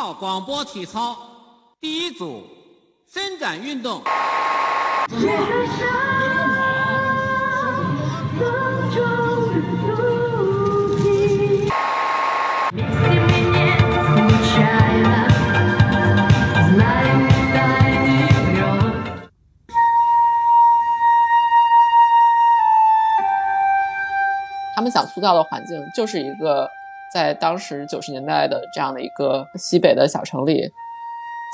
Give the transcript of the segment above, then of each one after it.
号广播体操第一组伸展运动。他们想塑造的环境就是一个在当时九十年代的这样的一个西北的小城里，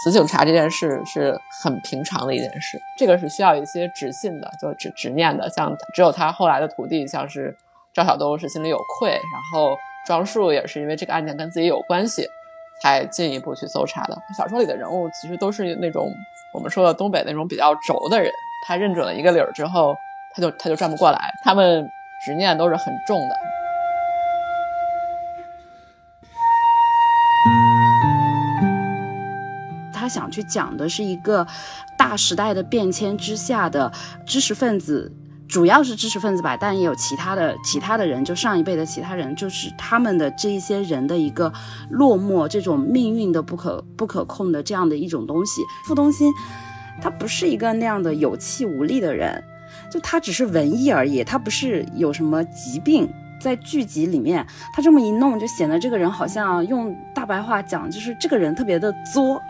死警察这件事是很平常的一件事。这个是需要一些执信的，就执执念的。像只有他后来的徒弟，像是赵小东是心里有愧，然后庄树也是因为这个案件跟自己有关系，才进一步去搜查的。小说里的人物其实都是那种我们说的东北那种比较轴的人，他认准了一个理儿之后，他就他就转不过来。他们。执念都是很重的。他想去讲的是一个大时代的变迁之下的知识分子，主要是知识分子吧，但也有其他的其他的人，就上一辈的其他人，就是他们的这一些人的一个落寞，这种命运的不可不可控的这样的一种东西。傅东新，他不是一个那样的有气无力的人。就他只是文艺而已，他不是有什么疾病。在剧集里面，他这么一弄，就显得这个人好像用大白话讲，就是这个人特别的作。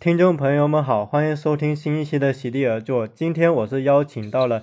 听众朋友们好，欢迎收听新一期的席地而坐。今天我是邀请到了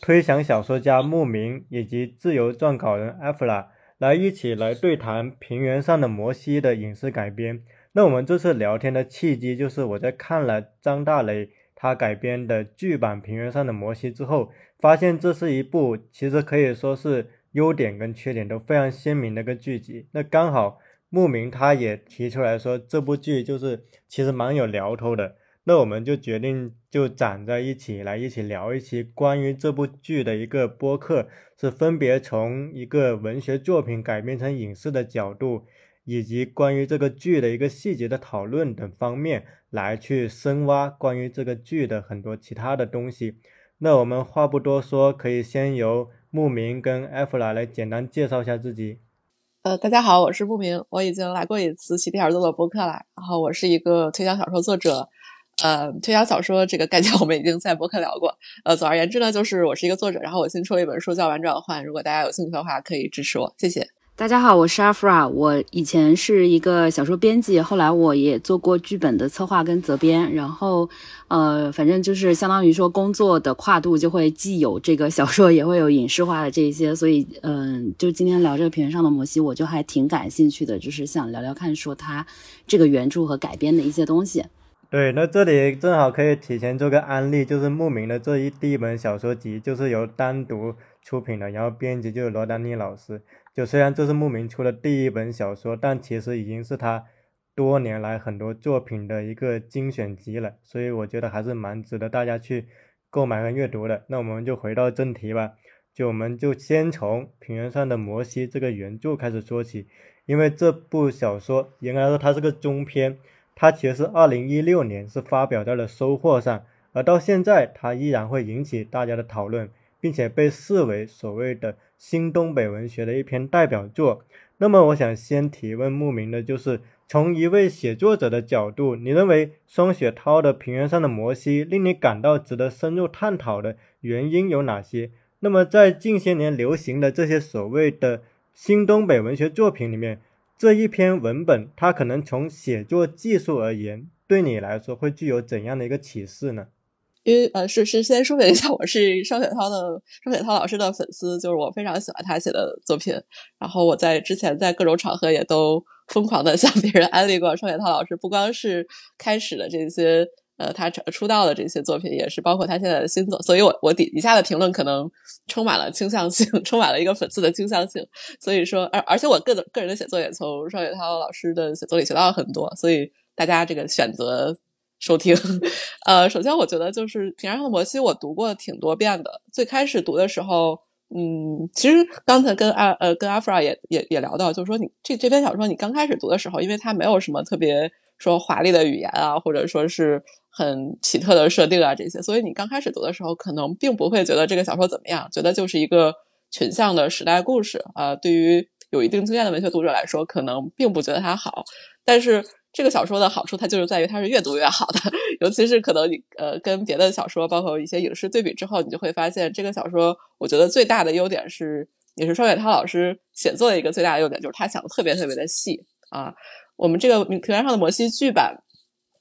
推想小说家牧民以及自由撰稿人艾弗拉来一起来对谈《平原上的摩西》的影视改编。那我们这次聊天的契机，就是我在看了张大雷他改编的剧版《平原上的摩西》之后，发现这是一部其实可以说是优点跟缺点都非常鲜明的一个剧集。那刚好牧民他也提出来说，这部剧就是其实蛮有聊头的。那我们就决定就攒在一起来一起聊一期关于这部剧的一个播客，是分别从一个文学作品改编成影视的角度。以及关于这个剧的一个细节的讨论等方面，来去深挖关于这个剧的很多其他的东西。那我们话不多说，可以先由牧民跟艾弗拉来简单介绍一下自己。呃，大家好，我是牧民，我已经来过一次奇蒂尔做的播客了。然后我是一个推销小说作者，呃，推销小说这个概念我们已经在播客聊过。呃，总而言之呢，就是我是一个作者，然后我新出了一本书叫《玩转换》，如果大家有兴趣的话，可以支持我，谢谢。大家好，我是阿弗拉。我以前是一个小说编辑，后来我也做过剧本的策划跟责编。然后，呃，反正就是相当于说工作的跨度就会既有这个小说，也会有影视化的这一些。所以，嗯，就今天聊这个平原上的摩西，我就还挺感兴趣的，就是想聊聊看说他这个原著和改编的一些东西。对，那这里正好可以提前做个案例，就是牧民的这一第一本小说集就是由单独出品的，然后编辑就是罗丹妮老师。就虽然这是牧民出的第一本小说，但其实已经是他多年来很多作品的一个精选集了，所以我觉得还是蛮值得大家去购买和阅读的。那我们就回到正题吧，就我们就先从《平原上的摩西》这个原著开始说起，因为这部小说应该说它是个中篇，它其实是二零一六年是发表在了《收获》上，而到现在它依然会引起大家的讨论。并且被视为所谓的新东北文学的一篇代表作。那么，我想先提问牧民的，就是从一位写作者的角度，你认为双雪涛的《平原上的摩西》令你感到值得深入探讨的原因有哪些？那么，在近些年流行的这些所谓的新东北文学作品里面，这一篇文本它可能从写作技术而言，对你来说会具有怎样的一个启示呢？因为呃，是是先说明一下，我是双雪涛的双雪涛老师的粉丝，就是我非常喜欢他写的作品。然后我在之前在各种场合也都疯狂的 向别人安利过双雪涛老师，不光是开始的这些呃他出道的这些作品，也是包括他现在的新作。所以我我底底下的评论可能充满了倾向性，充满了一个粉丝的倾向性。所以说，而而且我个人个人的写作也从双雪涛老师的写作里学到了很多。所以大家这个选择。收听，呃，首先我觉得就是《平原上的摩西》，我读过挺多遍的。最开始读的时候，嗯，其实刚才跟阿呃跟阿弗拉也也也聊到，就是说你这这篇小说你刚开始读的时候，因为它没有什么特别说华丽的语言啊，或者说是很奇特的设定啊这些，所以你刚开始读的时候可能并不会觉得这个小说怎么样，觉得就是一个群像的时代故事啊，对于有一定经验的文学读者来说，可能并不觉得它好。但是这个小说的好处，它就是在于它是越读越好的，尤其是可能你呃跟别的小说，包括一些影视对比之后，你就会发现这个小说，我觉得最大的优点是，也是双雪涛老师写作的一个最大的优点，就是他想的特别特别的细啊。我们这个平原上的摩西剧版。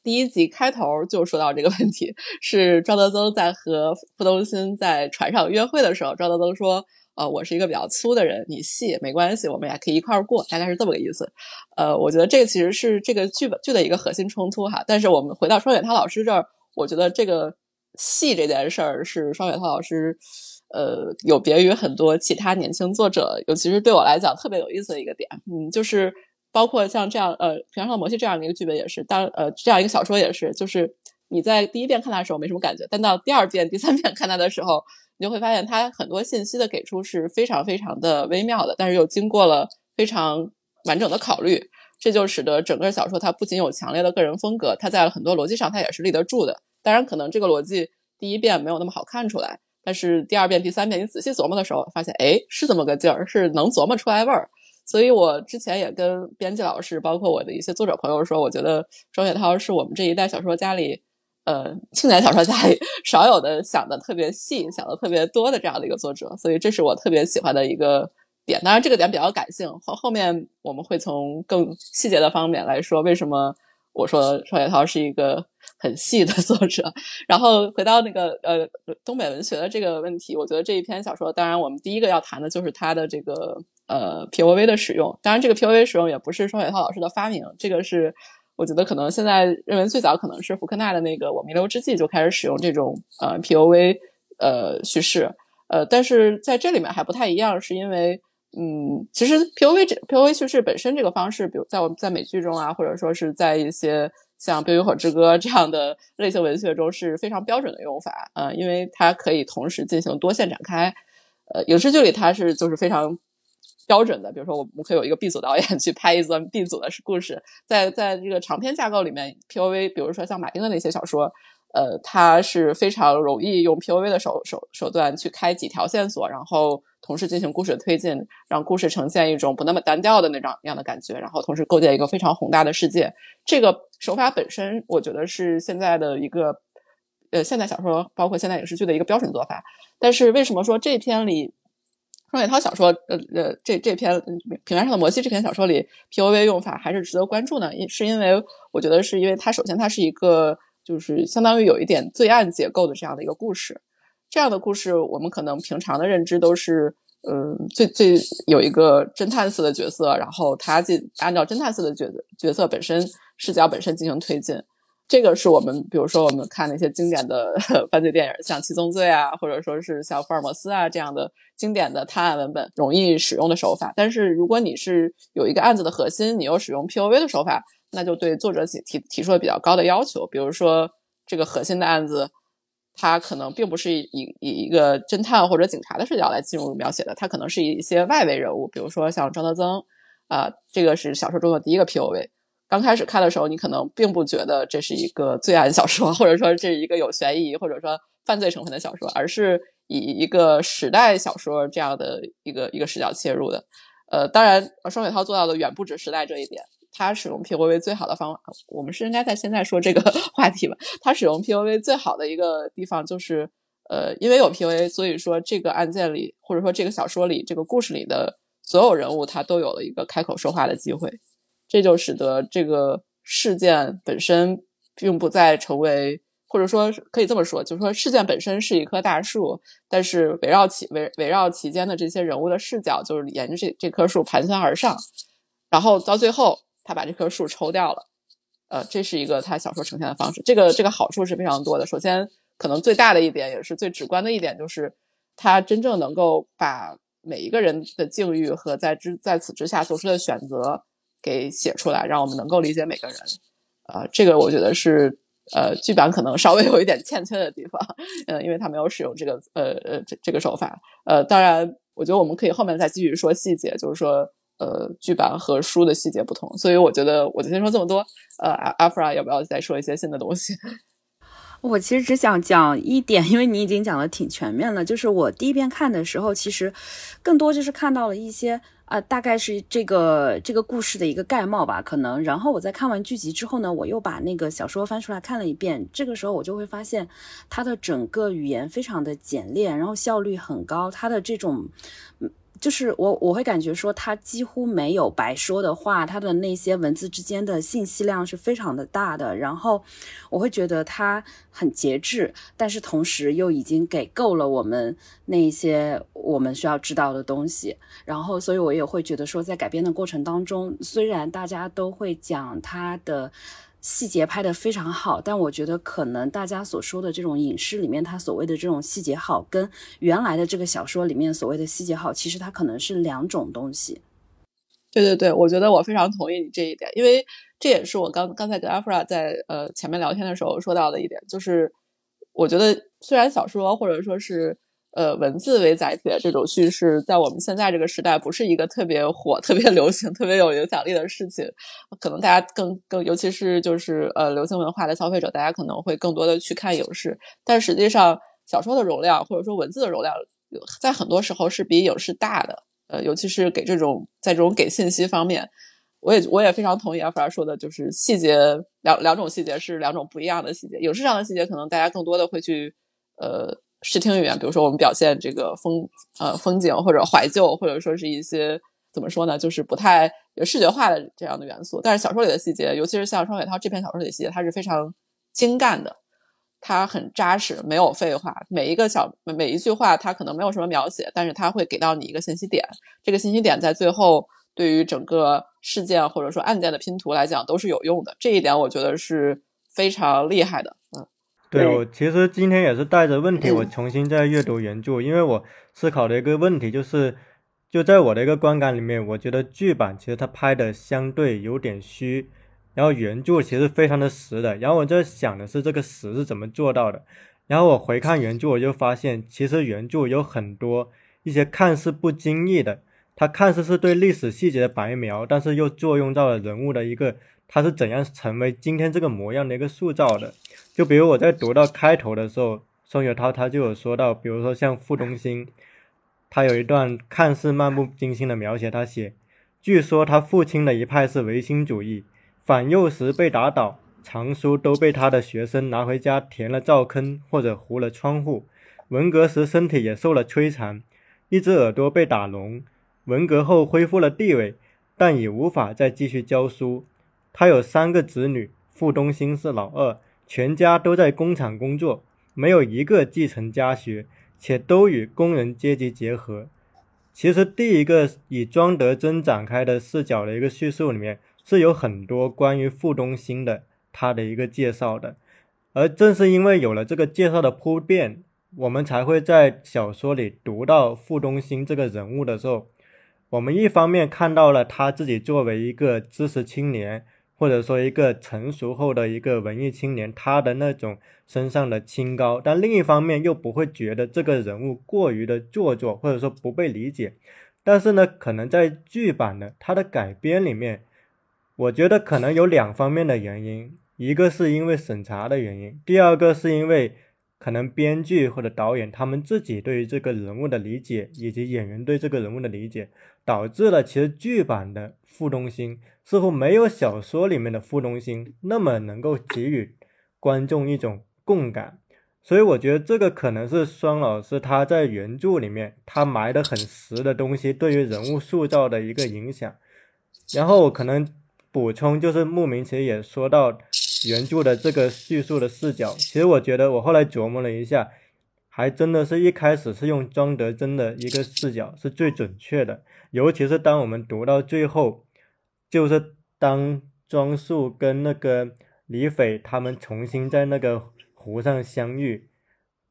第一集开头就说到这个问题，是庄德增在和傅东新在船上约会的时候，庄德增说：“呃，我是一个比较粗的人，你细没关系，我们俩可以一块儿过，大概是这么个意思。”呃，我觉得这个其实是这个剧本剧的一个核心冲突哈。但是我们回到双雪涛老师这儿，我觉得这个细这件事儿是双雪涛老师，呃，有别于很多其他年轻作者，尤其是对我来讲特别有意思的一个点，嗯，就是。包括像这样，呃，《平常的摩西》这样的一个剧本也是，当呃这样一个小说也是，就是你在第一遍看它的时候没什么感觉，但到第二遍、第三遍看它的时候，你就会发现它很多信息的给出是非常非常的微妙的，但是又经过了非常完整的考虑，这就使得整个小说它不仅有强烈的个人风格，它在很多逻辑上它也是立得住的。当然，可能这个逻辑第一遍没有那么好看出来，但是第二遍、第三遍你仔细琢磨的时候，发现哎是这么个劲儿，是能琢磨出来味儿。所以我之前也跟编辑老师，包括我的一些作者朋友说，我觉得庄雪涛是我们这一代小说家里，呃，青年小说家里 少有的想的特别细、想的特别多的这样的一个作者。所以这是我特别喜欢的一个点。当然，这个点比较感性，后后面我们会从更细节的方面来说，为什么我说双雪涛是一个很细的 作者。然后回到那个呃东北文学的这个问题，我觉得这一篇小说，当然我们第一个要谈的就是他的这个。呃，P O V 的使用，当然这个 P O V 使用也不是双雪涛老师的发明，这个是我觉得可能现在认为最早可能是福克纳的那个《我弥留之际》就开始使用这种呃 P O V 呃叙事，呃，但是在这里面还不太一样，是因为嗯，其实 P O V 这 P O V 叙事本身这个方式，比如在我们在美剧中啊，或者说是在一些像《冰与火之歌》这样的类型文学中是非常标准的用法，呃，因为它可以同时进行多线展开，呃，影视剧里它是就是非常。标准的，比如说我们可以有一个 B 组导演去拍一则 B 组的故事，在在这个长篇架构里面，POV，比如说像马丁的那些小说，呃，它是非常容易用 POV 的手手手段去开几条线索，然后同时进行故事的推进，让故事呈现一种不那么单调的那种样的感觉，然后同时构建一个非常宏大的世界。这个手法本身，我觉得是现在的一个呃现代小说，包括现代影视剧的一个标准做法。但是为什么说这篇里？双雪涛小说，呃呃，这这篇《平原上的摩西》这篇小说里，P O V 用法还是值得关注呢。因是因为我觉得是因为它首先它是一个就是相当于有一点罪案结构的这样的一个故事。这样的故事，我们可能平常的认知都是，嗯，最最有一个侦探式的角色，然后他进按照侦探式的角角色本身视角本身进行推进。这个是我们，比如说我们看那些经典的 犯罪电影，像《七宗罪》啊，或者说是像福尔摩斯啊这样的经典的探案文本，容易使用的手法。但是如果你是有一个案子的核心，你又使用 P O V 的手法，那就对作者提提提出了比较高的要求。比如说这个核心的案子，它可能并不是以以一个侦探或者警察的视角来进入描写的，它可能是以一些外围人物，比如说像张德增啊，这个是小说中的第一个 P O V。刚开始看的时候，你可能并不觉得这是一个罪案小说，或者说这是一个有悬疑或者说犯罪成分的小说，而是以一个时代小说这样的一个一个视角切入的。呃，当然，双雪涛做到的远不止时代这一点。他使用 POV 最好的方法，我们是应该在现在说这个 话题吧？他使用 POV 最好的一个地方就是，呃，因为有 POV，所以说这个案件里，或者说这个小说里，这个故事里的所有人物，他都有了一个开口说话的机会。这就使得这个事件本身并不再成为，或者说可以这么说，就是说事件本身是一棵大树，但是围绕其围围绕其间的这些人物的视角，就是沿着这这棵树盘旋而上，然后到最后他把这棵树抽掉了，呃，这是一个他小说呈现的方式。这个这个好处是非常多的。首先，可能最大的一点也是最直观的一点，就是他真正能够把每一个人的境遇和在之在此之下做出的选择。给写出来，让我们能够理解每个人，呃，这个我觉得是呃剧版可能稍微有一点欠缺的地方，嗯，因为他没有使用这个呃呃这这个手法，呃，当然，我觉得我们可以后面再继续说细节，就是说呃剧版和书的细节不同，所以我觉得我就先说这么多，呃，阿阿弗拉要不要再说一些新的东西？我其实只想讲一点，因为你已经讲的挺全面了。就是我第一遍看的时候，其实更多就是看到了一些啊，大概是这个这个故事的一个概貌吧，可能。然后我在看完剧集之后呢，我又把那个小说翻出来看了一遍。这个时候我就会发现，它的整个语言非常的简练，然后效率很高，它的这种。就是我我会感觉说，他几乎没有白说的话，他的那些文字之间的信息量是非常的大的。然后我会觉得他很节制，但是同时又已经给够了我们那些我们需要知道的东西。然后，所以我也会觉得说，在改编的过程当中，虽然大家都会讲他的。细节拍得非常好，但我觉得可能大家所说的这种影视里面，它所谓的这种细节好，跟原来的这个小说里面所谓的细节好，其实它可能是两种东西。对对对，我觉得我非常同意你这一点，因为这也是我刚刚才跟阿弗拉在呃前面聊天的时候说到的一点，就是我觉得虽然小说或者说是。呃，文字为载体的这种叙事，在我们现在这个时代，不是一个特别火、特别流行、特别有影响力的事情。可能大家更更，尤其是就是呃，流行文化的消费者，大家可能会更多的去看影视。但实际上，小说的容量或者说文字的容量，在很多时候是比影视大的。呃，尤其是给这种在这种给信息方面，我也我也非常同意阿弗尔说的，就是细节两两种细节是两种不一样的细节。影视上的细节，可能大家更多的会去呃。视听语言，比如说我们表现这个风呃风景或者怀旧，或者说是一些怎么说呢，就是不太有视觉化的这样的元素。但是小说里的细节，尤其是像双雪涛这篇小说里的细节，它是非常精干的，它很扎实，没有废话。每一个小每一句话，它可能没有什么描写，但是它会给到你一个信息点。这个信息点在最后对于整个事件或者说案件的拼图来讲都是有用的。这一点我觉得是非常厉害的。嗯。对，我其实今天也是带着问题，我重新在阅读原著，因为我思考的一个问题就是，就在我的一个观感里面，我觉得剧版其实它拍的相对有点虚，然后原著其实非常的实的，然后我在想的是这个实是怎么做到的，然后我回看原著，我就发现其实原著有很多一些看似不经意的，它看似是对历史细节的白描，但是又作用到了人物的一个。他是怎样成为今天这个模样的一个塑造的？就比如我在读到开头的时候，宋雪涛他就有说到，比如说像傅东兴，他有一段看似漫不经心的描写，他写：据说他父亲的一派是唯心主义，反右时被打倒，藏书都被他的学生拿回家填了灶坑或者糊了窗户。文革时身体也受了摧残，一只耳朵被打聋。文革后恢复了地位，但已无法再继续教书。他有三个子女，傅东兴是老二，全家都在工厂工作，没有一个继承家学，且都与工人阶级结合。其实，第一个以庄德珍展开的视角的一个叙述里面，是有很多关于傅东兴的他的一个介绍的。而正是因为有了这个介绍的铺垫，我们才会在小说里读到傅东兴这个人物的时候，我们一方面看到了他自己作为一个知识青年。或者说一个成熟后的一个文艺青年，他的那种身上的清高，但另一方面又不会觉得这个人物过于的做作，或者说不被理解。但是呢，可能在剧版的他的改编里面，我觉得可能有两方面的原因，一个是因为审查的原因，第二个是因为可能编剧或者导演他们自己对于这个人物的理解，以及演员对这个人物的理解，导致了其实剧版的傅东心。似乎没有小说里面的傅东心那么能够给予观众一种共感，所以我觉得这个可能是双老师他在原著里面他埋的很实的东西对于人物塑造的一个影响。然后我可能补充就是牧民其实也说到原著的这个叙述的视角，其实我觉得我后来琢磨了一下，还真的是一开始是用庄德珍的一个视角是最准确的，尤其是当我们读到最后。就是当庄树跟那个李斐他们重新在那个湖上相遇，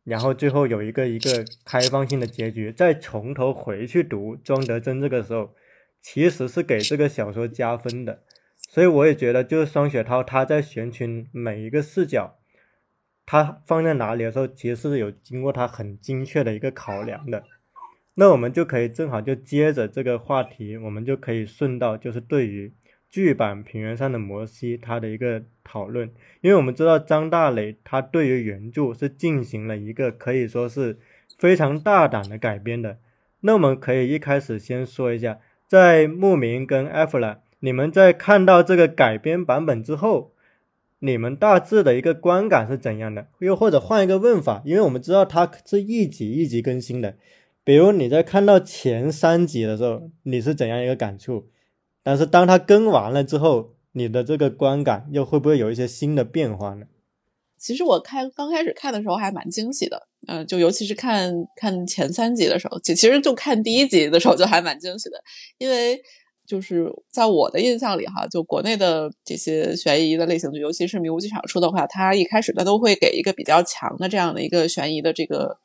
然后最后有一个一个开放性的结局，再从头回去读庄德珍这个时候，其实是给这个小说加分的。所以我也觉得，就是双雪涛他在选取每一个视角，他放在哪里的时候，其实是有经过他很精确的一个考量的。那我们就可以正好就接着这个话题，我们就可以顺到，就是对于剧版《平原上的摩西》它的一个讨论，因为我们知道张大磊他对于原著是进行了一个可以说是非常大胆的改编的。那我们可以一开始先说一下，在牧民跟艾弗拉，你们在看到这个改编版本之后，你们大致的一个观感是怎样的？又或者换一个问法，因为我们知道它是一集一集更新的。比如你在看到前三集的时候，你是怎样一个感触？但是当它更完了之后，你的这个观感又会不会有一些新的变化呢？其实我看刚开始看的时候还蛮惊喜的，嗯，就尤其是看看前三集的时候，其其实就看第一集的时候就还蛮惊喜的，因为就是在我的印象里哈，就国内的这些悬疑的类型剧，尤其是迷雾剧场出的话，它一开始它都会给一个比较强的这样的一个悬疑的这个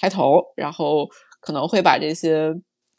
开头，然后。可能会把这些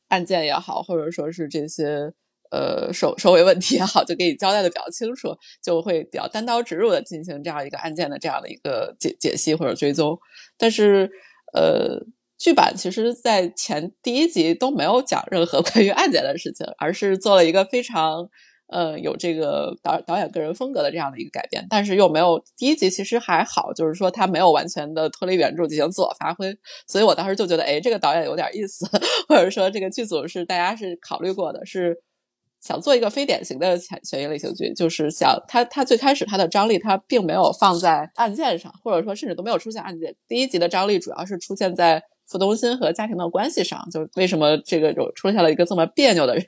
案件也好，或者说是这些呃首首尾问题也好，就给你交代的比较清楚，就会比较单刀直入的进行这样一个案件的这样的一个解解析或者追踪。但是呃，剧版其实在前第一集都没有讲任何 关于案件的事情，而是做了一个非常。呃，有这个导导演个人风格的这样的一个改变，但是又没有第一集其实还好，就是说他没有完全的脱离原著进行自我发挥，所以我当时就觉得，哎，这个导演有点意思，或者说这个剧组是大家是考虑过的，是想做一个非典型的悬悬疑类型剧，就是想他他最开始他的张力他并没有放在案件上，或者说甚至都没有出现案件，第一集的张力主要是出现在。付东心和家庭的关系上，就为什么这个有出现了一个这么别扭的人，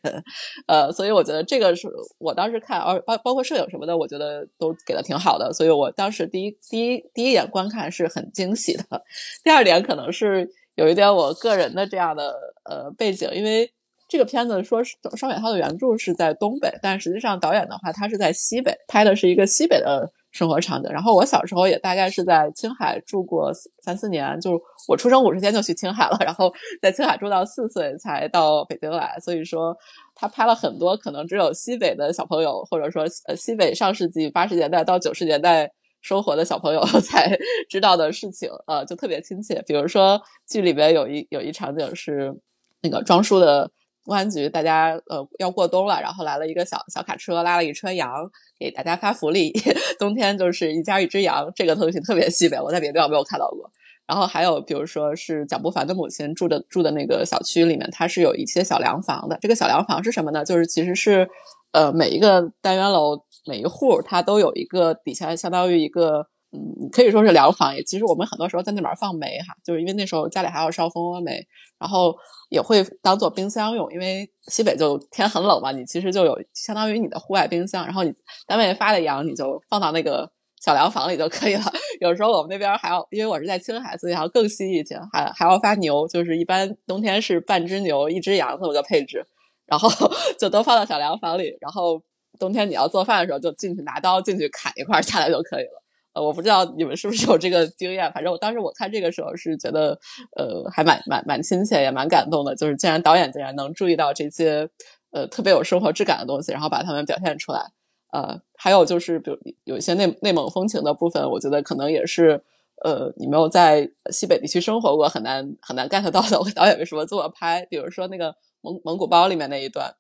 呃，所以我觉得这个是我当时看，而包包括摄影什么的，我觉得都给的挺好的，所以我当时第一第一第一眼观看是很惊喜的。第二点可能是有一点我个人的这样的呃背景，因为这个片子说是双雪涛的原著是在东北，但实际上导演的话他是在西北拍的是一个西北的。生活场景。然后我小时候也大概是在青海住过三四年，就是我出生五十天就去青海了，然后在青海住到四岁才到北京来。所以说，他拍了很多可能只有西北的小朋友，或者说呃西北上世纪八十年代到九十年代生活的小朋友 才知道的事情，呃，就特别亲切。比如说剧里边有一有一场景是那个庄叔的。公安局，大家呃要过冬了，然后来了一个小小卡车，拉了一车羊给大家发福利。冬天就是一家一只羊，这个东西特别西北，我在别的地方没有看到过。然后还有，比如说是蒋不凡的母亲住的住的那个小区里面，它是有一些小凉房的。这个小凉房是什么呢？就是其实是呃每一个单元楼每一户它都有一个底下相当于一个。嗯，可以说是凉房。也其实我们很多时候在那边放煤哈，就是因为那时候家里还要烧蜂窝煤，然后也会当做冰箱用。因为西北就天很冷嘛，你其实就有相当于你的户外冰箱。然后你单位发的羊，你就放到那个小凉房里就可以了。有时候我们那边还要，因为我是在青海，所以还要更稀一些，还还要发牛，就是一般冬天是半只牛一只羊这么个配置，然后 就都放到小凉房里。然后冬天你要做饭的时候，就进去拿刀进去砍一块下来就可以了。呃，我不知道你们是不是有这个经验，反正我当时我看这个时候是觉得，呃，还蛮蛮蛮亲切，也蛮感动的。就是竟然导演竟然能注意到这些，呃，特别有生活质感的东西，然后把它们表现出来。呃，还有就是，比如有一些内内蒙风情的部分，我觉得可能也是，呃，你没有在西北地区生活过，很难很难 get 到的。我导演为什么这么拍？比如说那个蒙蒙古包里面那一段，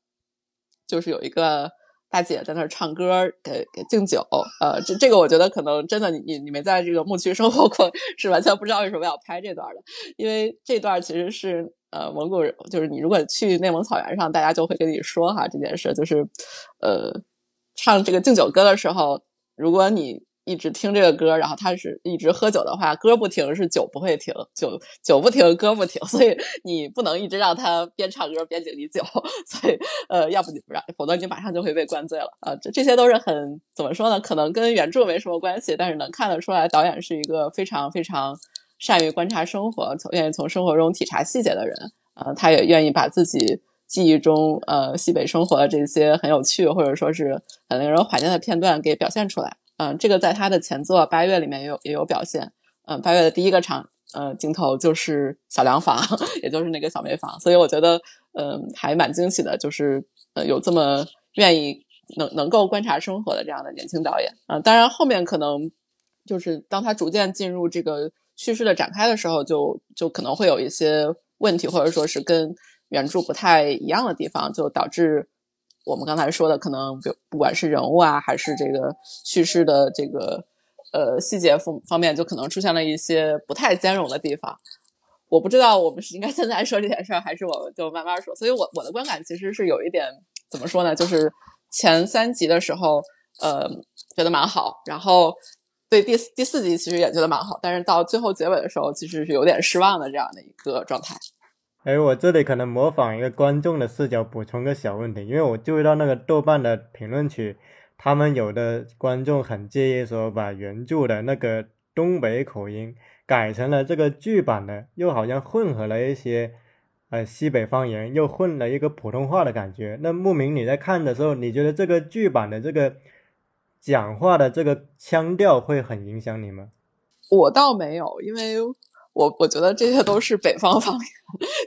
就是有一个。大姐在那儿唱歌，给给敬酒，呃，这这个我觉得可能真的，你你你没在这个牧区生活过，是完全不知道为什么要拍这段的，因为这段其实是呃蒙古人，就是你如果去内蒙草原上，大家就会跟你说哈这件事，就是呃唱这个敬酒歌的时候，如果你。一直听这个歌，然后他是一直喝酒的话，歌不停是酒不会停，酒酒不停，歌不停，所以你不能一直让他边唱歌边敬你酒，所以呃，要不你不让，否则你马上就会被灌醉了啊！这这些都是很怎么说呢？可能跟原著没什么关系，但是能看得出来，导演是一个非常非常善于观察生活，从愿意从生活中体察细节的人呃，他也愿意把自己记忆中呃西北生活的这些很有趣或者说是很令人怀念的片段给表现出来。嗯，这个在他的前作《八月》里面也有也有表现。嗯，《八月》的第一个场呃镜头就是小凉房，也就是那个小煤房，所以我觉得嗯还蛮惊喜的，就是呃有这么愿意能能够观察生活的这样的年轻导演。嗯，当然后面可能就是当他逐渐进入这个叙事的展开的时候，就就可能会有一些问题，或者说是跟原著不太一样的地方，就导致。我们刚才说的，可能不不管是人物啊，还是这个叙事的这个呃细节方方面，就可能出现了一些不太兼容的地方。我不知道我们是应该现在说这件事儿，还是我就慢慢说。所以我我的观感其实是有一点怎么说呢？就是前三集的时候，呃，觉得蛮好，然后对第四第四集其实也觉得蛮好，但是到最后结尾的时候，其实是有点失望的这样的一个状态。哎，我这里可能模仿一个观众的视角补充个小问题，因为我注意到那个豆瓣的评论区，他们有的观众很介意说把原著的那个东北口音。改成了这个剧版的，又好像混合了一些，呃，西北方言，又混了一个普通话的感觉。那牧明，你在看的时候，你觉得这个剧版的这个讲话的这个腔调会很影响你吗？我倒没有，因为我我觉得这些都是北方方言。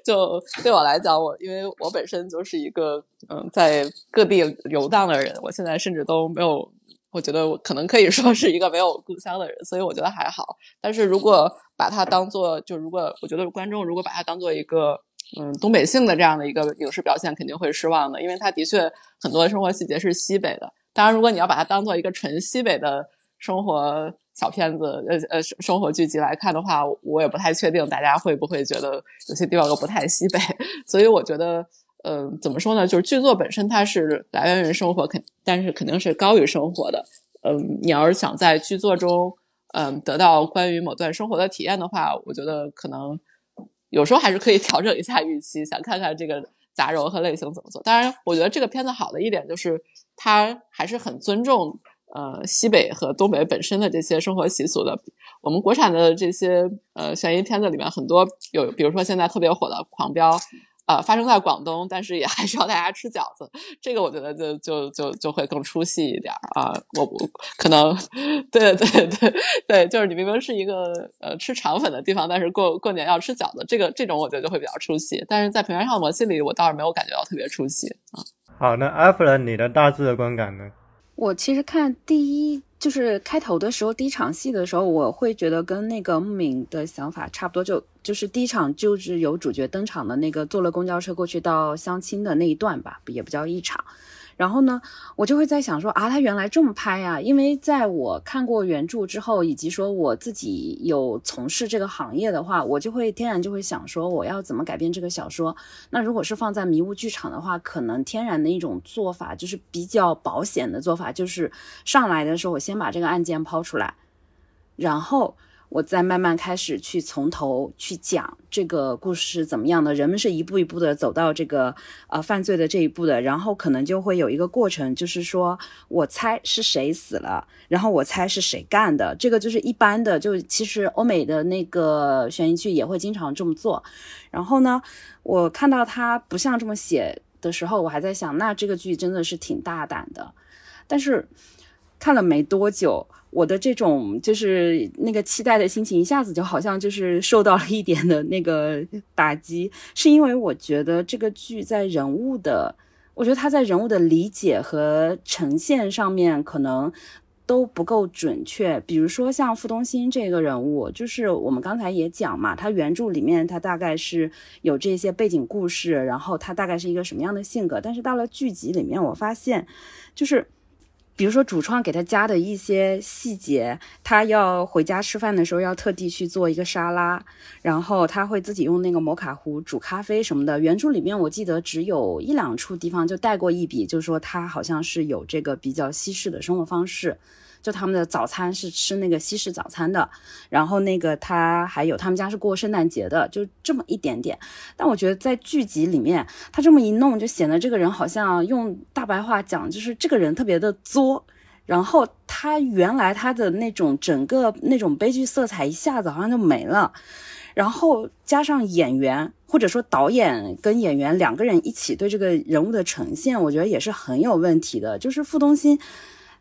就对我来讲，我因为我本身就是一个嗯，在各地游荡的人，我现在甚至都没有。我觉得我可能可以说是一个没有故乡的人，所以我觉得还好。但是如果把它当做，就如果我觉得观众如果把它当做一个嗯东北性的这样的一个影视表现，肯定会失望的，因为它的确很多生活细节是西北的。当然，如果你要把它当做一个纯西北的生活小片子，呃呃生活剧集来看的话，我也不太确定大家会不会觉得有些地方又不太西北。所以我觉得。嗯，怎么说呢？就是剧作本身它是来源于生活，肯但是肯定是高于生活的。嗯，你要是想在剧作中，嗯，得到关于某段生活的体验的话，我觉得可能有时候还是可以 调整一下预期，想看看这个杂糅和类型怎么做。当然，我觉得这个片子好的一点就是它还是很尊重呃西北和东北本身的这些生活习俗的。我们国产的这些呃悬疑片子里面很多有，比如说现在特别火的《狂飙》。啊，发生在广东，但是也 还是要大家吃饺子，这个我觉得就就就就会更出戏一点啊。我我可能，对对对对，就是你明明是一个呃吃肠粉的地方，但是过过年要吃饺子，这个这种我觉得就会比较出戏。但是在《平原上的魔戏》里，我倒是没有感觉到特别出戏啊。好，那阿弗伦，你的大致的观感呢？我其实看第一。就是开头的时候，第一场戏的时候，我会觉得跟那个牧民的想法差不多，就就是第一场就是有主角登场的那个坐了公交车过去到相亲的那一段吧，也不叫一场。然后呢，我就会在想说啊，他原来这么拍呀？因为在我看过原著之后，以及说我自己有从事这个行业的话，我就会天然就会想说，我要怎么改编这个小说？那如果是放在迷雾剧场的话，可能天然的一种做法就是比较保险的做法，就是上来的时候我先把这个案件抛出来，然后。我再慢慢开始去从头去讲这个故事是怎么样的，人们是一步一步的走到这个呃犯罪的这一步的，然后可能就会有一个过程，就是说我猜是谁死了，然后我猜是谁干的，这个就是一般的，就其实欧美的那个悬疑剧也会经常这么做。然后呢，我看到他不像这么写的时候，我还在想，那这个剧真的是挺大胆的，但是看了没多久。我的这种就是那个期待的心情，一下子就好像就是受到了一点的那个打击，是因为我觉得这个剧在人物的，我觉得他在人物的理解和呈现上面可能都不够准确。比如说像傅东兴这个人物，就是我们刚才也讲嘛，他原著里面他大概是有这些背景故事，然后他大概是一个什么样的性格，但是到了剧集里面，我发现就是。比如说主创给他加的一些细节，他要回家吃饭的时候要特地去做一个沙拉，然后他会自己用那个摩卡壶煮咖啡什么的。原著里面我记得只有一两处地方就带过一笔，就是说他好像是有这个比较西式的生活方式。就他们的早餐是吃那个西式早餐的，然后那个他还有他们家是过圣诞节的，就这么一点点。但我觉得在剧集里面，他这么一弄，就显得这个人好像用大白话讲，就是这个人特别的作。然后他原来他的那种整个那种悲剧色彩一下子好像就没了。然后加上演员或者说导演跟演员两个人一起对这个人物的呈现，我觉得也是很有问题的。就是傅东兴。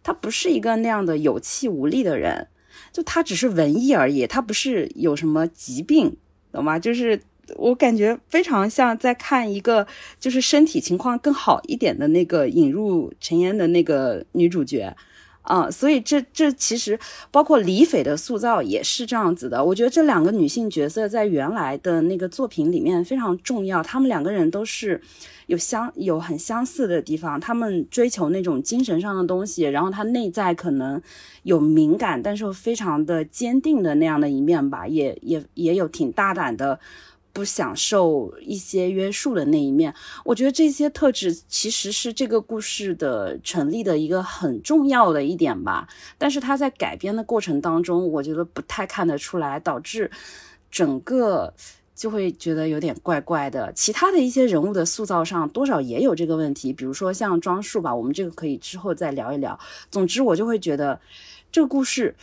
他不是一个那样的有气无力的人，就他只是文艺而已，他不是有什么疾病，懂吗？就是我感觉非常像在看一个就是身体情况更好一点的那个引入尘烟的那个女主角，啊，所以这这其实包括李斐的塑造也是这样子的。我觉得这两个女性角色在原来的那个作品里面非常重要，她们两个人都是有相有很相似的地方，他们追求那种精神上的东西，然后他内在可能有敏感，但是非常的坚定的那样的一面吧，也也也有挺大胆的。不享受一些约束的那一面，我觉得这些特质其实是这个故事的成立的一个很重要的一点吧。但是他在改编的过程当中，我觉得不太看得出来，导致整个就会觉得有点怪怪的。其他的一些人物的塑造上，多少也有这个问题，比如说像装束吧，我们这个可以之后再聊一聊。总之，我就会觉得这个故事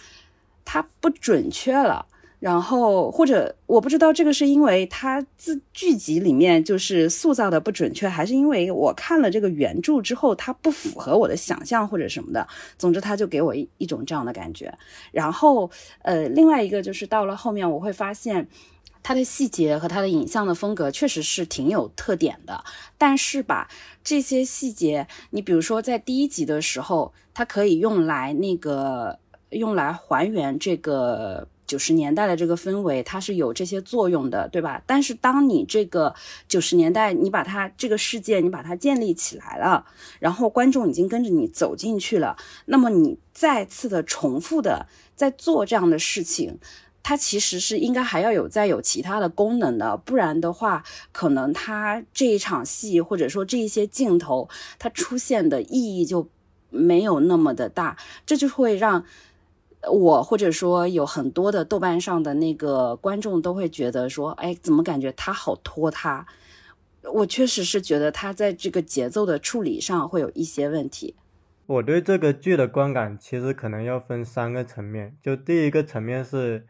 它不准确了。然后或者我不知道这个是因为他自剧集里面就是塑造的不准确，还是因为我看了这个原著之后，它不符合我的想象或者什么的。总之，他就给我一种这样的感觉。然后，呃，另外一个就是到了后面，我会发现它的细节和它的影像的风格确实是挺有特点的。但是吧，这些细节，你比如说在第一集的时候，它可以用来那个用来还原这个。九十年代的这个氛围，它是有这些作用的，对吧？但是当你这个九十年代，你把它这个世界，你把它建立起来了，然后观众已经跟着你走进去了，那么你再次的重复的在做这样的事情，它其实是应该还要有再有其他的功能的，不然的话，可能它这一场戏或者说这一些镜头，它出现的意义就没有那么的大，这就会让。我或者说有很多的豆瓣上的那个观众都会觉得说，哎，怎么感觉他好拖沓？我确实是觉得他在这个节奏的处理上会有一些问题。我对这个剧的观感其实可能要分三个层面，就第一个层面是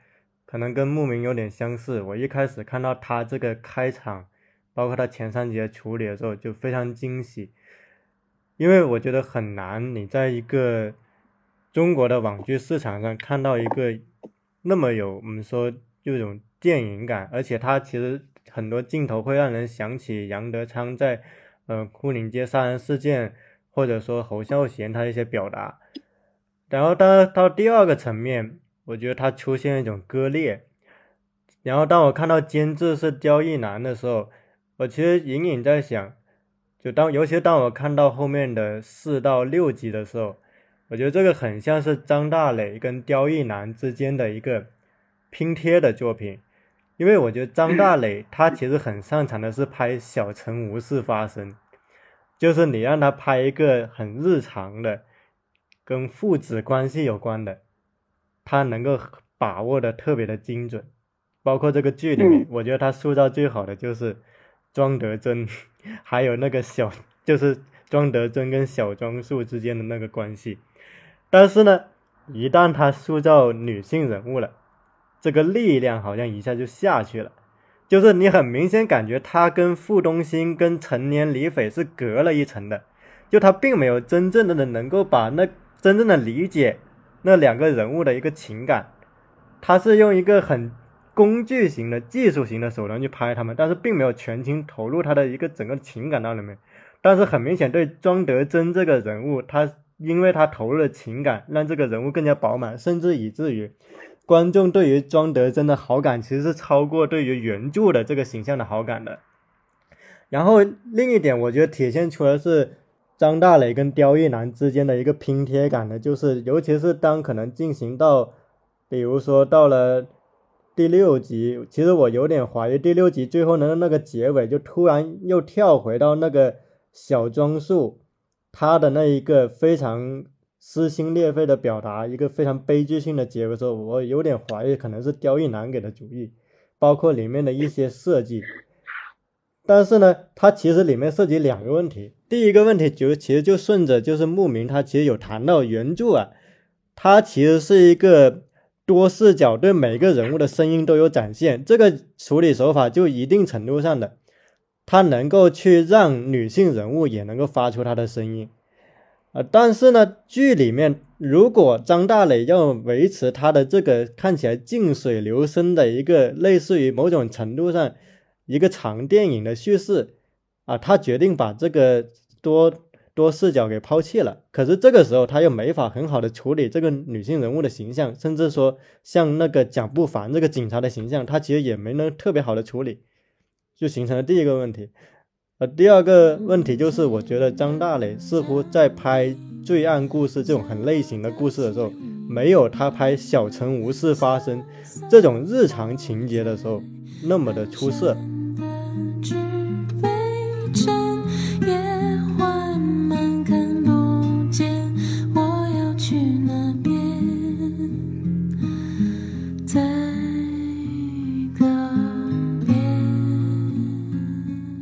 可能跟牧民有点相似。我一开始看到他这个开场，包括他前三集的处理的时候就非常惊喜，因为我觉得很难你在一个。中国的网剧市场上看到一个那么有我们说这种电影感，而且他其实很多镜头会让人想起杨德昌在呃牯岭街杀人事件，或者说侯孝贤他一些表达。然后到到第二个层面，我觉得它出现一种割裂。然后当我看到监制是刁亦男的时候，我其实隐隐在想，就当尤其当我看到后面的四到六集的时候。我觉得这个很像是张大磊跟刁亦男之间的一个拼贴的作品，因为我觉得张大磊 他其实很擅长的是拍小城无事发生，就是你让他拍一个很日常的跟父子关系有关的，他能够把握的特别的精准。包括这个剧里面，我觉得他塑造最好的就是庄德珍，还有那个小就是庄德珍跟小庄树之间的那个关系。但是呢，一旦他塑造女性人物了，这个力量好像一下就下去了。就是你很明显感觉他跟傅东兴、跟成年李斐是隔了一层的，就他并没有真正的能够把那真正的理解那两个人物的一个情感，他是用一个很工具型的技术型的手段去拍他们，但是并没有全情投入他的一个整个情感到里面。但是很明显，对庄德珍这个人物，他。因为他投入了情感，让这个人物更加饱满，甚至以至于观众对于庄德珍的好感其实是超过对于原著的这个形象的好感的。然后另一点，我觉得体现出来是张大磊跟刁亦男之间的一个拼贴感的，就是尤其是当可能进行到，比如说到了第六集，其实我有点怀疑第六集最后的那个结尾，就突然又跳回到那个小庄树。他的那一个非常撕心裂肺的表达，一个非常悲剧性的结尾时候，我有点怀疑可能是刁亦男给的主意，包括里面的一些设计。但是呢，它其实里面涉及两个问题。第一个问题就其实就顺着就是牧民他其实有谈到原著啊，它其实是一个多视角，对每个人物的声音都有展现。这个处理手法就一定程度上的。他能够去让女性人物也能够发出她的声音，啊，但是呢，剧里面如果张大磊要维持他的这个看起来静水流深的一个类似于某种程度上一个长电影的叙事，啊，他决定把这个多多视角给抛弃了。可是这个时候他又没法很好的处理这个女性人物的形象，甚至说像那个蒋不凡这个警察的形象，他其实也没能特别好的处理，就形成了第一个问题。呃，第二个问题就是，我觉得张大磊似乎在拍罪案故事这种很类型的故事的时候，没有他拍小城无事发生这种日常情节的时候那么的出色。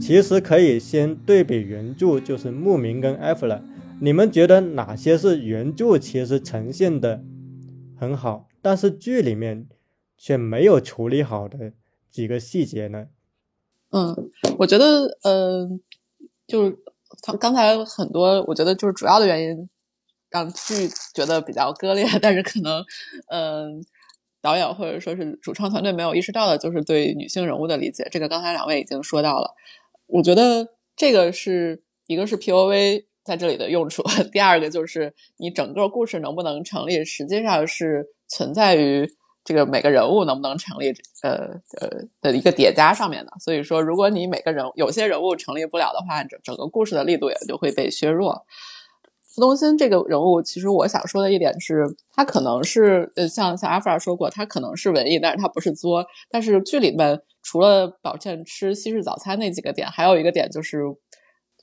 其实可以先对比原著，就是牧民跟艾弗兰。你们觉得哪些是原著其实呈现的很好，但是剧里面却没有处理好的几个细节呢？嗯，我觉得，嗯，就是他刚才很多，我觉得就是主要的原因让剧觉得比较割裂，但是可能，嗯，导演或者说是主创团队没有意识到的，就是对女性人物的理解。这个刚才两位已经说到了。我觉得这个是一个是 P O V 在这里的用处，第二个就是你整个故事能不能成立，实际上是存在于这个每个人物能不能成立，呃呃的一个叠加上面的。所以说，如果你每个人有些人物成立不了的话，整整个故事的力度也就会被削弱。傅东新这个人物，其实我想说的一点是，他可能是呃，像像阿弗尔说过，他可能是文艺，但是他不是作。但是剧里面。除了宝倩吃西式早餐那几个点，还有一个点就是，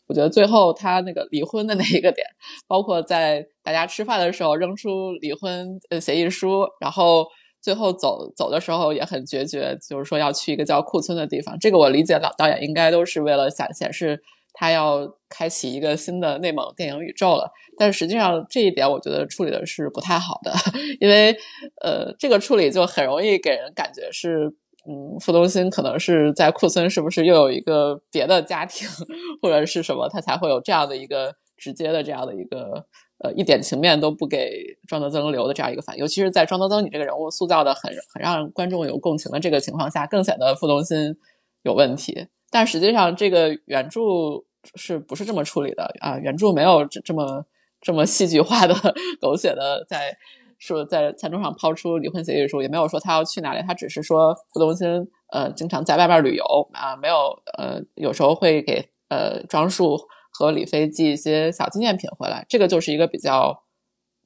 我觉得最后他那个离婚的那一个点，包括在大家吃饭的时候扔出离婚呃协议书，然后最后走走的时候也很决绝，就是说要去一个叫库村的地方。这个我理解老导演应该都是为了想显示他要开启一个新的内蒙电影宇宙了。但是实际上这一点我觉得处理的是不太好的，因为呃这个处理就很容易给人感觉是。嗯，傅东新可能是在库村，是不是又有一个别的家庭，或者是什么，他才会有这样的一个直接的这样的一个呃一点情面都不给庄德增留的这样一个反应？尤其是在庄德增你这个人物塑造的很很让观众有共情的这个情况下，更显得傅东新有问题。但实际上，这个原著是不是这么处理的啊？原著没有这这么这么戏剧化的 狗血的在。说在餐桌上抛出离婚协议书，也没有说他要去哪里，他只是说傅东新呃经常在外边旅游啊，没有呃有时候会给呃庄树和李飞寄一些小纪念品回来，这个就是一个比较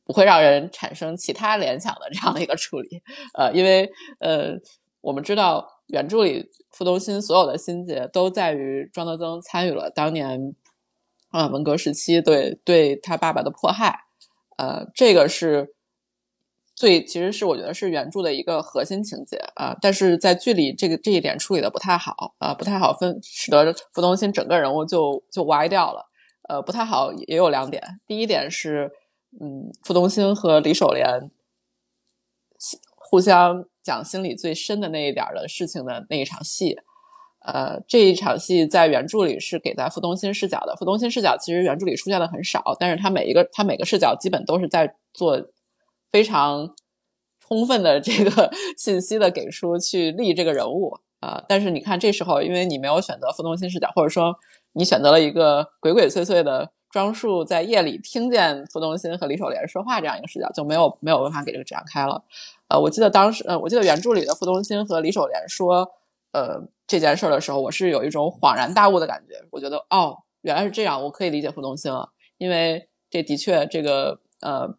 不会让人产生其他联想的这样的一个处理，呃，因为呃我们知道原著里傅东新所有的心结都在于庄德增参与了当年啊文革时期对对他爸爸的迫害，呃，这个是。最其实是我觉得是原著的一个核心情节啊，但是在剧里这个这一点处理的不太好啊，不太好分，使得傅东新整个人物就就歪掉了。呃，不太好也有两点，第一点是，嗯，傅东新和李守莲互相讲心里最深的那一点的事情的那一场戏，呃，这一场戏在原著里是给在傅东新视角的，傅东新视角其实原著里出现的很少，但是他每一个他每个视角基本都是在做。非常充分的这个 信息的给出去立这个人物啊，但是你看这时候，因为你没有选择傅东新视角，或者说你选择了一个鬼鬼祟祟的庄树在夜里听见傅东新和李守莲说话这样一个视角，就没有没有办法给这个展开了。呃，我记得当时，呃，我记得原著里的傅东新和李守莲说，呃，这件事的时候，我是有一种恍然大悟的感觉，我觉得哦，原来是这样，我可以理解傅东新了，因为这的确这个呃。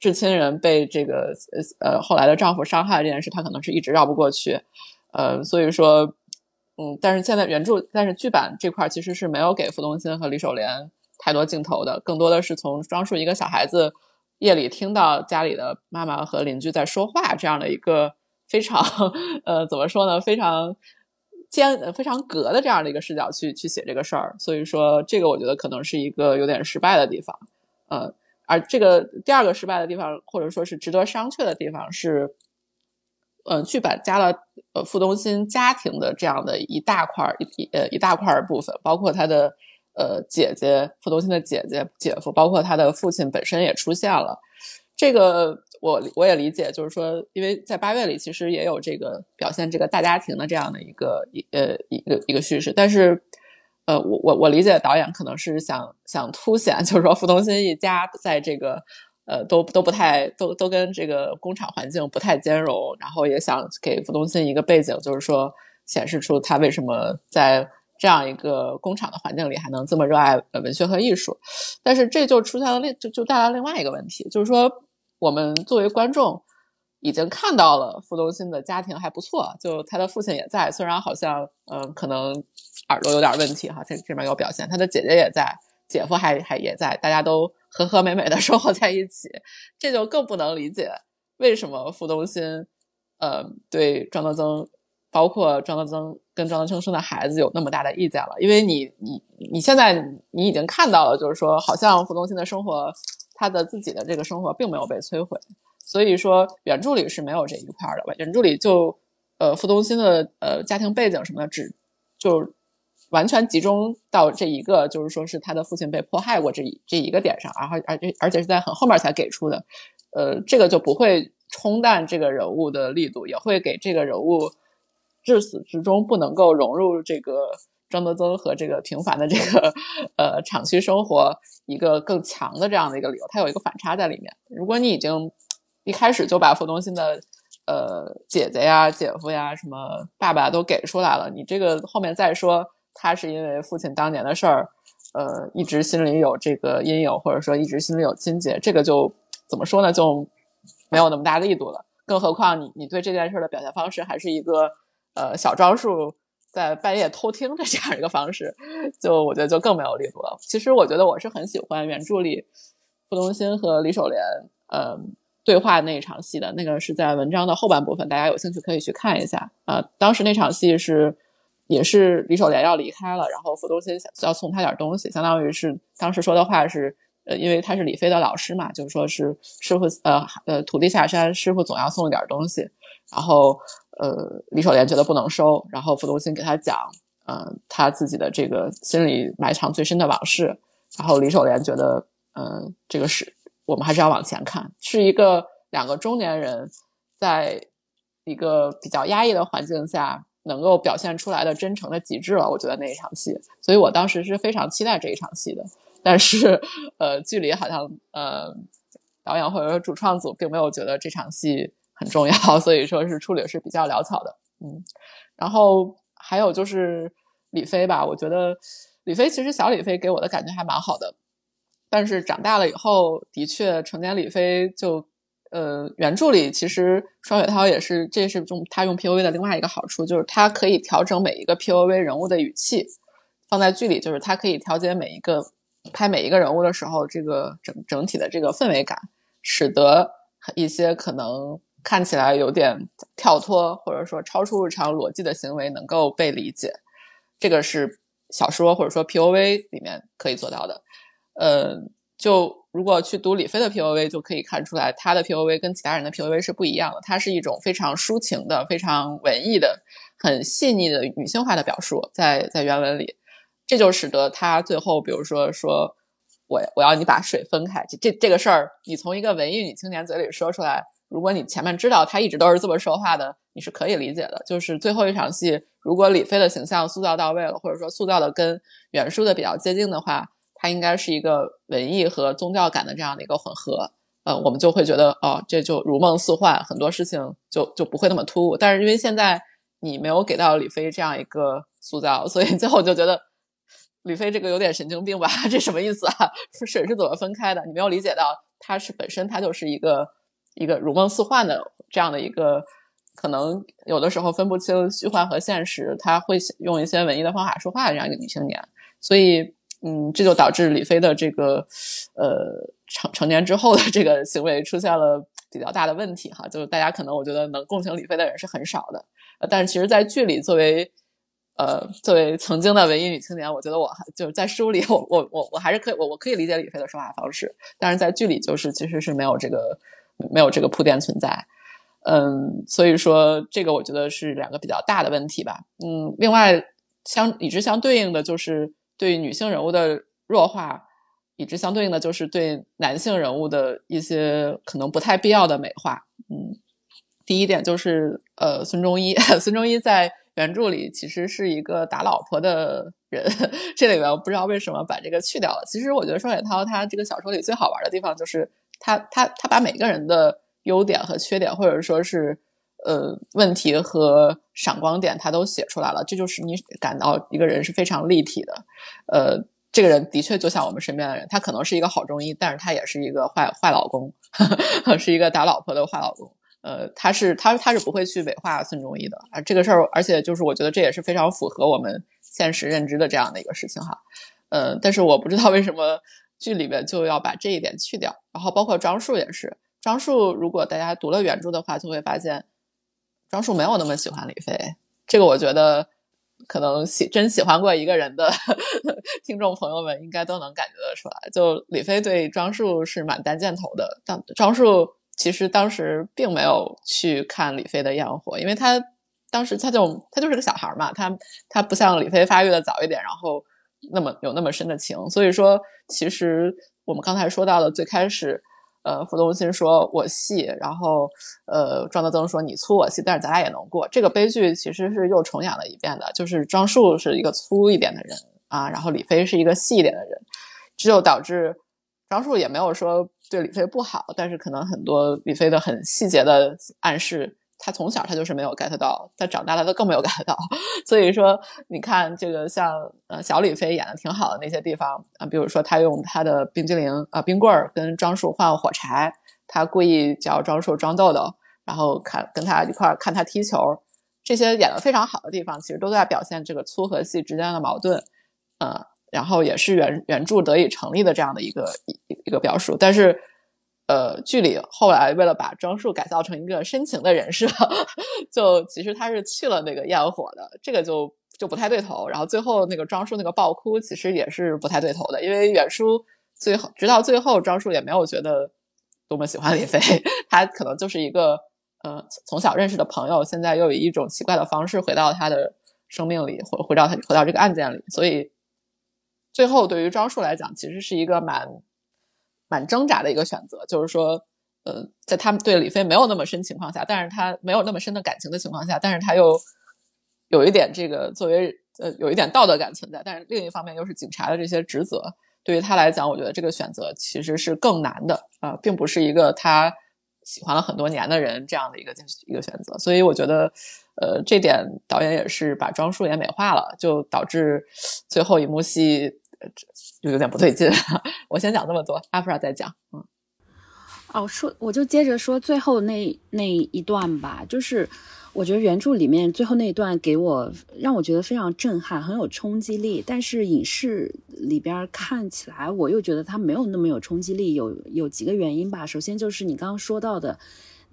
至亲人被这个呃后来的丈夫伤害这件事，他可能是一直绕不过去，呃，所以说，嗯，但是现在原著，但是剧版这块其实是没有给傅东新和李守莲太多镜头的，更多的是从装述一个小孩子夜里听到家里的妈妈和邻居在说话这样的一个非常 呃怎么说呢，非常尖非常隔的这样的一个视角去去写这个事儿，所以说这个我觉得可能是一个有点失败的地方，呃。而这个第二个失败的地方，或者说是值得商榷的地方是，嗯，剧版加了呃傅东新家庭的这样的一大块一呃一大块部分，包括他的呃姐姐傅东新的姐姐姐夫，包括他的父亲本身也出现了。这个我我也理解，就是说，因为在八月里其实也有这个表现这个大家庭的这样的一个一呃一个一个叙事，但是呃，我我我理解导演可能是想想凸显，就是说傅东新一家在这个呃都都不太都都跟这个工厂环境不太兼容，然后也想给傅东新一个背景，就是说显示出他为什么在这样一个工厂的环境里还能这么热爱呃文学和艺术。但是这就出现了另就就带来另外一个问题，就是说我们作为观众。已经看到了傅东新的家庭还不错，就他的父亲也在，虽然好像嗯可能耳朵有点问题哈，这这边有表现，他的姐姐也在，姐夫还还也在，大家都和和美美的 生活在一起，这就更不能理解为什么傅东新呃对庄德增，包括庄德增跟庄德增生的孩子有那么大的意见了，因为你你你现在你已经看到了，就是说好像傅东新的生活，他的自己的这个生活并没有被摧毁。所以说原著里是没有这一块的，原著里就，呃，傅东新的呃家庭背景什么的，只就完全集中到这一个，就是说是他的父亲被迫害过这一这一个点上，然后而且而且是在很后面才给出的，呃，这个就不会冲淡这个人物的力度，也会给这个人物至始至终不能够融入这个张德增和这个平凡的这个呃厂区生活一个更强的这样的一个理由，它有一个反差在里面。如果你已经一开始就把傅东新的，呃，姐姐呀、姐夫呀、什么爸爸都给出来了，你这个后面再说他是因为父亲当年的事儿，呃，一直心里有这个阴影，或者说一直心里有心结，这个就怎么说呢？就没有那么大力度了。更何况你你对这件事的表现方式还是一个呃小招数在半夜偷听的这样一个方式，就我觉得就更没有力度了。其实我觉得我是很喜欢原著里傅东新和李守莲，嗯。对话那一场戏的那个是在文章的后半部分，大家有兴趣可以去看一下啊。当时那场戏是，也是李守莲要离开了，然后傅东新要送他点东西，相当于是当时说的话是，呃，因为他是李飞的老师嘛，就是说是师傅，呃呃，徒弟下山，师傅总要送一点东西。然后，呃，李守莲觉得不能收，然后傅东新给他讲，嗯，他自己的这个心里埋藏最深的往事。然后李守莲觉得，嗯，这个是。我们还是要往前看，是一个两个中年人，在一个比较压抑的环境下，能够表现出来的真诚的极致了。我觉得那一场戏，所以我当时是非常期待这一场戏的。但是，呃，剧里好像呃，导演或者说主创组并没有觉得这场戏很重要，所以说是处理是比较潦草的。嗯，然后还有就是李飞吧，我觉得李飞其实小李飞给我的感觉还蛮好的。但是长大了以后，的确成年李飞就，呃，原著里其实双雪涛也是，这是用他用 P O V 的另外一个好处，就是他可以调整每一个 P O V 人物的语气，放在剧里就是他可以调节每一个拍每一个人物的时候，这个整整体的这个氛围感，使得一些可能看起来有点跳脱或者说超出日常逻辑的行为能够被理解，这个是小说或者说 P O V 里面可以做到的。呃，就如果去读李飞的 P O V，就可以看出来他的 P O V 跟其他人的 P O V 是不一样的。它是一种非常抒情的、非常文艺的、很细腻的女性化的表述，在在原文里，这就使得他最后，比如说说，我我要你把水分开，这这这个事儿，你从一个文艺女青年嘴里说出来，如果你前面知道他一直都是这么说话的，你是可以理解的。就是最后一场戏，如果李飞的形象塑造到位了，或者说塑造的跟原书的比较接近的话。它应该是一个文艺和宗教感的这样的一个混合，呃，我们就会觉得哦，这就如梦似幻，很多事情就就不会那么突兀。但是因为现在你没有给到李飞这样一个塑造，所以最后就觉得李飞这个有点神经病吧？这什么意思啊？水是怎么分开的？你没有理解到，它是本身它就是一个一个如梦似幻的这样的一个，可能有的时候分不清虚幻和现实，他会用一些文艺的方法说话的这样一个女青年，所以。嗯，这就导致李飞的这个，呃，成成年之后的这个行为出现了比较大的问题哈。就是大家可能我觉得能共情李飞的人是很少的，呃，但是其实，在剧里作为，呃，作为曾经的文艺女青年，我觉得我还就是在书里，我我我我还是可以，我我可以理解李飞的说话方式，但是在剧里就是其实是没有这个没有这个铺垫存在，嗯，所以说这个我觉得是两个比较大的问题吧。嗯，另外相与之相对应的就是。对女性人物的弱化，与之相对应的就是对男性人物的一些可能不太必要的美化。嗯，第一点就是呃，孙中一，孙中一在原著里其实是一个打老婆的人，这里边我不知道为什么把这个去掉了。其实我觉得双雪涛他这个小说里最好玩的地方就是他他他把每个人的优点和缺点，或者说是呃问题和闪光点，他都写出来了。这就是你感到一个人是非常立体的。呃，这个人的确就像我们身边的人，他可能是一个好中医，但是他也是一个坏坏老公，是一个打老婆的坏老公。呃，他是他他是不会去美化孙中义的啊，这个事儿，而且就是我觉得这也是非常符合我们现实认知的这样的一个事情哈。呃，但是我不知道为什么剧里面就要把这一点去掉，然后包括张树也是，张树如果大家读了原著的话，就会发现张树没有那么喜欢李飞，这个我觉得可能喜真喜欢过一个人的 听众朋友们应该都能感觉得出来，就李飞对张树是蛮单箭头的，但张树。其实当时并没有去看李飞的焰火，因为他当时他就他就是个小孩嘛，他他不像李飞发育的早一点，然后那么有那么深的情。所以说，其实我们刚才说到的最开始，呃，付东新说我细，然后呃，庄德增说你粗我细，但是咱俩也能过。这个悲剧其实是又重演了一遍的，就是庄树是一个粗一点的人啊，然后李飞是一个细一点的人，只有导致庄树也没有说。对李飞不好，但是可能很多李飞的很细节的暗示，他从小他就是没有 get 到，他长大了他更没有 get 到。所以说，你看这个像呃小李飞演的挺好的那些地方啊，比如说他用他的冰激凌啊冰棍儿跟庄树换火柴，他故意叫庄树装豆豆，然后看跟他一块看他踢球，这些演的非常好的地方，其实都在表现这个粗和细之间的矛盾，呃。然后也是原原著得以成立的这样的一个一一个表述，但是，呃，剧里后来为了把庄树改造成一个深情的人设，就其实他是去了那个焰火的，这个就就不太对头。然后最后那个庄树那个爆哭，其实也是不太对头的，因为远书最后直到最后，庄树也没有觉得多么喜欢李飞，他可能就是一个呃从小认识的朋友，现在又以一种奇怪的方式回到他的生命里，回回到他回到这个案件里，所以。最后，对于庄树来讲，其实是一个蛮蛮挣扎的一个选择。就是说，呃，在他们对李飞没有那么深情况下，但是他没有那么深的感情的情况下，但是他又有一点这个作为呃有一点道德感存在，但是另一方面又是警察的这些职责，对于他来讲，我觉得这个选择其实是更难的啊，并不是一个他喜欢了很多年的人这样的一个一个选择。所以，我觉得。呃，这点导演也是把庄树也美化了，就导致最后一幕戏就有点不对劲。我先讲这么多，阿普拉再讲。嗯，哦，说我就接着说最后那那一段吧，就是我觉得原著里面最后那一段给我让我觉得非常震撼，很有冲击力。但是影视里边看起来，我又觉得它没有那么有冲击力。有有几个原因吧，首先就是你刚刚说到的。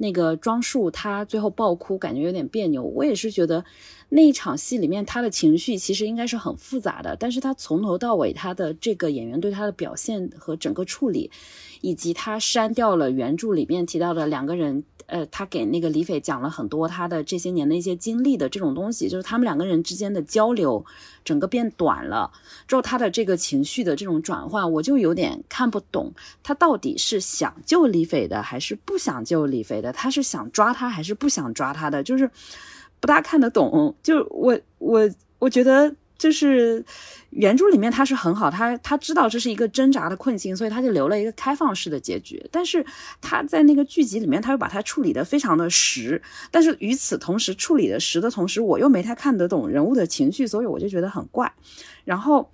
那个庄树他最后爆哭，感觉有点别扭。我也是觉得那一场戏里面他的情绪其实应该是很复杂的，但是他从头到尾他的这个演员对他的表现和整个处理，以及他删掉了原著里面提到的两个人。呃，他给那个李斐讲了很多他的这些年的一些经历的这种东西，就是他们两个人之间的交流，整个变短了之后，他的这个情绪的这种转换，我就有点看不懂，他到底是想救李斐的，还是不想救李斐的？他是想抓他，还是不想抓他的？就是不大看得懂。就我我我觉得。就是原著里面他是很好，他他知道这是一个挣扎的困境，所以他就留了一个开放式的结局。但是他在那个剧集里面，他又把它处理的非常的实。但是与此同时，处理的实的同时，我又没太看得懂人物的情绪，所以我就觉得很怪。然后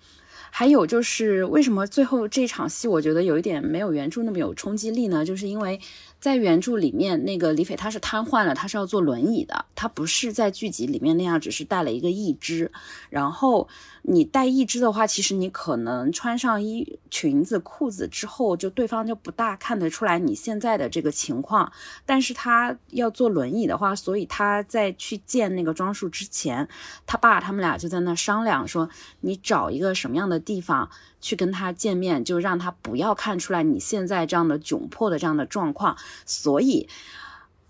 还有就是为什么最后这场戏我觉得有一点没有原著那么有冲击力呢？就是因为。在原著里面，那个李斐他是瘫痪了，他是要坐轮椅的，他不是在剧集里面那样，只是带了一个义肢。然后你带一只的话，其实你可能穿上衣裙子、裤子之后，就对方就不大看得出来你现在的这个情况。但是他要坐轮椅的话，所以他在去见那个庄树之前，他爸他们俩就在那商量说，你找一个什么样的地方。去跟他见面，就让他不要看出来你现在这样的窘迫的这样的状况。所以，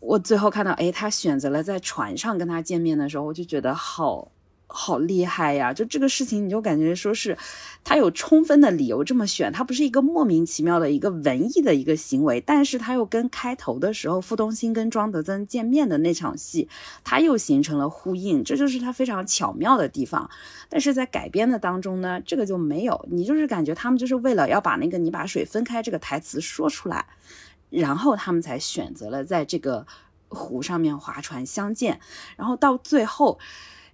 我最后看到，哎，他选择了在船上跟他见面的时候，我就觉得好好厉害呀！就这个事情，你就感觉说是他有充分的理由这么选，他不是一个莫名其妙的一个文艺的一个行为，但是他又跟开头的时候傅东兴跟庄德增见面的那场戏，他又形成了呼应，这就是他非常巧妙的地方。但是在改编的当中呢，这个就没有，你就是感觉他们就是为了要把那个你把水分开这个台词说出来，然后他们才选择了在这个湖上面划船相见，然后到最后。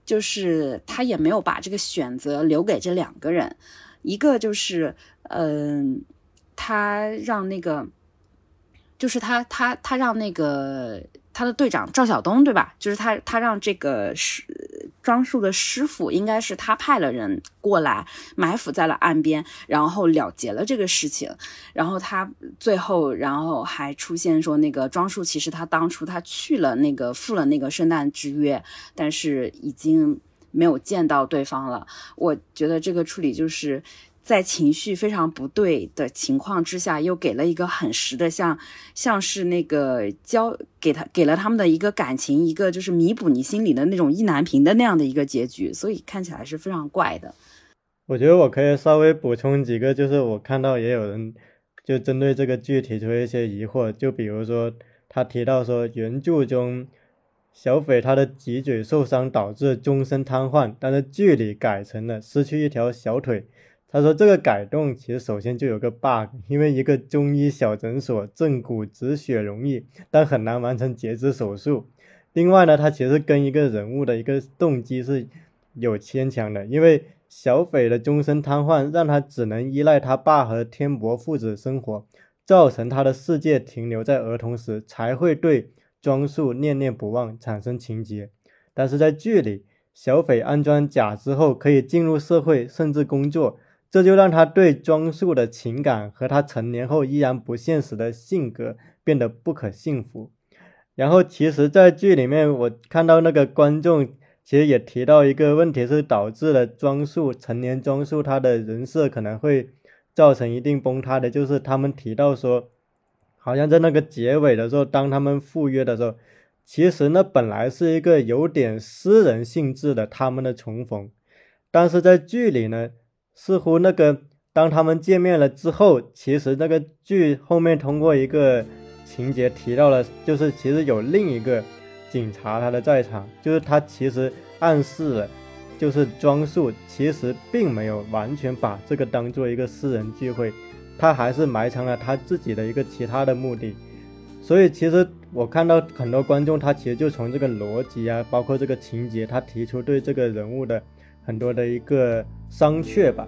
就是他也没有把这个选择留给这两个人，一个就是，嗯，他让那个，就是他他他让那个。他的队长赵晓东，对吧？就是他，他让这个是庄树的师傅，应该是他派了人过来埋伏在了岸边，然后了结了这个事情。然后他最后，然后还出现说，那个庄树其实他当初他去了那个赴了那个圣诞之约，但是已经没有见到对方了。我觉得这个处理就是。在情绪非常不对的情况之下，又给了一个很实的，像像是那个交给他给了他们的一个感情，一个就是弥补你心里的那种意难平的那样的一个结局，所以看起来是非常怪的。我觉得我可以稍微补充几个，就是我看到也有人就针对这个剧提出一些疑惑，就比如说他提到说原著中小斐他的脊椎受伤导致终身瘫痪，但是剧里改成了失去一条小腿。他说：“这个改动其实首先就有个 bug，因为一个中医小诊所正骨止血容易，但很难完成截肢手术。另外呢，他其实跟一个人物的一个动机是有牵强的，因为小斐的终身瘫痪让他只能依赖他爸和天伯父子生活，造成他的世界停留在儿童时，才会对庄树念念不忘，产生情结。但是在剧里，小斐安装甲之后可以进入社会，甚至工作。”这就让他对庄树的情感和他成年后依然不现实的性格变得不可信服。然后，其实，在剧里面，我看到那个观众其实也提到一个问题，是导致了庄树成年庄树他的人设可能会造成一定崩塌的，就是他们提到说，好像在那个结尾的时候，当他们赴约的时候，其实那本来是一个有点私人性质的他们的重逢，但是在剧里呢。似乎那个当他们见面了之后，其实那个剧后面通过一个情节提到了，就是其实有另一个警察他的在场，就是他其实暗示了，就是庄树其实并没有完全把这个当做一个私人聚会，他还是埋藏了他自己的一个其他的目的。所以其实我看到很多观众，他其实就从这个逻辑啊，包括这个情节，他提出对这个人物的。很多的一个商榷吧。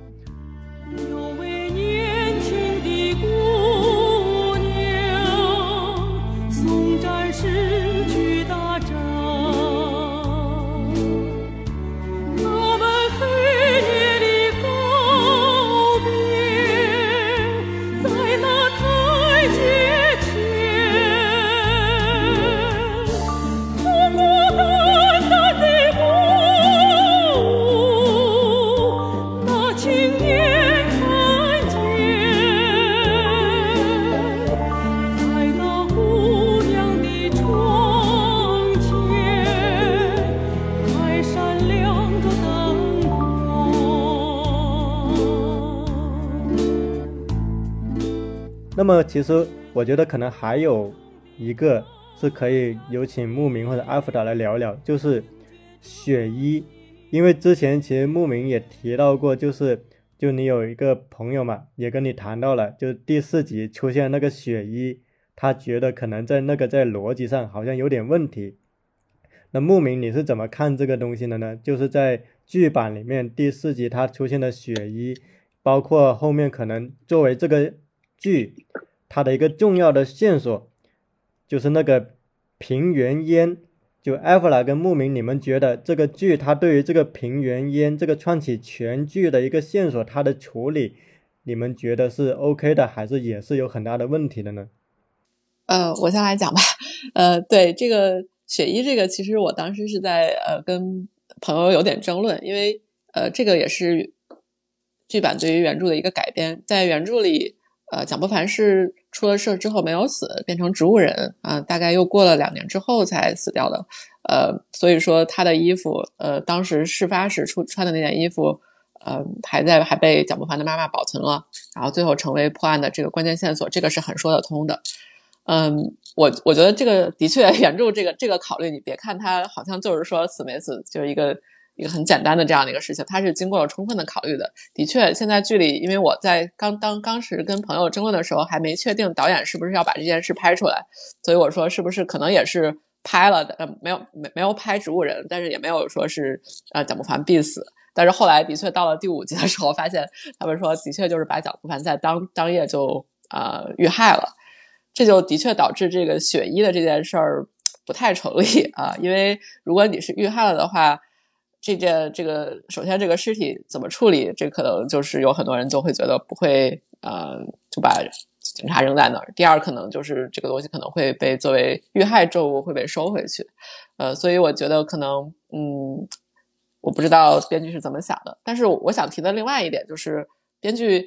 那么，其实我觉得可能还有一个是可以有请牧民或者阿福达来聊聊，就是雪衣，因为之前其实牧民也提到过，就是就你有一个朋友嘛，也跟你谈到了，就第四集出现那个雪衣，他觉得可能在那个在逻辑上好像有点问题。那牧民你是怎么看这个东西的呢？就是在剧版里面第四集他出现的雪衣，包括后面可能作为这个。剧它的一个重要的线索就是那个平原烟，就艾弗拉跟牧民，你们觉得这个剧它对于这个平原烟这个串起全剧的一个线索，它的处理，你们觉得是 OK 的，还是也是有很大的问题的呢？呃，我先来讲吧。呃，对这个雪衣这个，其实我当时是在呃跟朋友有点争论，因为呃这个也是剧版对于原著的一个改编，在原著里。呃，蒋不凡是出了事之后没有死，变成植物人啊，大概又过了两年之后才死掉的。呃，所以说他的衣服，呃，当时事发时出穿的那件衣服，呃，还在还被蒋伯凡的妈妈保存了，然后最后成为破案的这个关键线索，这个是很说得通的。嗯，我我觉得这个的确 原著这个这个考虑，你别看他好像就是说死没死，就是一个一个很简单的这样的一个事情，他是经过了充分的考虑的。的确，现在剧里，因为我在刚当当时跟朋友争论的时候，还没确定导演是不是要把这件事拍出来，所以我说是不是可能也是拍了的，呃，没有没没有拍植物人，但是也没有说是呃蒋不凡必死。但是后来的确到了第五集的时候，发现他们说的确就是把蒋不凡在当当夜就呃遇害了。这就的确导致这个血衣的这件事儿不太成立啊，因为如果你是遇害了的话，这件这个首先这个尸体怎么处理，这可能就是有很多人就会觉得不会呃就把警察扔在那儿。第二，可能就是这个东西可能会被作为遇害证物会被收回去，呃，所以我觉得可能嗯，我不知道编剧是怎么想的，但是我想提的另外一点就是，编剧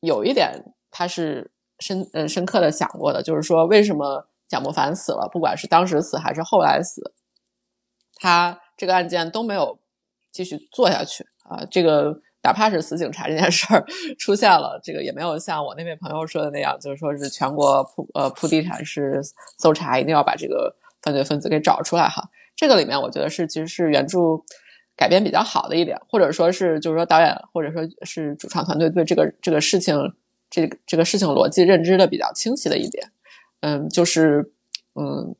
有一点他是。深嗯深刻的想过的，就是说为什么蒋伯凡死了，不管是当时死还是后来死，他这个案件都没有继续做下去啊。这个哪怕是死警察这件事儿 出现了，这个也没有像我那位朋友说的那样，就是说是全国铺呃铺地毯式搜查，一定要把这个犯罪分子给找出来哈。这个里面我觉得是其实是原著改编比较好的一点，或者说是就是说导演或者说是主创团队对这个这个事情。这个这个事情逻辑认知的比较清晰的一点，嗯，就是嗯，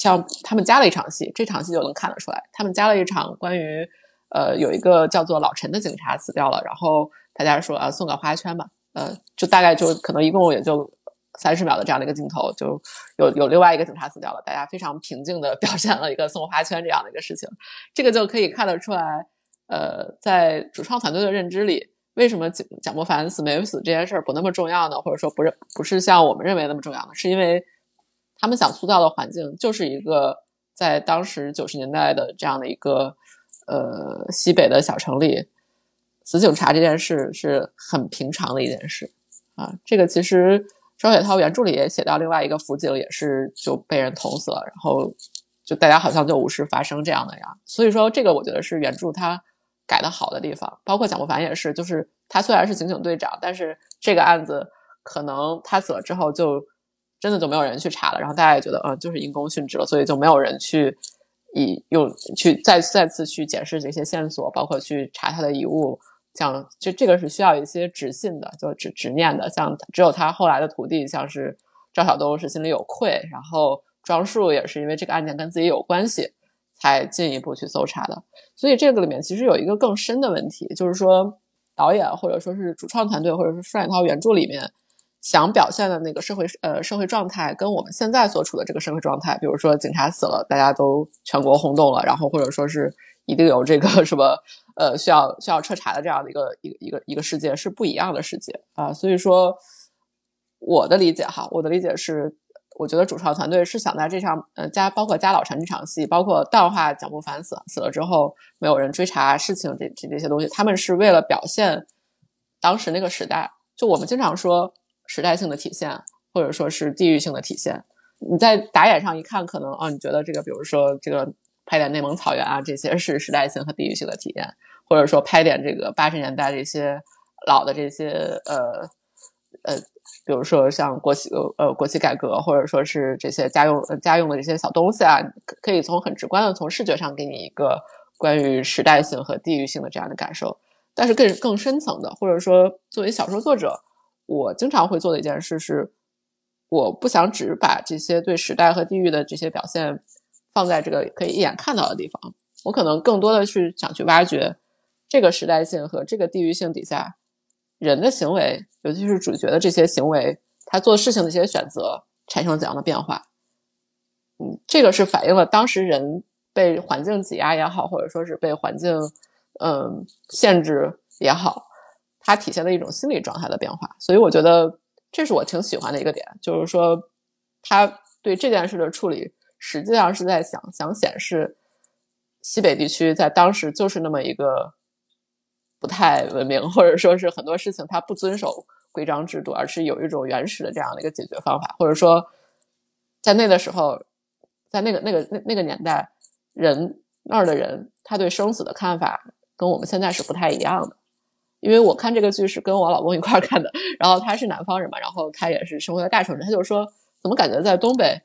像他们加了一场戏，这场戏就能看得出来，他们加了一场关于呃有一个叫做老陈的警察死掉了，然后大家说啊送个花圈吧，呃，就大概就可能一共也就三十秒的这样的一个镜头，就有有另外一个警察死掉了，大家非常平静的 表现了一个送花圈这样的一个事情，这个就可以看得出来，呃，在主创团队的认知里。为什么蒋蒋伯凡死没死这件事儿不那么重要呢？或者说不是不是像我们认为那么重要呢？是因为他们想塑造的环境就是一个在当时九十年代的这样的一个呃西北的小城里，死警察这件事是很平常的一件事啊。这个其实双雪涛原著里也写到，另外一个辅警也是就被人捅死了，然后就大家好像就无事发生这样的呀。所以说这个我觉得是原著它。改的好的地方，包括蒋伯凡也是，就是他虽然是刑警队长，但是这个案子可能他死了之后，就真的就没有人去查了，然后大家也觉得，嗯，就是因公殉职了，所以就没有人去以用去再再次去检视这些线索，包括去查他的遗物，像这这个是需要一些执信的，就执执念的，像只有他后来的徒弟，像是赵小东是心里有愧，然后庄树也是因为这个案件跟自己有关系。才进一步去搜查的，所以这个里面其实有一个更深的问题，就是说导演或者说是主创团队或者是双雪涛原著里面想表现的那个社会呃社会状态，跟我们现在所处的这个社会状态，比如说警察死了，大家都全国轰动了，然后或者说是一定有这个什么呃需要需要彻查的这样的一个一个一个一个世界是不一样的世界啊，所以说我的理解哈，我的理解是。我觉得主创团队是想在这场，呃，加包括加老陈这场戏，包括淡化蒋不凡死死了之后没有人追查事情这这这些东西，他们是为了表现当时那个时代。就我们经常说时代性的体现，或者说是地域性的体现。你在打眼上一看，可能啊，你觉得这个，比如说这个拍点内蒙草原啊，这些是时代性和地域性的体验，或者说拍点这个八十年代这些老的这些呃呃。比如说像国企呃国企改革，或者说是这些家用家用的这些小东西啊，可以从很直观的从视觉上给你一个关于时代性和地域性的这样的感受。但是更更深层的，或者说作为小说作者，我经常会做的一件事是，我不想只把这些对时代和地域的这些表现放在这个可以一眼看到的地方，我可能更多的去想去挖掘这个时代性和这个地域性底下。人的行为，尤其是主角的这些行为，他做事情的一些选择产生怎样的变化？嗯，这个是反映了当时人被环境挤压也好，或者说是被环境嗯限制也好，它体现的一种心理状态的变化。所以我觉得这是我挺喜欢的一个点，就是说他对这件事的处理，实际上是在想想显示西北地区在当时就是那么一个。不太文明，或者说是很多事情他不遵守规章制度，而是有一种原始的这样的一个解决方法，或者说在那的时候，在那个那个那那个年代，人那儿的人他对生死的看法跟我们现在是不太一样的。因为我看这个剧是跟我老公一块儿看的，然后他是南方人嘛，然后他也是生活在大城市，他就说怎么感觉在东北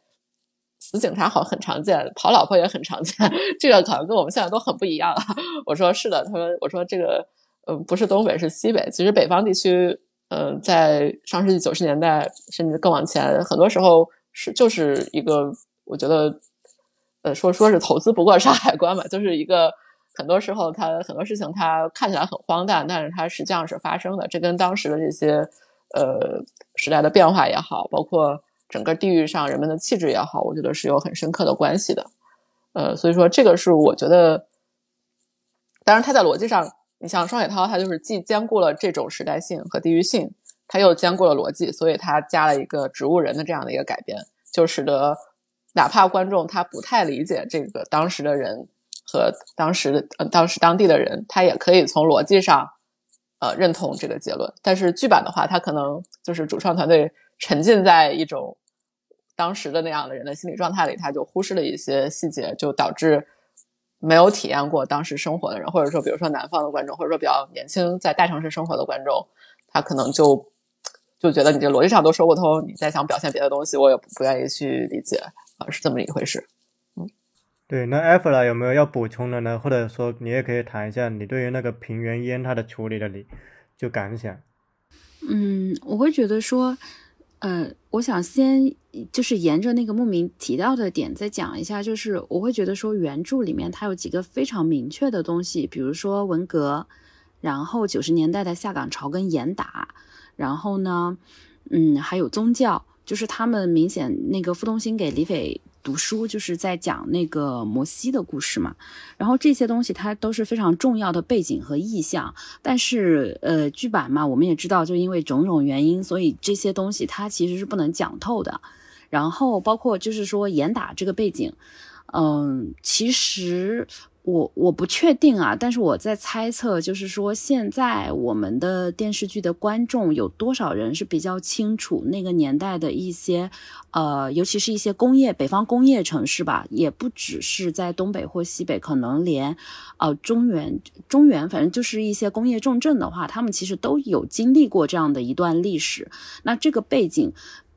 死警察好很常见，跑老婆也很常见，这个好像跟我们现在都很不一样啊。我说是的，他说我说这个嗯不是东北是西北，其实北方地区嗯在上世纪九十年代甚至更往前，很多时候是就是一个我觉得呃说说是投资不过山海关嘛，就是一个。很多时候，它很多事情它看起来很荒诞，但是它实际上是发生的。这跟当时的这些呃时代的变化也好，包括整个地域上人们的气质也好，我觉得是有很深刻的关系的。呃，所以说这个是我觉得，当然它在逻辑上，你像双雪涛，他就是既兼顾了这种时代性和地域性，他又兼顾了逻辑，所以他加了一个植物人的这样的一个改编，就使得哪怕观众他不太理解这个当时的人。和当时的呃当时当地的人，他也可以从逻辑上，呃认同这个结论。但是剧版的话，他可能就是主创团队沉浸在一种当时的那样的人的心理状态里，他就忽视了一些细节，就导致没有体验过当时生活的人，或者说比如说南方的观众，或者说比较年轻在大城市生活的观众，他可能就就觉得你这逻辑上都说不通，你再想表现别的东西，我也不愿意去理解啊，是这么一回事。对，那艾弗拉有没有要补充的呢？或者说，你也可以谈一下你对于那个平原烟它的处理的理就感想。嗯，我会觉得说，呃，我想先就是沿着那个牧民提到的点再讲一下，就是我会觉得说，原著里面它有几个非常明确的东西，比如说文革，然后九十年代的下岗潮跟严打，然后呢，嗯，还有宗教，就是他们明显那个傅东兴给李斐。读书就是在讲那个摩西的故事嘛，然后这些东西它都是非常重要的背景和意象，但是呃剧版嘛，我们也知道，就因为种种原因，所以这些东西它其实是不能讲透的。然后包括就是说严打这个背景，嗯，其实。我我不确定啊，但是我在猜测，就是说现在我们的电视剧的观众有多少人是比较清楚那个年代的一些，呃，尤其是一些工业北方工业城市吧，也不只是在东北或西北，可能连，呃，中原中原，反正就是一些工业重镇的话，他们其实都有经历过这样的一段历史。那这个背景。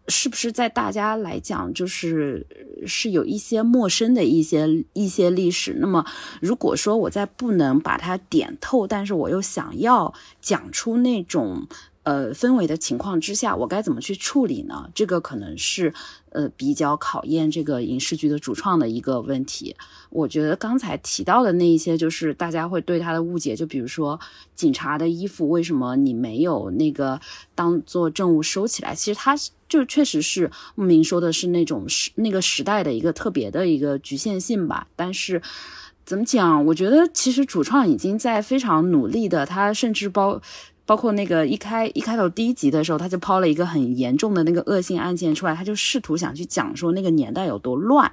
是不是在大家来讲，就是是有一些陌生的一些一些历史？那么，如果说我在不能把它点透，但是我又想要讲出那种。呃，氛围的情况之下，我该怎么去处理呢？这个可能是呃比较考验这个影视剧的主创的一个问题。我觉得刚才提到的那一些，就是大家会对他的误解，就比如说警察的衣服为什么你没有那个当做证物收起来？其实他就确实是牧民说的是那种时那个时代的一个特别的一个局限性吧。但是怎么讲？我觉得其实主创已经在非常努力的，他甚至包。包括那个一开一开头第一集的时候，他就抛了一个很严重的那个恶性案件出来，他就试图想去讲说那个年代有多乱，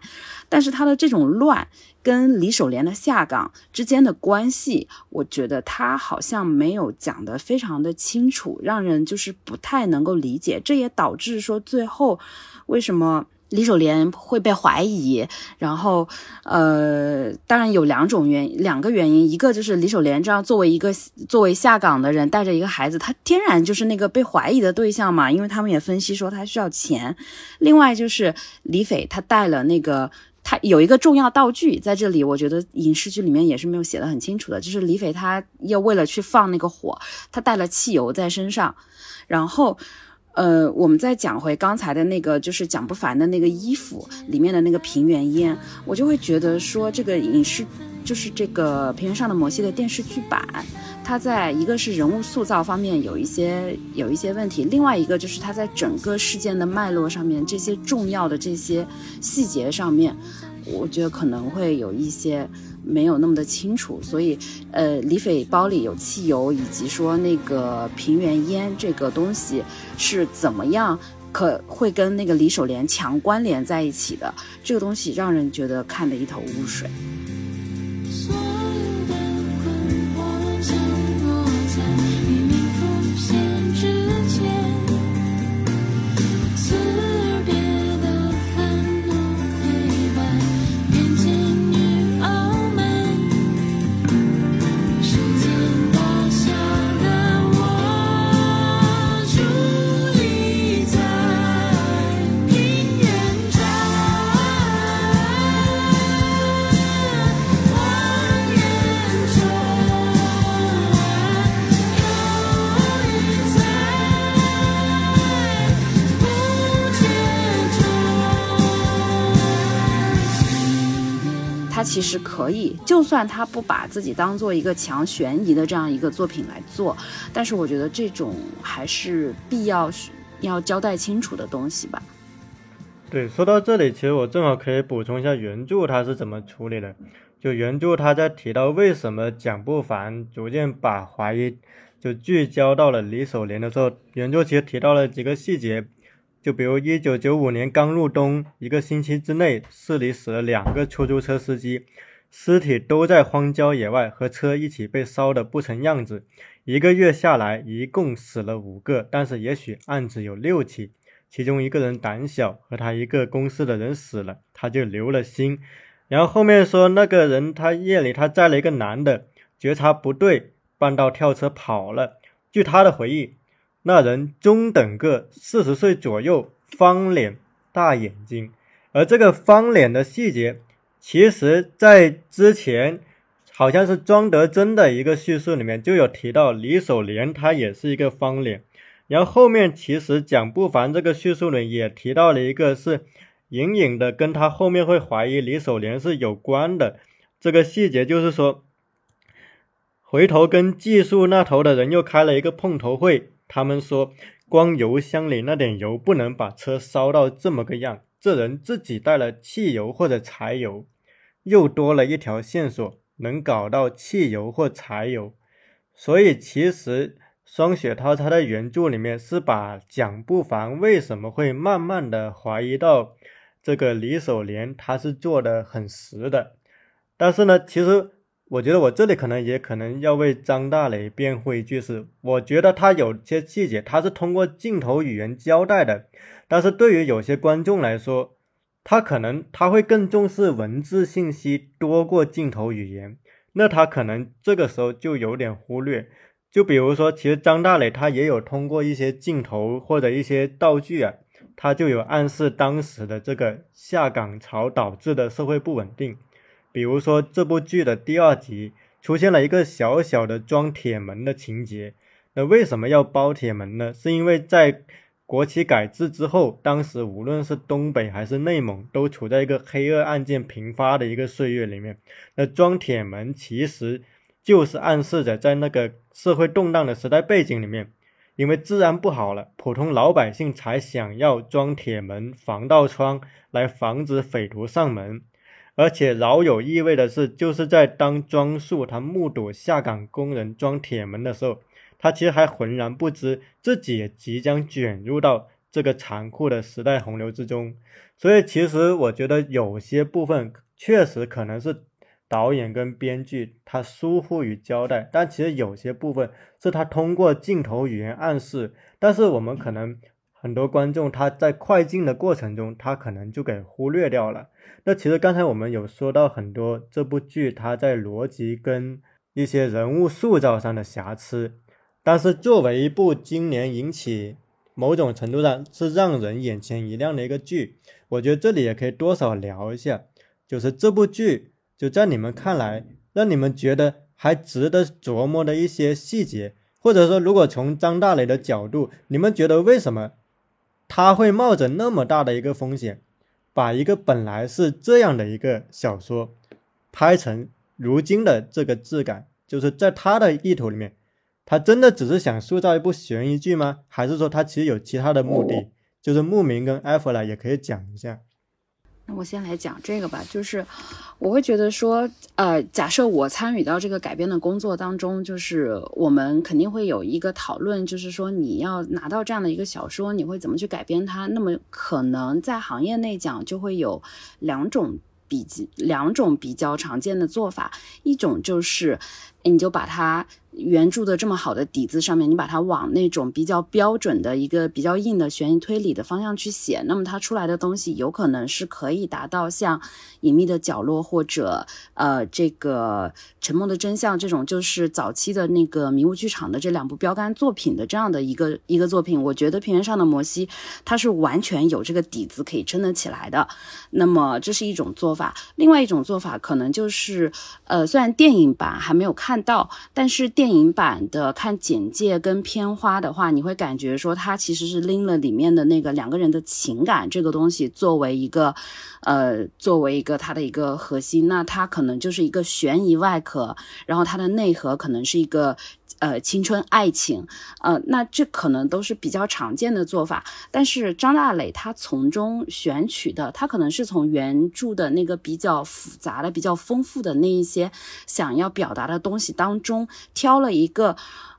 但是他的这种乱跟李守廉的下岗之间的关系，我觉得他好像没有讲得非常的清楚，让人就是不太能够理解，这也导致说最后为什么。李守莲会被怀疑，然后，呃，当然有两种原两个原因，一个就是李守莲这样作为一个作为下岗的人，带着一个孩子，他天然就是那个被怀疑的对象嘛，因为他们也分析说他需要钱。另外就是李斐他带了那个，他有一个重要道具在这里，我觉得影视剧里面也是没有写的很清楚的，就是李斐他要为了去放那个火，他带了汽油在身上，然后。呃，我们再讲回刚才的那个，就是蒋不凡的那个衣服里面的那个平原烟，我就会觉得说，这个影视就是这个平原上的摩西的电视剧版，它在一个是人物塑造方面有一些有一些问题，另外一个就是它在整个事件的脉络上面，这些重要的这些细节上面，我觉得可能会有一些。没有那么的清楚，所以，呃，李斐包里有汽油，以及说那个平原烟这个东西是怎么样可会跟那个李守莲强关联在一起的，这个东西让人觉得看得一头雾水。其实可以，就算他不把自己当做一个强悬疑的这样一个作品来做，但是我觉得这种还是必要要交代清楚的东西吧。对，说到这里，其实我正好可以补充一下原著它是怎么处理的。就原著他在提到为什么蒋不凡逐渐把怀疑就聚焦到了李守廉的时候，原著其实提到了几个细节。就比如一九九五年刚入冬，一个星期之内，市里死了两个出租车司机，尸体都在荒郊野外，和车一起被烧得不成样子。一个月下来，一共死了五个，但是也许案子有六起。其中一个人胆小，和他一个公司的人死了，他就留了心。然后后面说那个人他夜里他载了一个男的，觉察不对，半道跳车跑了。据他的回忆。那人中等个，四十岁左右，方脸，大眼睛。而这个方脸的细节，其实在之前好像是庄德珍的一个叙述里面就有提到，李守廉他也是一个方脸。然后后面其实蒋不凡这个叙述里也提到了一个，是隐隐的跟他后面会怀疑李守廉是有关的这个细节，就是说，回头跟技术那头的人又开了一个碰头会。他们说，光油箱里那点油不能把车烧到这么个样。这人自己带了汽油或者柴油，又多了一条线索，能搞到汽油或柴油。所以，其实双雪涛他在原著里面是把蒋不凡为什么会慢慢的怀疑到这个李守廉，他是做的很实的。但是呢，其实。我觉得我这里可能也可能要为张大雷辩护一句，是我觉得他有些细节他是通过镜头语言交代的，但是对于有些观众来说，他可能他会更重视文字信息多过镜头语言，那他可能这个时候就有点忽略。就比如说，其实张大磊他也有通过一些镜头或者一些道具啊，他就有暗示当时的这个下岗潮导致的社会不稳定。比如说，这部剧的第二集出现了一个小小的装铁门的情节。那为什么要包铁门呢？是因为在国企改制之后，当时无论是东北还是内蒙，都处在一个黑恶案件频发的一个岁月里面。那装铁门其实就是暗示着，在那个社会动荡的时代背景里面，因为治安不好了，普通老百姓才想要装铁门、防盗窗来防止匪徒上门。而且饶有意味的是，就是在当庄树他目睹下岗工人装铁门的时候，他其实还浑然不知自己也即将卷入到这个残酷的时代洪流之中。所以，其实我觉得有些部分确实可能是导演跟编剧他疏忽于交代，但其实有些部分是他通过镜头语言暗示，但是我们可能。很多观众他在快进的过程中，他可能就给忽略掉了。那其实刚才我们有说到很多这部剧它在逻辑跟一些人物塑造上的瑕疵，但是作为一部今年引起某种程度上是让人眼前一亮的一个剧，我觉得这里也可以多少聊一下，就是这部剧就在你们看来，让你们觉得还值得琢磨的一些细节，或者说如果从张大雷的角度，你们觉得为什么？他会冒着那么大的一个风险，把一个本来是这样的一个小说拍成如今的这个质感，就是在他的意图里面，他真的只是想塑造一部悬疑剧吗？还是说他其实有其他的目的？就是牧民跟艾弗莱也可以讲一下。那我先来讲这个吧，就是我会觉得说，呃，假设我参与到这个改编的工作当中，就是我们肯定会有一个讨论，就是说你要拿到这样的一个小说，你会怎么去改编它？那么可能在行业内讲，就会有两种比两种比较常见的做法，一种就是你就把它。原著的这么好的底子上面，你把它往那种比较标准的一个比较硬的悬疑推理的方向去写，那么它出来的东西有可能是可以达到像《隐秘的角落》或者呃这个《沉默的真相》这种，就是早期的那个迷雾剧场的这两部标杆作品的这样的一个一个作品。我觉得《平原上的摩西》它是完全有这个底子可以撑得起来的。那么这是一种做法，另外一种做法可能就是呃虽然电影版还没有看到，但是电电影版的看简介跟片花的话，你会感觉说它其实是拎了里面的那个两个人的情感这个东西作为一个，呃，作为一个它的一个核心。那它可能就是一个悬疑外壳，然后它的内核可能是一个。呃，青春爱情，呃，那这可能都是比较常见的做法。但是张大磊他从中选取的，他可能是从原著的那个比较复杂的、比较丰富的那一些想要表达的东西当中挑了一个，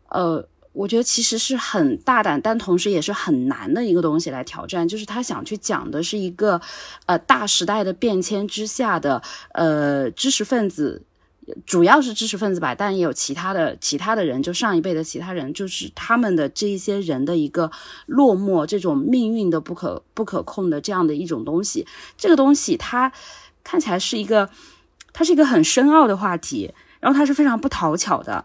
呃，我觉得其实是很大胆，但同时也是很难的一个东西来挑战。就是他想去讲的是一个，呃，大时代的变迁之下的，呃，知识分子。主要是知识分子吧，但也有其他的其他的人，就上一辈的其他人，就是他们的这一些人的一个落寞，这种命运的不可不可控的这样的一种东西。这个东西它看起来是一个，它是一个很深奥的话题，然后它是非常不讨巧的。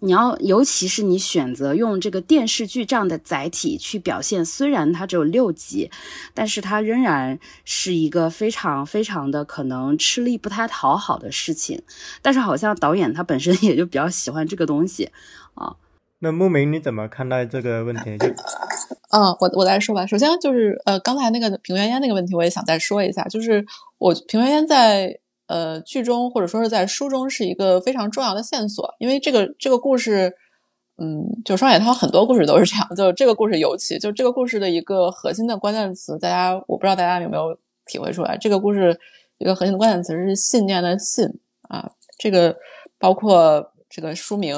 你要，尤其是你选择用这个电视剧这样的载体去表现，虽然它只有六集，但是它仍然是一个非常非常的可能吃力不太讨好的事情。但是好像导演他本身也就比较喜欢这个东西啊。那牧明你怎么看待这个问题？就，嗯，我我再说吧。首先就是呃，刚才那个平原烟那个问题，我也想再说一下，就是我平原烟在。呃，剧中或者说是在书中是一个非常重要的线索，因为这个这个故事，嗯，就双雪涛很多故事都是这样，就这个故事尤其，就这个故事的一个核心的关键词，大家我不知道大家有没有体会出来，这个故事一个核心的关键词是信念的信啊，这个包括这个书名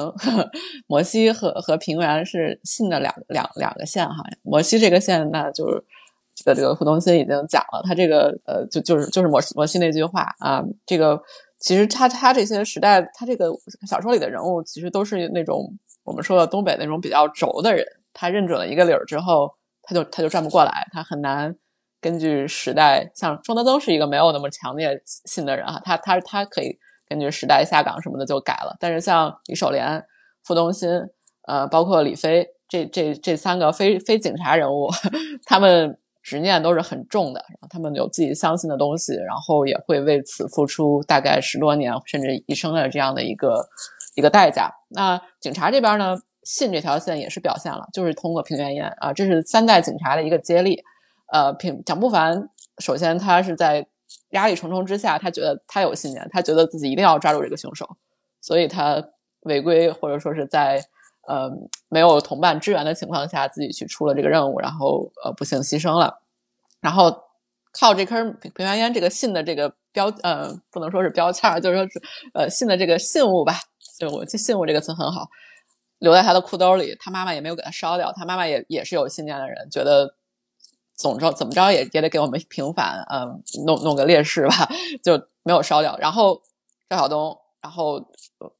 摩西和和平原是信的两两两个线哈，摩西这个线那就是。的这个傅东新已经讲了，他这个呃，就就是就是摩摩西那句话啊，这个其实他他这些时代，他这个小说里的人物，其实都是那种我们说的东北那种比较轴的人，他认准了一个理儿之后，他就他就转不过来，他很难根据时代，像庄德增是一个没有那么强烈信的人哈，他他他可以根据时代下岗什么的就改了，但是像李守廉、傅东新，呃，包括李飞这这这三个非非警察人物，他们。执念都是很重的，然后他们有自己相信的东西，然后也会为此付出大概十多年甚至一生的这样的一个一个代价。那警察这边呢，信这条线也是表现了，就是通过平原烟啊，这是三代警察的一个接力。呃，平蒋不凡首先他是在压力重重之下，他觉得他有信念，他觉得自己一定要抓住这个凶手，所以他违规或者说是在。呃，没有同伴支援的情况下，自己去出了这个任务，然后呃不幸牺牲了。然后靠这颗平平原烟这个信的这个标，呃，不能说是标签，就是说是呃信的这个信物吧。就我这信物这个词很好，留在他的裤兜里。他妈妈也没有给他烧掉，他妈妈也也是有信念的人，觉得总之怎么着也也得给我们平反，嗯，弄弄个烈士吧，就没有烧掉。然后赵晓东。然后，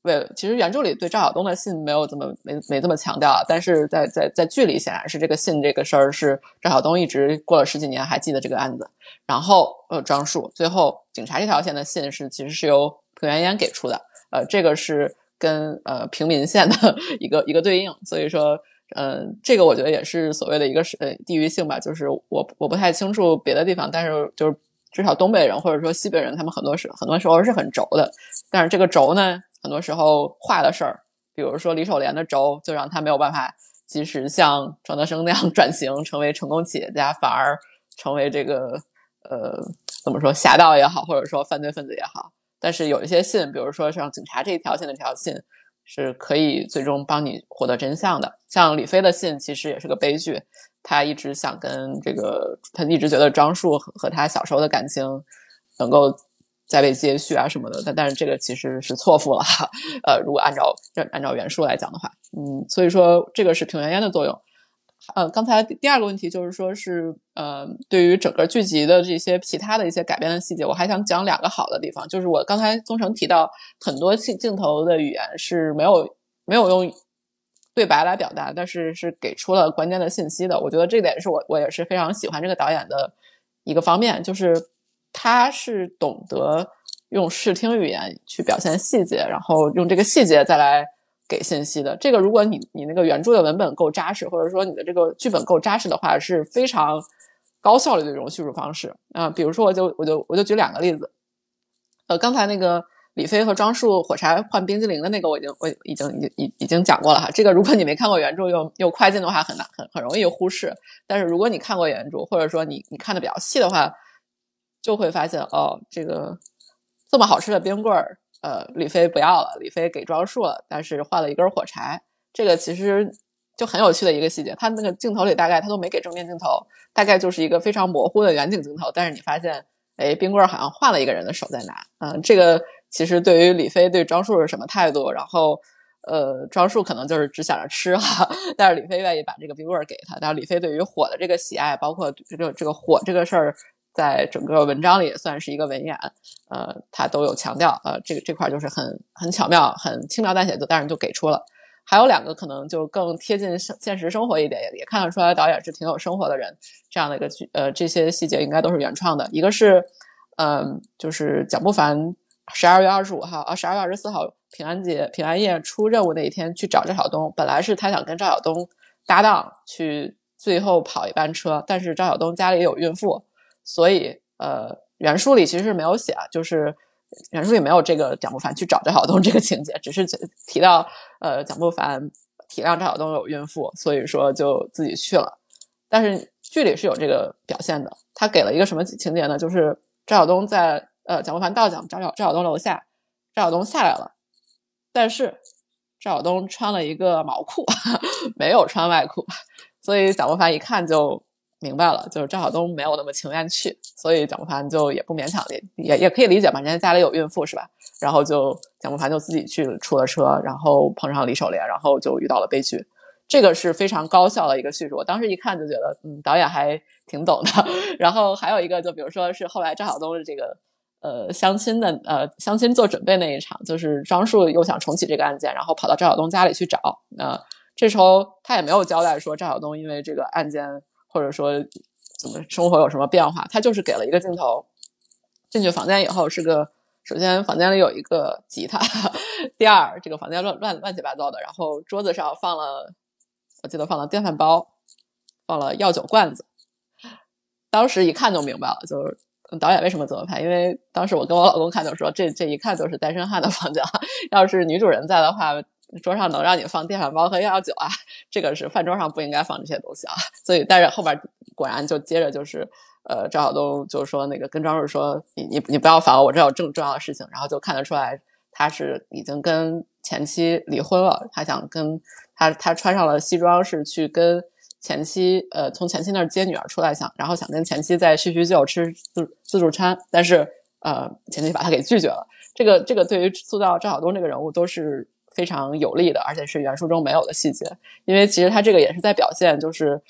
为其实原著里对赵晓东的信没有这么没没这么强调，但是在在在剧里显然是这个信这个事儿是赵晓东一直过了十几年还记得这个案子。然后呃，张树最后警察这条线的信是其实是由彭元烟给出的，呃，这个是跟呃平民线的 一个一个对应。所以说，嗯，这个我觉得也是所谓的一个是呃地域性吧，就是我我不太清楚别的地方，但是就是。至少东北人或者说西北人，他们很多时很多时候是很轴的，但是这个轴呢，很多时候坏的事儿，比如说李守廉的轴，就让他没有办法及时像庄德生那样 转型成为成功企业家，反而成为这个呃怎么说侠盗也好，或者说犯罪分子也好。但是有一些信，比如说像警察这一条线的这条信，是可以最终帮你获得真相的。像李飞的信，其实也是个悲剧。他一直想跟这个，他一直觉得张树和他小时候的感情能够再被接续啊什么的，但但是这个其实是错付了。呃，如果按照按照原书来讲的话，嗯，所以说这个是平原烟的作用。呃，刚才第二个问题就是说是，呃，对于整个剧集的这些其他的一些改编的细节，我还想讲两个好的地方，就是我刚才宗成提到很多镜镜头的语言是没有没有用。对白来表达，但是是给出了关键的信息的。我觉得这点是我我也是非常喜欢这个导演的一个方面，就是他是懂得用视听语言去表现细节，然后用这个细节再来给信息的。这个如果你你那个原著的文本够扎实，或者说你的这个剧本够扎实的话，是非常高效率的一种叙述方式啊。比如说，我就我就我就举两个例子，呃，刚才那个李飞和庄树火柴换冰激凌的那个，我已经我已经已经已已经讲过了哈。这个如果你没看过原著又又快进的话，很难很很容易忽视。但是如果你看过原著，或者说你你看的比较细的话，就会发现哦，这个这么好吃的冰棍儿，呃，李飞不要了，李飞给庄树了，但是换了一根火柴。这个其实就很有趣的一个细节，他那个镜头里大概他都没给正面镜头，大概就是一个非常模糊的远景镜头，但是你发现，哎，冰棍儿好像换了一个人的手在拿，嗯，这个。其实对于李飞对庄树是什么态度，然后，呃，庄树可能就是只想着吃哈，但是李飞愿意把这个冰棍儿给他。但是李飞对于火的这个喜爱，包括这个这个火这个事儿，在整个文章里也算是一个文眼，呃，他都有强调，呃，这个这块就是很很巧妙、很轻描淡写，就当然就给出了。还有两个可能就更贴近现实生活一点，也也看得出来导演是挺有生活的人，这样的一个剧，呃，这些细节应该都是原创的。一个是，嗯，就是蒋不凡。十二月二十五号啊，十二月二十四号平安节平安夜出任务那一天去找赵晓东，本来是他想跟赵晓东搭档去最后跑一班车，但是赵晓东家里有孕妇，所以呃原书里其实是没有写，就是原书里没有这个蒋不凡去找赵晓东这个情节，只是提到呃蒋不凡体谅赵晓东有孕妇，所以说就自己去了。但是剧里是有这个表现的，他给了一个什么情节呢？就是赵晓东在。呃，蒋不凡到蒋张赵赵晓东楼下，赵晓东下来了，但是赵晓东穿了一个毛裤，没有穿外裤，所以蒋不凡一看就明白了，就是赵晓东没有那么情愿去，所以蒋不凡就也不勉强，也也也可以理解嘛，人家家里有孕妇是吧？然后就蒋不凡就自己去出了车，然后碰上李守廉，然后就遇到了悲剧。这个是非常高效的一个叙述，我当时一看就觉得，嗯，导演还挺懂的。然后还有一个，就比如说是后来赵晓东的这个。呃，相亲的呃，相亲做准备那一场，就是张树又想重启这个案件，然后跑到赵晓东家里去找。那这时候他也没有交代说赵晓东因为这个案件或者说怎么生活有什么变化，他就是给了一个镜头，进去房间以后是个，首先房间里有一个吉他，第二这个房间乱乱乱七八糟的，然后桌子上放了，我记得放了电饭煲，放了药酒罐子，当时一看就明白了，就是。导演为什么这么拍？因为当时我跟我老公看就说，这这一看就是单身汉的房间。要是女主人在的话，桌上能让你放电饭煲和药酒啊？这个是饭桌上不应该放这些东西啊。所以，但是后边果然就接着就是，呃，赵晓东就说那个跟庄瑞说，你你你不要烦我，我这有更重要的事情。然后就看得出来，他是已经跟前妻离婚了，他想跟他他穿上了西装是去跟。前妻呃，从前妻那儿接女儿出来，想然后想跟前妻再叙叙旧，吃自自助餐，但是呃，前妻把他给拒绝了。这个这个对于塑造赵晓东这个人物都是非常有利的，而且是原书中没有的细节。因为其实他这个也是在表现，就是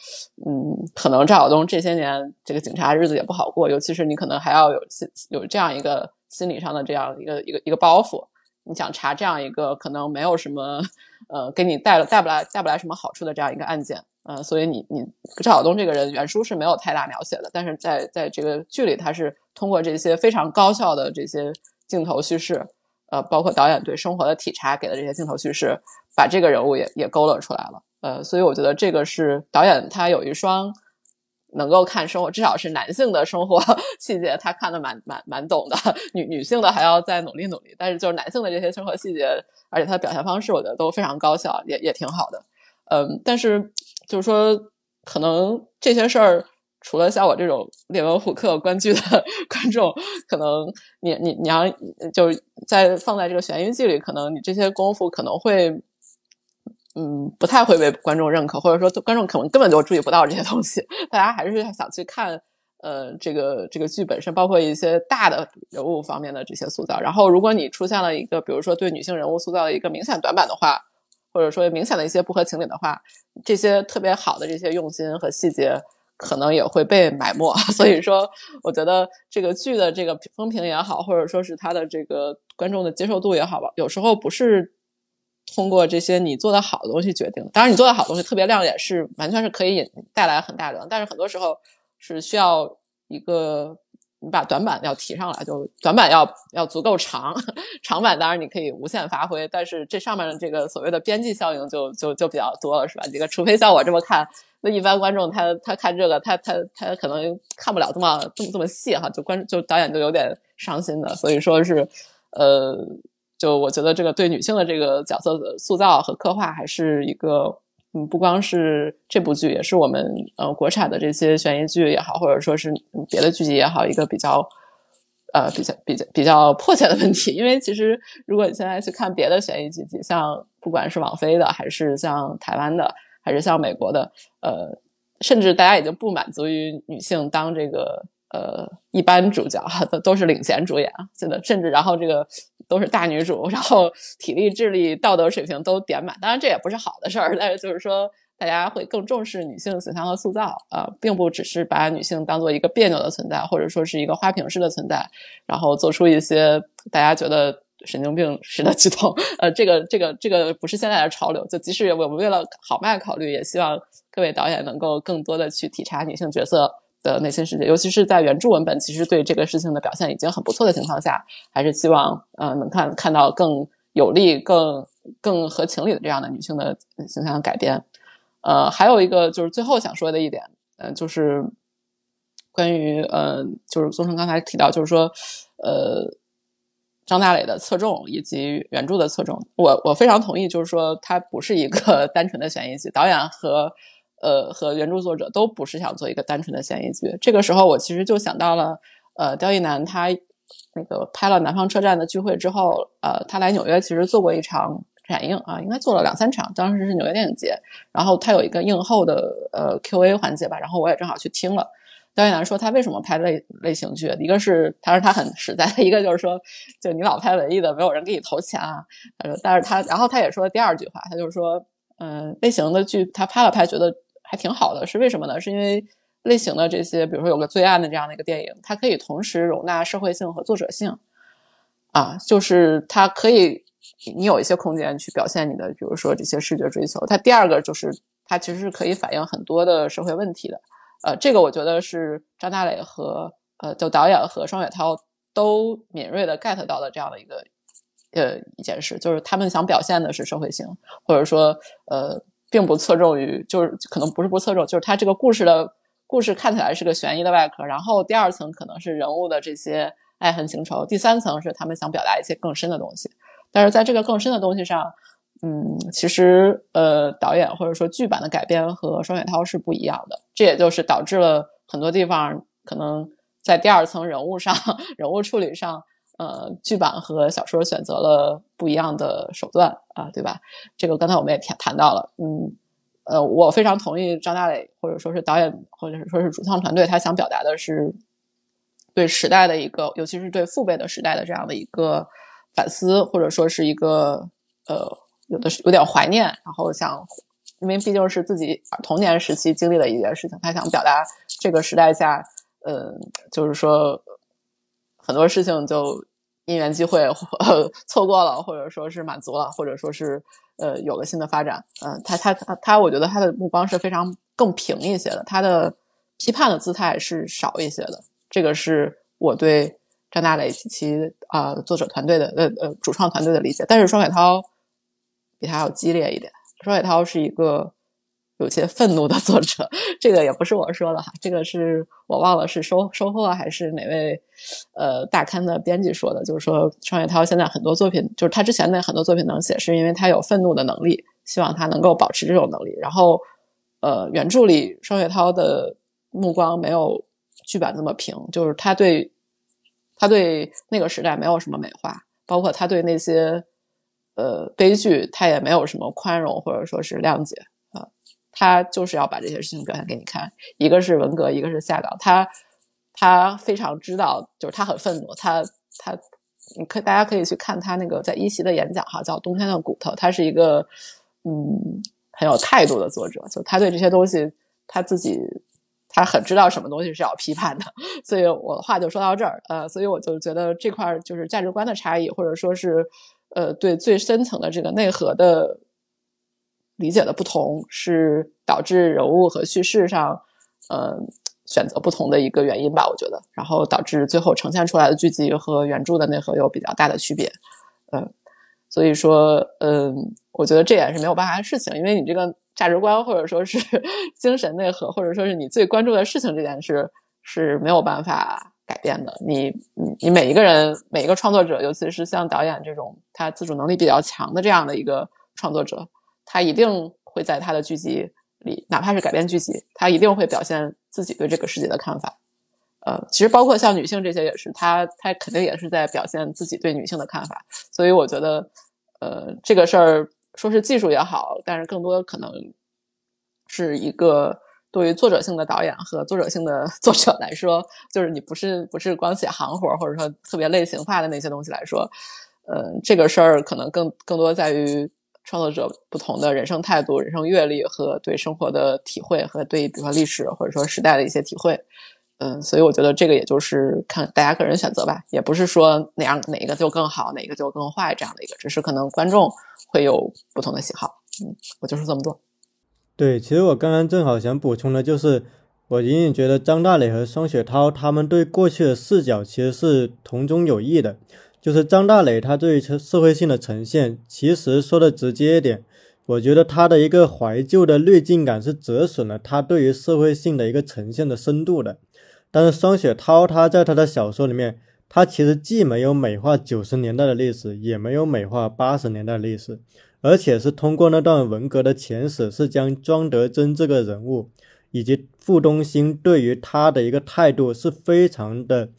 嗯，可能赵晓东这些年这个警察日子也不好过，尤其是你可能还要有心有这样一个心理上的这样一个一个一个包袱，你想查这样一个可能没有什么呃给你带了带不来带不来什么好处的这样一个案件。呃，所以你你赵晓东这个人原书是没有太大描写的，但是在在这个剧里，他是通过这些非常高效的这些镜头叙事，呃，包括导演对生活的体察给的这些镜头叙事，把这个人物也也勾勒出来了。呃，所以我觉得这个是导演他有一双能够看生活，至少是男性的生活 细节，他看的蛮蛮蛮懂的。女女性的还要再努力努力，但是就是男性的这些生活细节，而且他的表现方式，我觉得都非常高效，也也挺好的。嗯，但是。就是说，可能这些事儿，除了像我这种列文虎克观剧的 观众，可能你你你要就在放在这个悬疑剧里，可能你这些功夫可能会，嗯，不太会被观众认可，或者说观众可能根本就注意不到这些东西。大家还是想去看，呃，这个这个剧本身，包括一些大的人物方面的这些塑造。然后，如果你出现了一个，比如说对女性人物塑造的一个明显短板的话。或者说明显的一些不合情理的话，这些特别好的这些用心和细节，可能也会被埋没。所以说，我觉得这个剧的这个风评也好，或者说是它的这个观众的接受度也好吧，有时候不是通过这些你做的好的东西决定。当然，你做的好东西特别亮眼，是完全是可以引带来很大的，但是很多时候是需要一个。你把短板要提上来，就短板要要足够长，长板当然你可以无限发挥，但是这上面的这个所谓的边际效应就就就比较多了，是吧？这个除非像我这么看，那一般观众他他看这个，他他他可能看不了这么这么这么细哈，就观就导演就有点伤心的，所以说是，呃，就我觉得这个对女性的这个角色的塑造和刻画，还是一个嗯，不光是这部剧，也是我们呃国产的这些悬疑剧也好，或者说是别的剧集也好，一个比较呃比较比较比较迫切的问题。因为其实如果你现在去看别的悬疑剧集，像不管是网飞的，还是像台湾的，还是像美国的，呃，甚至大家已经不满足于女性当这个。呃，一般主角都都是领衔主演啊，真的，甚至然后这个都是大女主，然后体力、智力、道德水平都点满。当然，这也不是好的事儿，但是就是说，大家会更重视女性形象的塑造啊，并不只是把女性当做一个别扭的存在，或者说是一个花瓶式的存在，然后做出一些大家觉得神经病式的举动。呃，这个、这个、这个不是现在的潮流。就即使我们为了好卖考虑，也希望各位导演能够更多的去体察女性角色。的内心世界，尤其是在原著文本其实对这个事情的表现已经很不错的情况下，还是希望呃能看看到更有利、更更合情理的这样的女性的形象改编。呃，还有一个就是最后想说的一点，呃，就是关于呃，就是宗成刚才提到，就是说呃，张大磊的侧重以及原著的侧重，我我非常同意，就是说它不是一个 单纯的悬疑剧，导演和。呃，和原著作者都不是想做一个单纯的悬疑剧。这个时候，我其实就想到了，呃，刁亦男他那个拍了《南方车站》的聚会之后，呃，他来纽约其实做过一场展映啊，应该做了两三场。当时是纽约电影节，然后他有一个映后的呃 Q&A 环节吧，然后我也正好去听了。刁亦男说他为什么拍类类型剧，一个是他说他很实在，一个就是说，就你老拍文艺的，没有人给你投钱啊。他说，但是他然后他也说了第二句话，他就是说，嗯，类型的剧他拍了拍，觉得。还挺好的，是为什么呢？是因为类型的这些，比如说有个罪案的这样的一个电影，它可以同时容纳社会性和作者性，啊，就是它可以你有一些空间去表现你的，比如说这些视觉追求。它第二个就是它其实是可以反映很多的社会问题的，呃，这个我觉得是张大磊和呃就导演和双雪涛都敏锐的 get 到的这样的一个呃一件事，就是他们想表现的是社会性，或者说呃。并不侧重于，就是可能不是不侧重，就是它这个故事的故事看起来是个悬疑的外壳，然后第二层可能是人物的这些爱恨情仇，第三层是他们想表达一些更深的东西。但是在这个更深的东西上，嗯，其实呃，导演或者说剧版的改编和双雪涛是不一样的，这也就是导致了很多地方可能在第二层人物上、人物处理上。呃，剧版和小说选择了不一样的手段啊，对吧？这个刚才我们也谈谈到了，嗯，呃，我非常同意张大磊或者说是导演或者是说是主创团队，他想表达的是对时代的一个，尤其是对父辈的时代的这样的一个反思，或者说是一个呃，有的是有点怀念，然后想，因为毕竟是自己童年时期经历的一件事情，他想表达这个时代下，嗯，就是说很多事情就。因缘机会，错过了，或者说是满足了，或者说是呃有了新的发展。嗯，他他他他，我觉得他的目光是非常更平一些的，他的批判的姿态是少一些的。这个是我对张大磊及其啊作者团队的呃呃主创团队的理解。但是双雪涛比他要激烈一点，双雪涛是一个。有些愤怒的作者，这个也不是我说的哈，这个是我忘了是收收获还是哪位呃大刊的编辑说的，就是说双雪涛现在很多作品，就是他之前的很多作品能写，是因为他有愤怒的能力，希望他能够保持这种能力。然后呃，原著里双雪涛的目光没有剧版那么平，就是他对他对那个时代没有什么美化，包括他对那些呃悲剧，他也没有什么宽容或者说是谅解啊。他就是要把这些事情表现给你看，一个是文革，一个是下岗。他他非常知道，就是他很愤怒。他他，你可大家可以去看他那个在一席的演讲哈，叫《冬天的骨头》。他是一个嗯很有态度的作者，就他对这些东西他自己他很知道什么东西是要批判的。所以我的话就说到这儿，呃，所以我就觉得这块就是价值观的差异，或者说是呃对最深层的这个内核的。理解的不同是导致人物和叙事上，呃，选择不同的一个原因吧，我觉得，然后导致最后呈现出来的剧集和原著的内核有比较大的区别，嗯，所以说，嗯，我觉得这也是没有办法的事情，因为你这个价值观或者说是 精神内核，或者说是你最关注的事情这件事是没有办法。改变的。你你你每一个人每一个创作者，尤其是像导演这种他自主能力比较强的这样的一个创作者，他一定会在他的剧集里，哪怕是改编剧集，他一定会表现自己对这个世界的看法。呃，其实包括像女性这些也是，他他肯定也是在表现自己对女性的看法。所以我觉得，呃，这个事儿说是技术也好，但是更多可能是一个对于作者性的导演和作者性的 作者来说，就是你不是不是光写行活，或者说特别类型化的那些东西来说，呃，这个事儿可能更更多在于创作者不同的人生态度、人生阅历和对生活的体会，和对比如说历史或者说时代的一些体会。嗯，所以我觉得这个也就是看大家个人选择吧，也不是说哪样哪一个就更好，哪个就更坏这样的一个，只是可能观众会有不同的喜好。嗯，我就是这么多。对，其实我刚刚正好想补充的就是，我隐隐觉得张大磊和双雪涛他们对过去的视角其实是同中有异的。就是张大磊他对于社会性的呈现，其实说的直接一点，我觉得他的一个怀旧的滤镜感是折损了他对于社会性的一个呈现的深度的。但是双雪涛他在他的小说里面，他其实既没有美化九十年代的历史，也没有美化八十年代的历史，而且是通过那段文革的前史，是将庄德珍这个人物以及傅东兴对于他的一个态度是非常的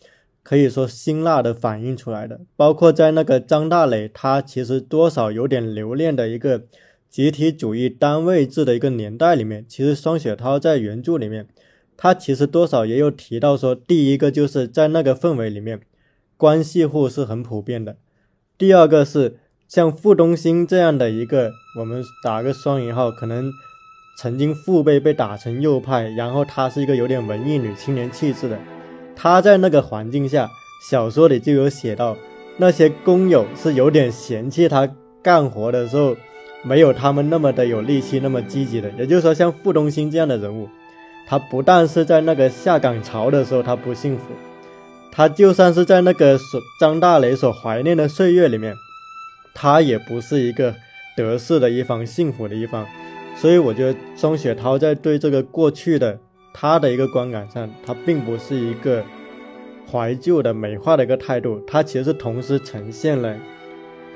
可以说辛辣的反映出来的。包括在那个张大磊，他其实多少有点留恋的一个集体主义单位制的一个年代里面，其实双雪涛在原著里面。他其实多少也有提到说，第一个就是在那个氛围里面，关系户是很普遍的。第二个是像傅东兴这样的一个，我们打个双引号，可能曾经父辈被打成右派，然后他是一个有点文艺女青年气质的。他在那个环境下，小说里就有写到，那些工友是有点嫌弃他干活的时候没有他们那么的有力气，那么积极的。也就是说，像傅东兴这样的人物。他不但是在那个下岗潮的时候他不幸福，他就算是在那个所张大雷所怀念的岁月里面，他也不是一个得势的一方、幸福的一方。所以我觉得双雪涛在对这个过去的他的一个观感上，他并不是一个怀旧的美化的一个态度，他其实同时呈现了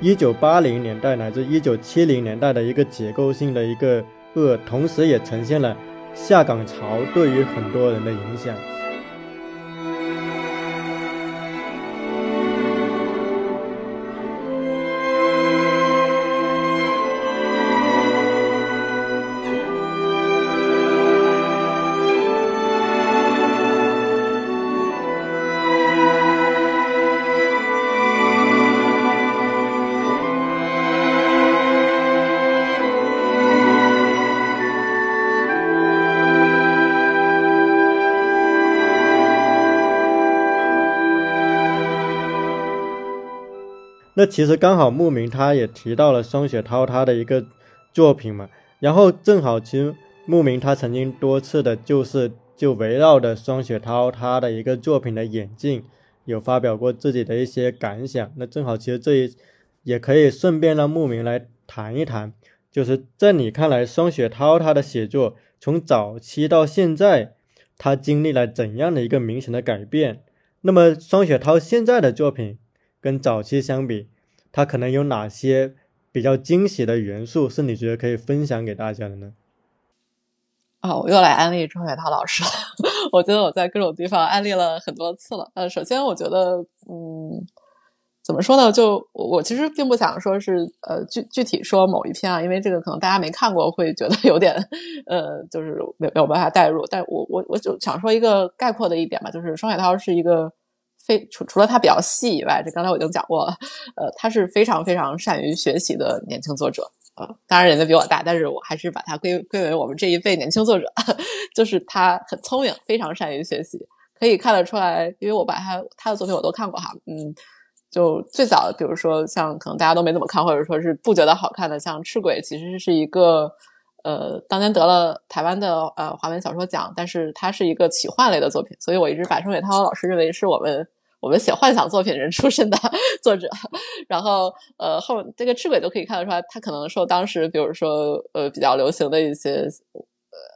一九八零年代乃至一九七零年代的一个结构性的一个恶，同时也呈现了。下岗潮对于很多人的影响。那其实刚好牧民他也提到了双雪涛他的一个作品嘛，然后正好其实牧民他曾经多次的就是就围绕着双雪涛他的一个作品的演进有发表过自己的一些感想。那正好其实这一也可以顺便让牧民来谈一谈，就是在你看来双雪涛他的写作从早期到现在，他经历了怎样的一个明显的改变？那么双雪涛现在的作品。跟早期相比，它可能有哪些比较惊喜的元素是你觉得可以分享给大家的呢？啊，我又来安利钟雪涛老师了。我觉得我在各种地方安利了很多次了。呃，首先我觉得，嗯，怎么说呢？就我其实并不想说是呃具具体说某一篇啊，因为这个可能大家没看过会觉得有点呃，就是没没有办法代入。但我我我就想说一个概括的一点吧，就是双雪涛是一个。非除除了他比较细以外，这刚才我已经讲过了。呃，他是非常非常善于学习的年轻作者。呃，当然人家比我大，但是我还是把他归归为我们这一辈年轻作者。就是他很聪明，非常善于学习，可以看得出来。因为我把他他的作品我都看过哈。嗯，就最早比如说像可能大家都没怎么看，或者说是不觉得好看的，像《赤鬼》，其实是一个呃当年得了台湾的呃华文小说奖，但是它是一个奇幻类的作品，所以我一直把钟伟涛老师认为是我们。我们写幻想作品人出身的 作者，然后呃后这个赤鬼都可以看得出来，他可能受当时比如说呃比较流行的一些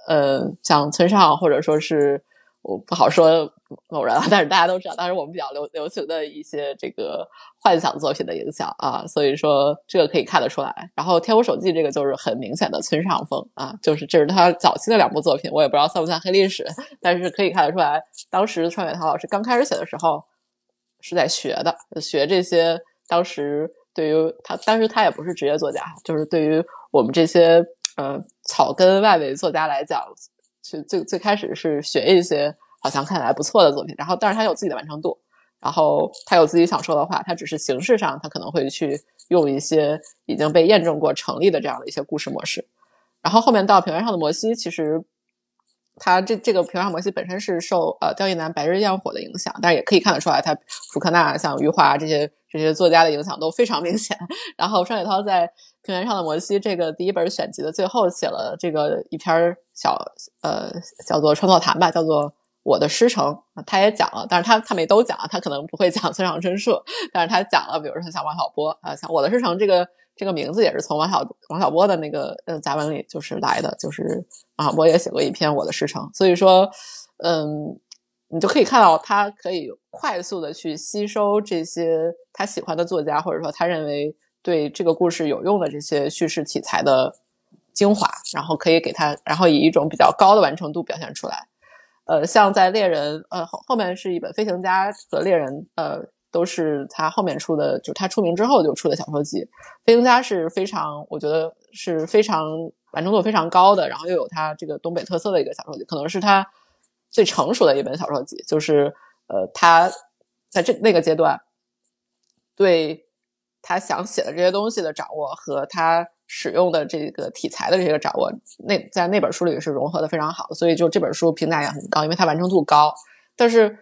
呃像村上或者说是我不好说某人了，但是大家都知道，当时我们比较流流行的一些这个幻想作品的影响啊，所以说这个可以看得出来。然后《天无手记》这个就是很明显的村上风啊，就是这是他早期的两部作品，我也不知道算不算黑历史，但是可以看得出来，当时川雪涛老师刚开始写的时候是在学的，学这些当时对于他，当时他也不是职业作家，就是对于我们这些呃草根外围作家来讲，去最最开始是学一些。好像看起来不错的作品，然后但是他有自己的完成度，然后他有自己想说的话，他只是形式上他可能会去用一些已经被验证过成立的这样的一些故事模式，然后后面到平原上的摩西，其实他这这个平原上摩西本身是受呃刁亦男白日焰火的影响，但是也可以看得出来，他福克纳像余华这些这些作家的影响都非常明显。然后双雪涛在平原上的摩西这个第一本选集的最后写了这个一篇小呃叫做创作谈吧，叫做。我的师承，他也讲了，但是他他没都讲，他可能不会讲村上春树，但是他讲了，比如说像王小波啊，像我的师承这个这个名字也是从王小王小波的那个呃杂文里就是来的，就是王小波也写过一篇我的师承，所以说，嗯，你就可以看到他可以快速的去吸收这些他喜欢的作家或者说他认为对这个故事有用的这些叙事题材的精华，然后可以给他，然后以一种比较高的完成度表现出来。呃，像在猎人，呃后后面是一本飞行家和猎人，呃都是他后面出的，就他出名之后就出的小说集。飞行家是非常，我觉得是非常完成度非常高的，然后又有他这个东北特色的一个小说集，可能是他最成熟的一本小说集。就是呃，他在这那个阶段，对他想写的这些东西的掌握和他。使用的这个题材的这个掌握，那在那本书里是融合的非常好，所以就这本书评价也很高，因为它完成度高。但是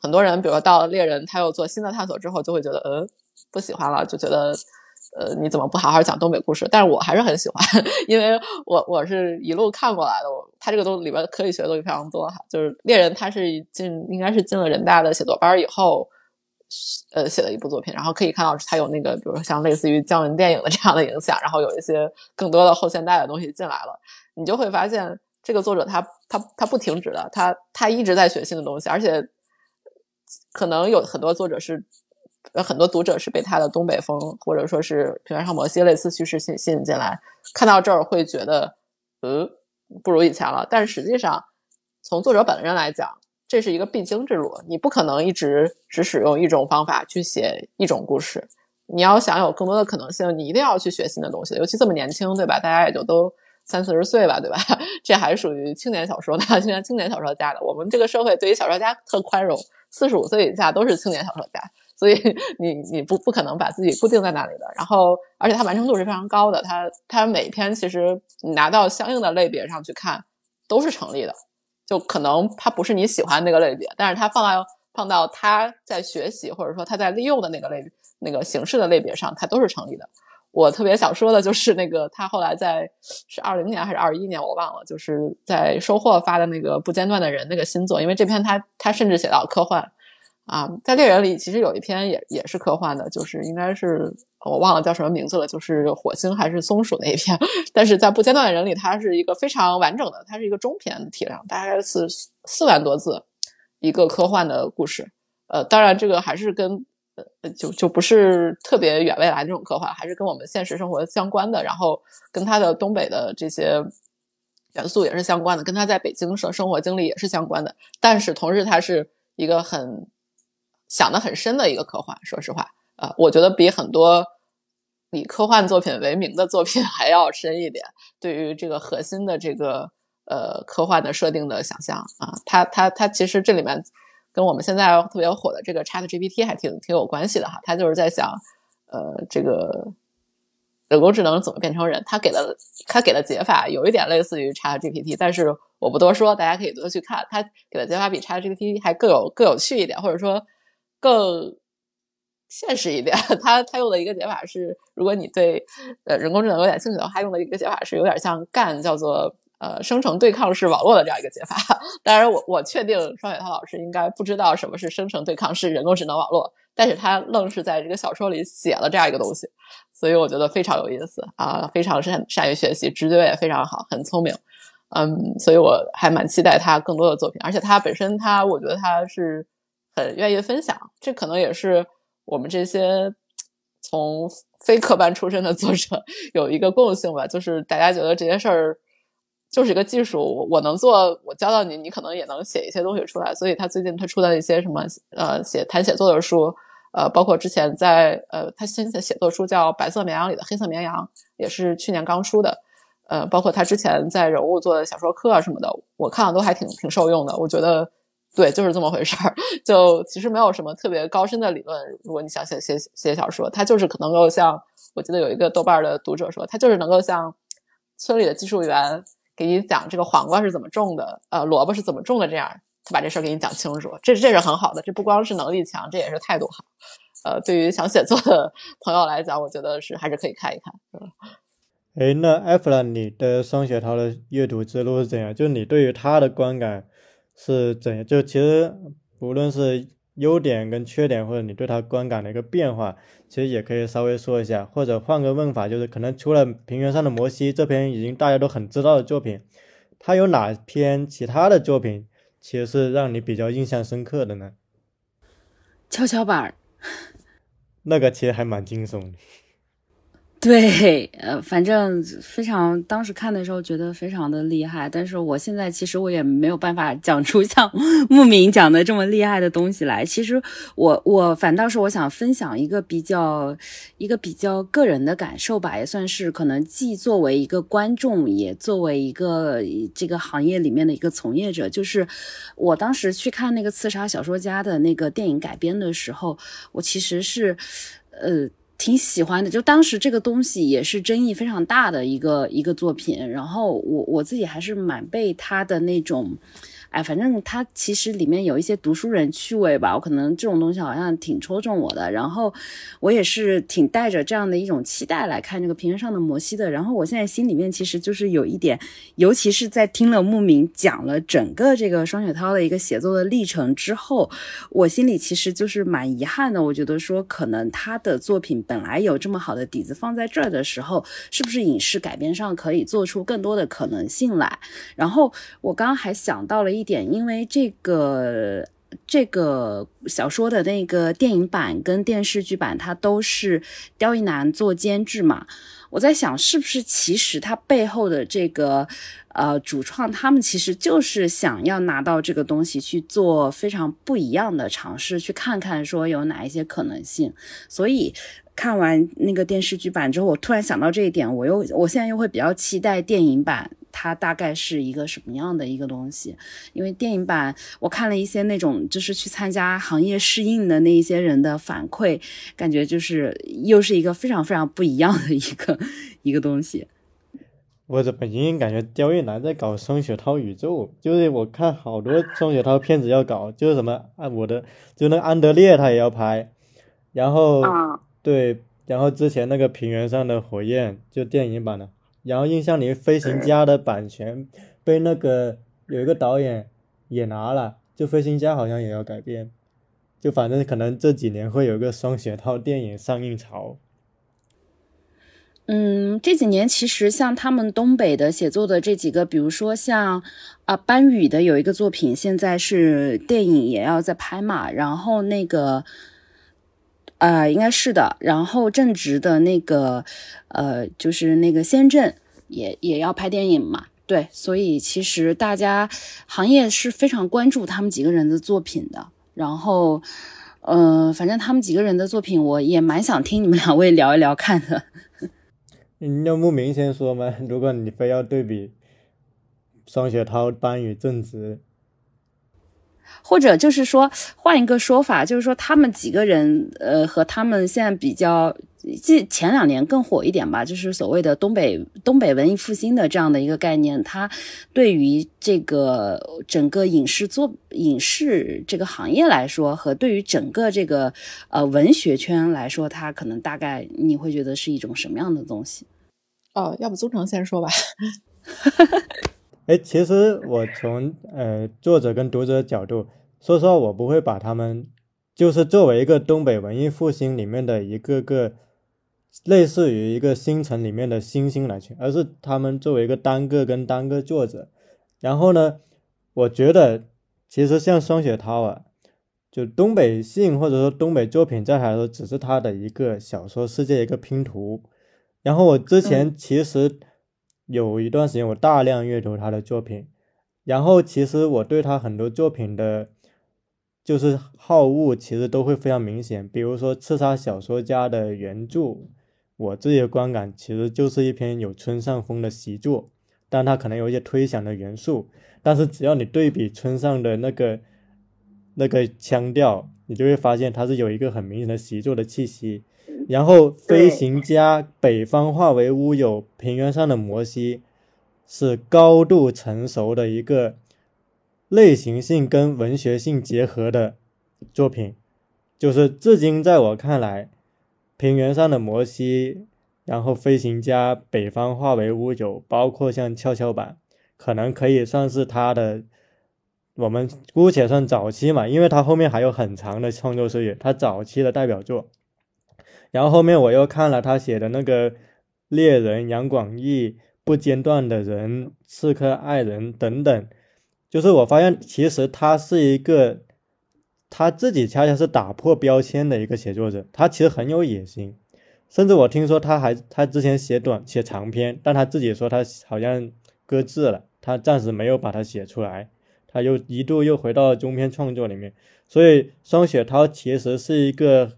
很多人，比如说到了猎人，他又做新的探索之后，就会觉得，呃，不喜欢了，就觉得，呃，你怎么不好好讲东北故事？但是我还是很喜欢，因为我我是一路看过来的，我他这个东里边可以学的东西非常多哈。就是猎人，他是进应该是进了人大的写作班以后。呃，写的一部作品，然后可以看到他有那个，比如像类似于姜文电影的这样的影响，然后有一些更多的后现代的东西进来了，你就会发现这个作者他他他不停止的，他他一直在学新的东西，而且可能有很多作者是，呃很多读者是被他的东北风或者说是平原上某些类似叙事吸吸引进来，看到这儿会觉得，呃，不如以前了，但是实际上从作者本人来讲。这是一个必经之路，你不可能一直只使用一种方法去写一种故事。你要想有更多的可能性，你一定要去学新的东西。尤其这么年轻，对吧？大家也就都三四十岁吧，对吧？这还属于青年小说呢，青 年青年小说家的。我们这个社会对于小说家特宽容，四十五岁以下都是青年小说家，所以你你不不可能把自己固定在那里的。然后，而且它完成度是非常高的，它它每篇其实你拿到相应的类别上去看都是成立的。就可能他不是你喜欢那个类别，但是他放到放到他在学习或者说他在利用的那个类那个形式的类别上，它都是成立的。我特别想说的就是那个他后来在是二零年还是二一年我忘了，就是在收获发的那个不间断的人那个新作，因为这篇他他甚至写到科幻啊，在猎人里其实有一篇也也是科幻的，就是应该是。我忘了叫什么名字了，就是火星还是松鼠那一篇，但是在不间断的人里，它是一个非常完整的，它是一个中篇体量，大概是四万多字，一个科幻的故事。呃，当然这个还是跟呃就就不是特别远未来这种科幻，还是跟我们现实生活相关的，然后跟他的东北的这些元素也是相关的，跟他在北京生生活经历也是相关的。但是同时，它是一个很想的很深的一个科幻，说实话，呃，我觉得比很多。以科幻作品为名的作品 还要深一点，对于这个核心的这个呃科幻的设定的想象啊，它它它其实这里面跟我们现在特别火的这个 Chat GPT 还挺挺有关系的哈。他就是在想，呃，这个人工智能怎么变成人？他给的他给的解法有一点类似于 Chat GPT，但是我不多说，大家可以多去看。他给的解法比 Chat GPT 还更有更有趣一点，或者说更。现实一点，他他用的一个解法是，如果你对呃人工智能有点兴趣的话，他用的一个解法是有点像干，叫做呃生成对抗式网络的这样一个解法。当然，我我确定双雪涛老师应该不知道什么是生成对抗式人工智能网络，但是他愣是在这个小说里写了这样一个东西，所以我觉得非常有意思啊，非常善善于学习，直觉也非常好，很聪明。嗯，所以我还蛮期待他更多的作品，而且他本身他，我觉得他是很愿意分享，这可能也是我们这些从非科班出身的作者有一个共性吧，就是大家觉得这些事儿就是一个技术，我我能做，我教到你，你可能也能写一些东西出来。所以他最近推出的一些什么呃写谈写作的书，呃，包括之前在呃他新的写作书叫《白色绵羊里的黑色绵羊》，也是去年刚出的。呃，包括他之前在人物做的小说课啊什么的，我看了都还挺挺受用的。我觉得，对，就是这么回事儿。就其实没有什么特别高深的理论。如果你想写写写小说，他就是可能够像，我记得有一个豆瓣的读者说，他就是能够像村里的技术员给你讲这个黄瓜是怎么种的，呃，萝卜是怎么种的这样，他把这事儿给你讲清楚。这这是很好的，这不光是能力强，这也是态度好。呃，对于想写作的朋友来讲，我觉得是还是可以看一看。哎，那艾弗兰，你的双雪涛的阅读之路是怎样？就你对于他的观感是怎样？就其实不论是优点跟缺点，或者你对他观感的一个变化，其实也可以稍微说一下。或者换个问法，就是可能除了《平原上的摩西》这篇已经大家都很知道的作品，他有哪篇其他的作品其实是让你比较印象深刻的呢？跷跷板儿，那个其实还蛮惊悚的。对，呃，反正非常，当时看的时候觉得非常的厉害，但是我现在其实我也没有办法 讲出像 牧民讲的这么厉害的东西来。其实我我反倒是我想分享一个比较一个比较个人的感受吧，也算是可能既作为一个观众，也作为一个这个行业里面的一个从业者，就是我当时去看那个刺杀小说家的那个电影改编的时候，我其实是，呃。挺喜欢的，就当时这个东西也是争议非常大的一个一个作品，然后我我自己还是蛮被他的那种。哎，反正它其实里面有一些读书人趣味吧，我可能这种东西好像挺戳中我的。然后我也是挺带着这样的一种期待来看这个平原上的摩西的。然后我现在心里面其实就是有一点，尤其是在听了牧民讲了整个这个双雪涛的一个写作的历程之后，我心里其实就是蛮遗憾的。我觉得说，可能他的作品本来有这么好的底子放在这儿的时候，是不是影视改编上可以做出更多的可能性来？然后我刚刚还想到了一。点，因为这个这个小说的那个电影版跟电视剧版，它都是刁亦男做监制嘛。我在想，是不是其实他背后的这个呃主创，他们其实就是想要拿到这个东西去做非常不一样的尝试，去看看说有哪一些可能性。所以看完那个电视剧版之后，我突然想到这一点，我又我现在又会比较期待电影版。它大概是一个什么样的一个东西？因为电影版我看了一些那种就是去参加行业试映的那一些人的反馈，感觉就是又是一个非常非常不一样的一个一个东西。我怎么隐隐感觉刁亦男在搞双雪涛宇宙？就是我看好多双雪涛片子要搞，就是什么啊，我的就那安德烈他也要拍，然后对，然后之前那个平原上的火焰就电影版的。然后印象里，《飞行家》的版权被那个有一个导演也拿了，就《飞行家》好像也要改编，就反正可能这几年会有个双雪套电影上映潮。嗯，这几年其实像他们东北的写作的这几个，比如说像啊班宇的有一个作品，现在是电影也要在拍嘛，然后那个。啊，应该是的。然后正直的那个，呃，就是那个先正也也要拍电影嘛。对，所以其实大家行业是非常关注他们几个人的作品的。然后，嗯，反正他们几个人的作品，我也蛮想听你们两位聊一聊看的。要慕名先说吗？如果你非要对比双雪涛、班宇、正直。或者就是说，换一个说法，就是说他们几个人，呃，和他们现在比较，这前两年更火一点吧，就是所谓的东北东北文艺复兴的这样的一个概念，它对于这个整个影视作影视这个行业来说，和对于整个这个呃文学圈来说，它可能大概你会觉得是一种什么样的东西？哦，要不宗成先说吧。哎，其实我从呃作者跟读者角度，说实话，我不会把他们就是作为一个东北文艺复兴里面的一个个类似于一个星辰里面的星星来去，而是他们作为一个单个跟单个作者，然后呢，我觉得其实像双雪涛啊，就东北性或者说东北作品，在他来说只是他的一个小说世界一个拼图。然后我之前其实有一段时间我大量阅读他的作品，然后其实我对他很多作品的，就是好恶其实都会非常明显。比如说《刺杀小说家》的原著，我自己的观感其实就是一篇有村上风的习作，但他可能有一些推想的元素。但是只要你对比村上的那个那个腔调，你就会发现他是有一个很明显的习作的气息。然后，飞行家北方化为乌有，平原上的摩西，是高度成熟的一个类型性跟文学性结合的作品。就是至今在我看来，平原上的摩西，然后飞行家北方化为乌有，包括像跷跷板，可能可以算是他的，我们姑且算早期嘛，因为他后面还有很长的创作岁月，他早期的代表作。然后后面我又看了他写的那个猎人杨广义不间断的人刺客爱人等等，就是我发现其实他是一个他自己恰恰是打破标签的一个写作者，他其实很有野心，甚至我听说他还他之前写短写长篇，但他自己说他好像搁置了，他暂时没有把它写出来，他又一度又回到中篇创作里面，所以双雪涛其实是一个。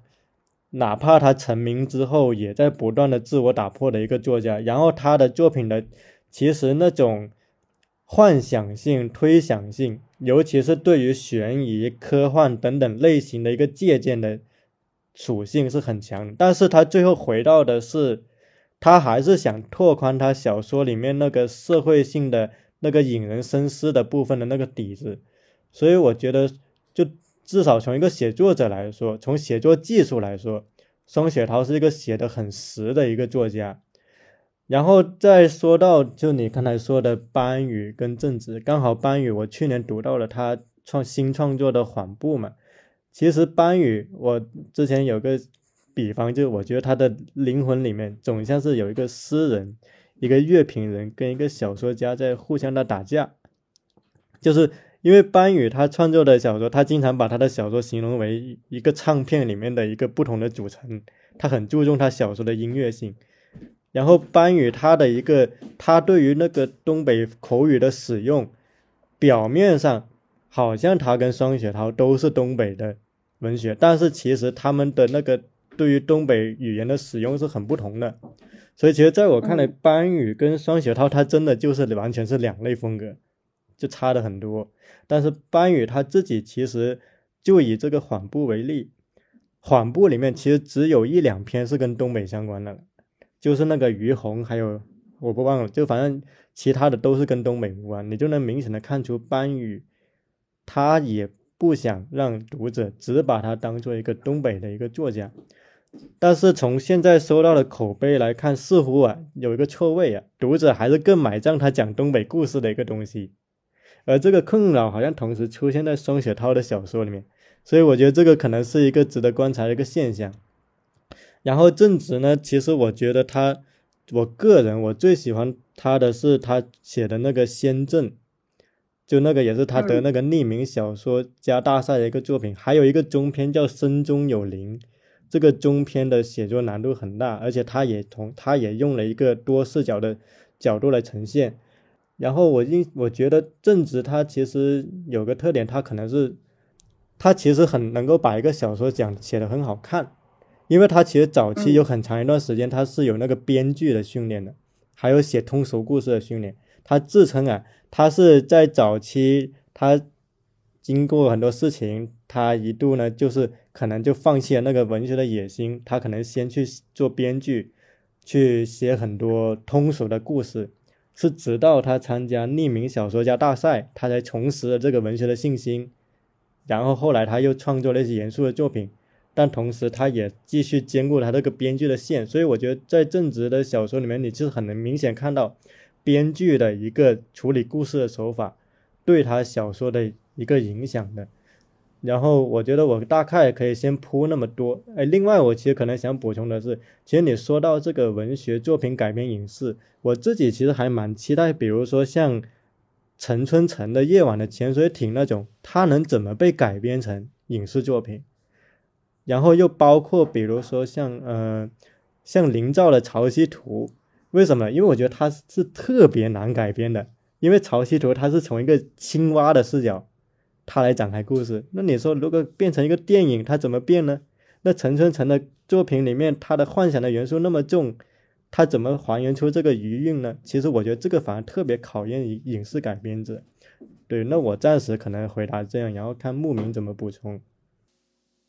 哪怕他成名之后，也在不断的自我打破的一个作家。然后他的作品的，其实那种幻想性、推想性，尤其是对于悬疑、科幻等等类型的一个借鉴的属性是很强。但是他最后回到的是，他还是想拓宽他小说里面那个社会性的那个引人深思的部分的那个底子。所以我觉得就。至少从一个写作者来说，从写作技术来说，双雪涛是一个写的很实的一个作家。然后再说到，就你刚才说的班宇跟郑执，刚好班宇我去年读到了他创新创作的缓步嘛。其实班宇，我之前有个比方，就我觉得他的灵魂里面总像是有一个诗人、一个乐评人跟一个小说家在互相的打架，就是。因为班宇他创作的小说，他经常把他的小说形容为一个唱片里面的一个不同的组成，他很注重他小说的音乐性。然后班宇他的一个，他对于那个东北口语的使用，表面上好像他跟双雪涛都是东北的文学，但是其实他们的那个对于东北语言的使用是很不同的。所以其实在我看来，班宇跟双雪涛他真的就是完全是两类风格。就差的很多，但是班宇他自己其实就以这个缓步为例，缓步里面其实只有一两篇是跟东北相关的，就是那个于红，还有我不忘了，就反正其他的都是跟东北无关，你就能明显的看出班宇他也不想让读者只把他当做一个东北的一个作家，但是从现在收到的口碑来看，似乎啊有一个错位啊，读者还是更买账他讲东北故事的一个东西。而这个困扰好像同时出现在双雪涛的小说里面，所以我觉得这个可能是一个值得观察的一个现象。然后正直呢，其实我觉得他，我个人我最喜欢他的是他写的那个《仙阵》，就那个也是他的那个匿名小说家大赛的一个作品。还有一个中篇叫《深中有灵》，这个中篇的写作难度很大，而且他也从他也用了一个多视角的角度来呈现。然后我印，我觉得正直他其实有个特点，他可能是，他其实很能够把一个小说讲写的很好看，因为他其实早期有很长一段时间他是有那个编剧的训练的，还有写通俗故事的训练。他自称啊，他是在早期他经过很多事情，他一度呢就是可能就放弃了那个文学的野心，他可能先去做编剧，去写很多通俗的故事。是直到他参加匿名小说家大赛，他才重拾了这个文学的信心。然后后来他又创作了一些严肃的作品，但同时他也继续兼顾他这个编剧的线。所以我觉得在正直的小说里面，你是很能明显看到编剧的一个处理故事的手法对他小说的一个影响的。然后我觉得我大概可以先铺那么多。哎，另外我其实可能想补充的是，其实你说到这个文学作品改编影视，我自己其实还蛮期待，比如说像陈春成的《夜晚的潜水艇》那种，它能怎么被改编成影视作品？然后又包括比如说像呃像林兆的《潮汐图》，为什么？因为我觉得它是特别难改编的，因为《潮汐图》它是从一个青蛙的视角，他来展开故事。那你说如果变成一个电影，它怎么变呢？那陈春成的作品里面，他的幻想的元素那么重。他怎么还原出这个余韵呢？其实我觉得这个反而特别考验影影视改编者。对，那我暂时可能回答这样，然后看牧民怎么补充。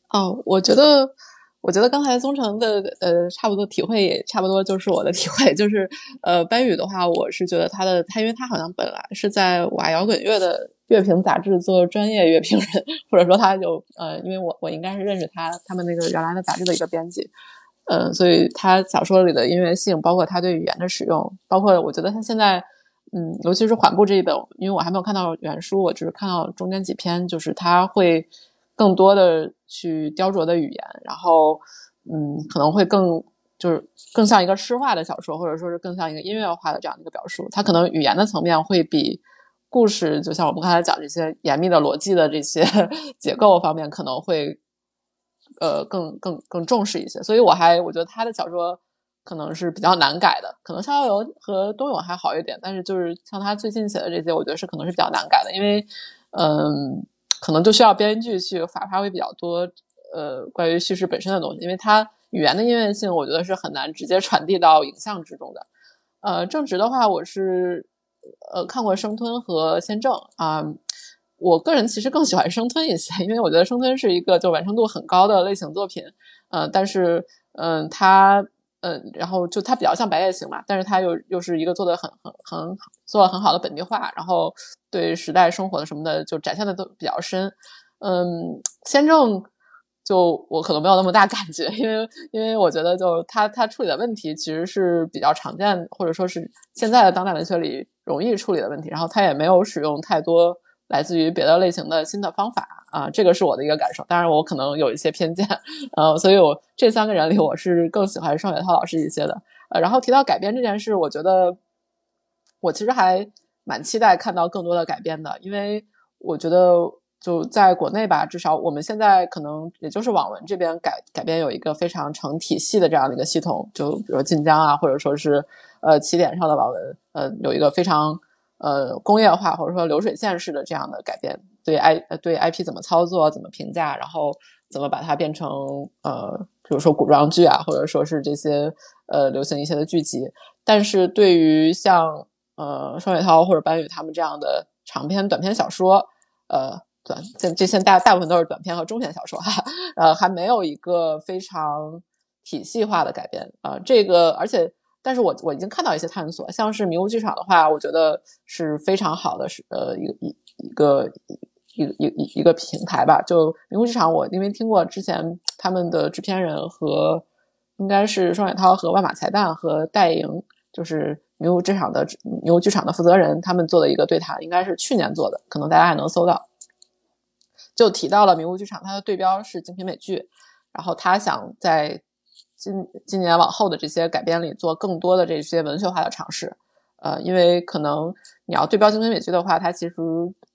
哦，我觉得，我觉得刚才宗成的呃，差不多体会也差不多就是我的体会，就是呃，班宇的话，我是觉得他的他，因为他好像本来是在瓦摇滚乐的乐评杂志做专业乐评人，或者说他就呃，因为我我应该是认识他他们那个原来的杂志的一个编辑。嗯，所以他小说里的音乐性，包括他对语言的使用，包括我觉得他现在，嗯，尤其是缓步这一本，因为我还没有看到原书，我只是看到中间几篇，就是他会更多的去雕琢的语言，然后，嗯，可能会更就是更像一个诗化的小说，或者说是更像一个音乐化的这样的一个表述。他可能语言的层面会比故事，就像我们刚才讲这些严密的逻辑的这些 结构方面，可能会。呃，更更更重视一些，所以我还我觉得他的小说可能是比较难改的，可能逍遥游和冬泳还好一点，但是就是像他最近写的这些，我觉得是可能是比较难改的，因为嗯，可能就需要编剧去发发挥比较多呃关于叙事本身的东西，因为它语言的音乐性，我觉得是很难直接传递到影像之中的。呃，正直的话，我是呃看过生吞和先正啊。我个人其实更喜欢生吞一些，因为我觉得生吞是一个就完成度很高的类型作品，呃，但是，嗯，它，嗯，然后就它比较像白夜行嘛，但是它又又是一个做的很很很做了很好的本地化，然后对时代生活的什么的就展现的都比较深，嗯，先正就我可能没有那么大感觉，因为因为我觉得就他他处理的问题其实是比较常见或者说是现在的当代文学里容易处理的问题，然后他也没有使用太多。来自于别的类型的新的方法啊，这个是我的一个感受。当然，我可能有一些偏见，呃，所以我这三个人里，我是更喜欢双雪涛老师一些的。呃，然后提到改编这件事，我觉得我其实还蛮期待看到更多的改编的，因为我觉得就在国内吧，至少我们现在可能也就是网文这边改改编有一个非常成体系的这样的一个系统，就比如晋江啊，或者说是呃起点上的网文，呃，有一个非常。呃，工业化或者说流水线式的这样的改变，对 I 对 IP 怎么操作、怎么评价，然后怎么把它变成呃，比如说古装剧啊，或者说是这些呃流行一些的剧集。但是对于像呃双雪涛或者班宇他们这样的长篇、短篇小说，呃，短这这些大大部分都是短篇和中篇小说哈，呃，还没有一个非常体系化的改变啊，这个而且。但是我我已经看到一些探索，像是迷雾剧场的话，我觉得是非常好的，是呃一个一一个一一一一个平台吧。就迷雾剧场，我因为听过之前他们的制片人和应该是双雪涛和万马才旦和戴莹，就是迷雾剧场的迷雾剧场的负责人，他们做的一个对谈，应该是去年做的，可能大家还能搜到。就提到了迷雾剧场，它的对标是精品美剧，然后他想在。今今年往后的这些改编里，做更多的这些文学化的尝试，呃，因为可能你要对标精品美剧的话，它其实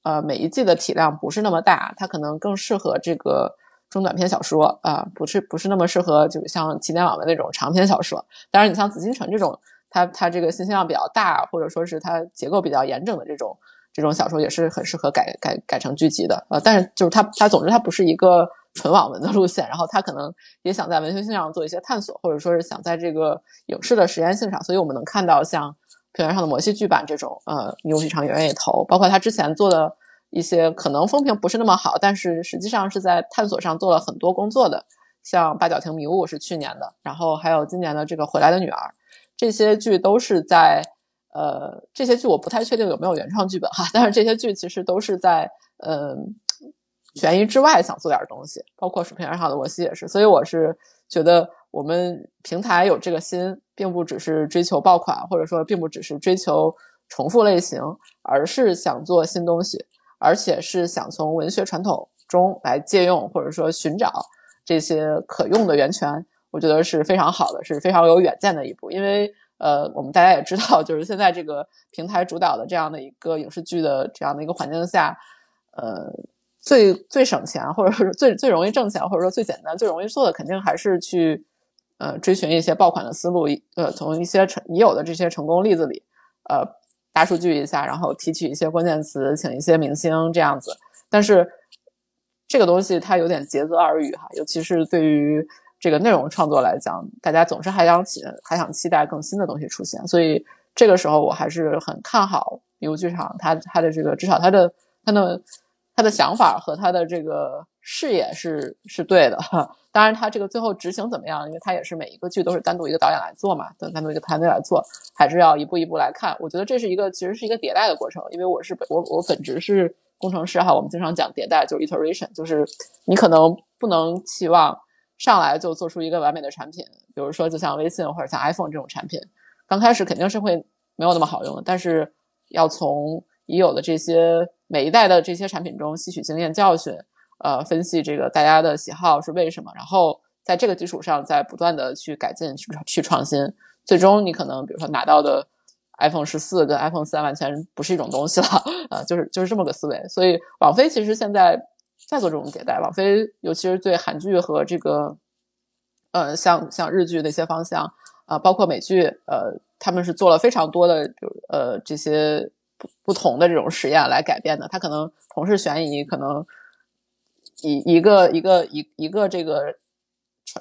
呃每一季的体量不是那么大，它可能更适合这个中短篇小说啊，不是不是那么适合就像起点网文那种长篇小说。当然，你像紫禁城这种，它它这个信息量比较大，或者说是它结构比较严整的这种这种小说，也是很适合改改改成剧集的。呃，但是就是它它总之它不是一个。纯网文的路线，然后他可能也想在文学性上做一些探索，或者说是想在这个影视的实验性上，所以我们能看到像《平原上的摩西》剧版这种，呃，牛剧场也愿意投，包括他之前做的一些可能风评不是那么好，但是实际上是在探索上做了很多工作的，像《八角亭迷雾》是去年的，然后还有今年的这个《回来的女儿》，这些剧都是在，呃，这些剧我不太确定有没有原创剧本哈，但是这些剧其实都是在，嗯。悬疑之外想做点东西，包括水平上的摩西也是，所以我是觉得我们平台有这个心，并不只是追求爆款，或者说并不只是追求重复类型，而是想做新东西，而且是想从文学传统中来借用或者说寻找这些可用的源泉，我觉得是非常好的，是非常有远见的一步。因为呃，我们大家也知道，就是现在这个平台主导的这样的一个影视剧的这样的一个环境下，呃，最最省钱，或者是最最容易挣钱，或者说最简单、最容易做的，肯定还是去呃追寻一些爆款的思路，呃，从一些成已有的这些成功例子里，呃，大数据一下，然后提取一些关键词，请一些明星这样子。但是这个东西它有点竭泽而渔哈，尤其是对于。这个内容创作来讲，大家总是还想期还想期待更新的东西出现，所以这个时候我还是很看好迷雾剧场，它它的这个至少它的它的它的想法和它的这个视野是是对的哈。当然，它这个最后执行怎么样，因为它也是每一个剧都是单独一个导演来做嘛，单独一个团队来做，还是要一步一步来看。我觉得这是一个其实是一个迭代的过程，因为我是我我本职是工程师哈，我们经常讲迭代就是 iteration，就是你可能不能期望。上来就做出一个完美的产品，比如说就像微信或者像 iPhone 这种产品，刚开始肯定是会没有那么好用的。但是要从已有的这些每一代的这些产品中吸取经验教训，呃，分析这个大家的喜好是为什么，然后在这个基础上再不断的去改进、去去创新，最终你可能比如说拿到的 iPhone 十四跟 iPhone 三完全不是一种东西了，呃，就是就是这么个思维。所以网飞其实现在。在做这种迭代，网飞尤其是对韩剧和这个，呃，像像日剧那些方向，啊，包括美剧，呃，他们是做了非常多的，就呃，这些不不同的这种实验来改变的。他可能同是悬疑，可能一一个一个一一个这个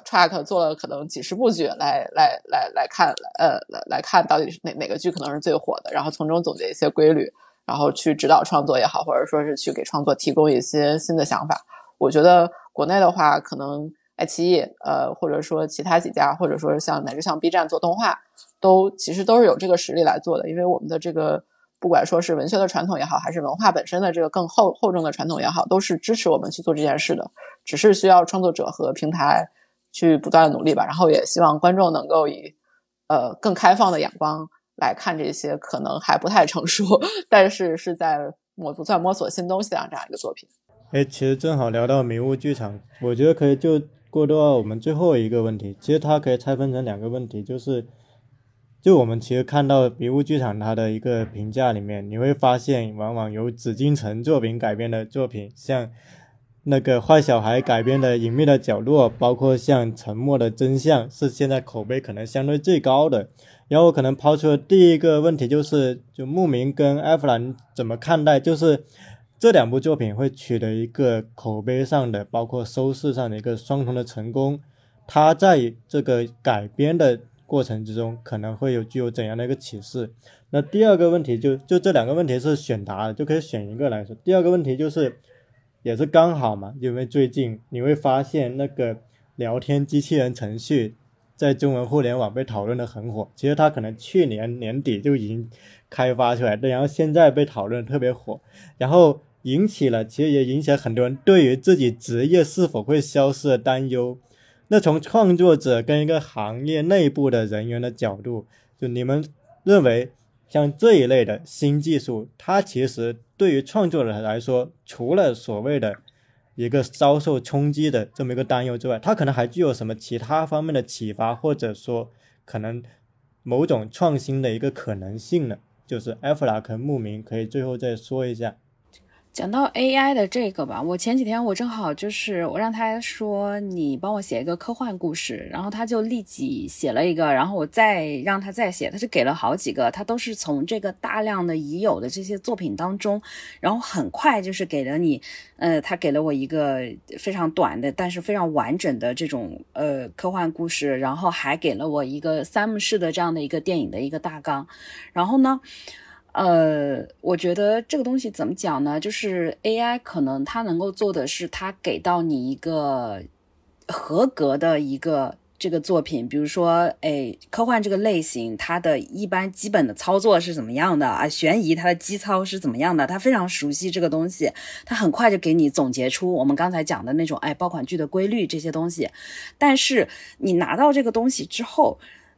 track 做了可能几十部剧来来来来看，呃，来来看到底是哪哪个剧可能是最火的，然后从中总结一些规律。然后去指导创作也好，或者说是去给创作提供一些新的想法。我觉得国内的话，可能爱奇艺，呃，或者说其他几家，或者说像乃至像 B 站做动画，都其实都是有这个实力来做的。因为我们的这个，不管说是文学的传统也好，还是文化本身的这个更厚厚重的传统也好，都是支持我们去做这件事的。只是需要创作者和平台去不断的努力吧。然后也希望观众能够以呃更开放的眼光。来看这些可能还不太成熟，但是是在摸不断摸索新东西的这样一个作品。哎，其实正好聊到迷雾剧场，我觉得可以就过渡到我们最后一个问题。其实它可以拆分成两个问题，就是就我们其实看到迷雾剧场它的一个评价里面，你会发现往往由紫禁城作品改编的作品，像那个坏小孩改编的隐秘的角落，包括像沉默的真相，是现在口碑可能相对最高的。然后可能抛出的第一个问题就是，就牧民跟艾弗兰怎么看待，就是这两部作品会取得一个口碑上的，包括收视上的一个双重的成功，他在这个改编的过程之中可能会有具有怎样的一个启示？那第二个问题就就这两个问题是选答的，就可以选一个来说。第二个问题就是，也是刚好嘛，因为最近你会发现那个聊天机器人程序。在中文互联网被讨论的很火，其实它可能去年年底就已经开发出来的，然后现在被讨论特别火，然后引起了，其实也引起了很多人对于自己职业是否会消失的担忧。那从创作者跟一个行业内部的人员的角度，就你们认为像这一类的新技术，它其实对于创作者来说，除了所谓的。一个遭受冲击的这么一个担忧之外，它可能还具有什么其他方面的启发，或者说可能某种创新的一个可能性呢？就是埃弗拉克牧民可以最后再说一下。讲到 AI 的这个吧，我前几天我正好就是我让他说你帮我写一个科幻故事，然后他就立即写了一个，然后我再让他再写，他就给了好几个，他都是从这个大量的已有的这些作品当中，然后很快就是给了你，呃，他给了我一个非常短的，但是非常完整的这种呃科幻故事，然后还给了我一个三幕式的这样的一个电影的一个大纲，然后呢。呃，我觉得这个东西怎么讲呢？就是 AI 可能它能够做的是，它给到你一个合格的一个这个作品，比如说，哎，科幻这个类型，它的一般基本的操作是怎么样的啊？悬疑它的基操是怎么样的？它非常熟悉这个东西，它很快就给你总结出我们刚才讲的那种哎爆款剧的规律这些东西。但是你拿到这个东西之后，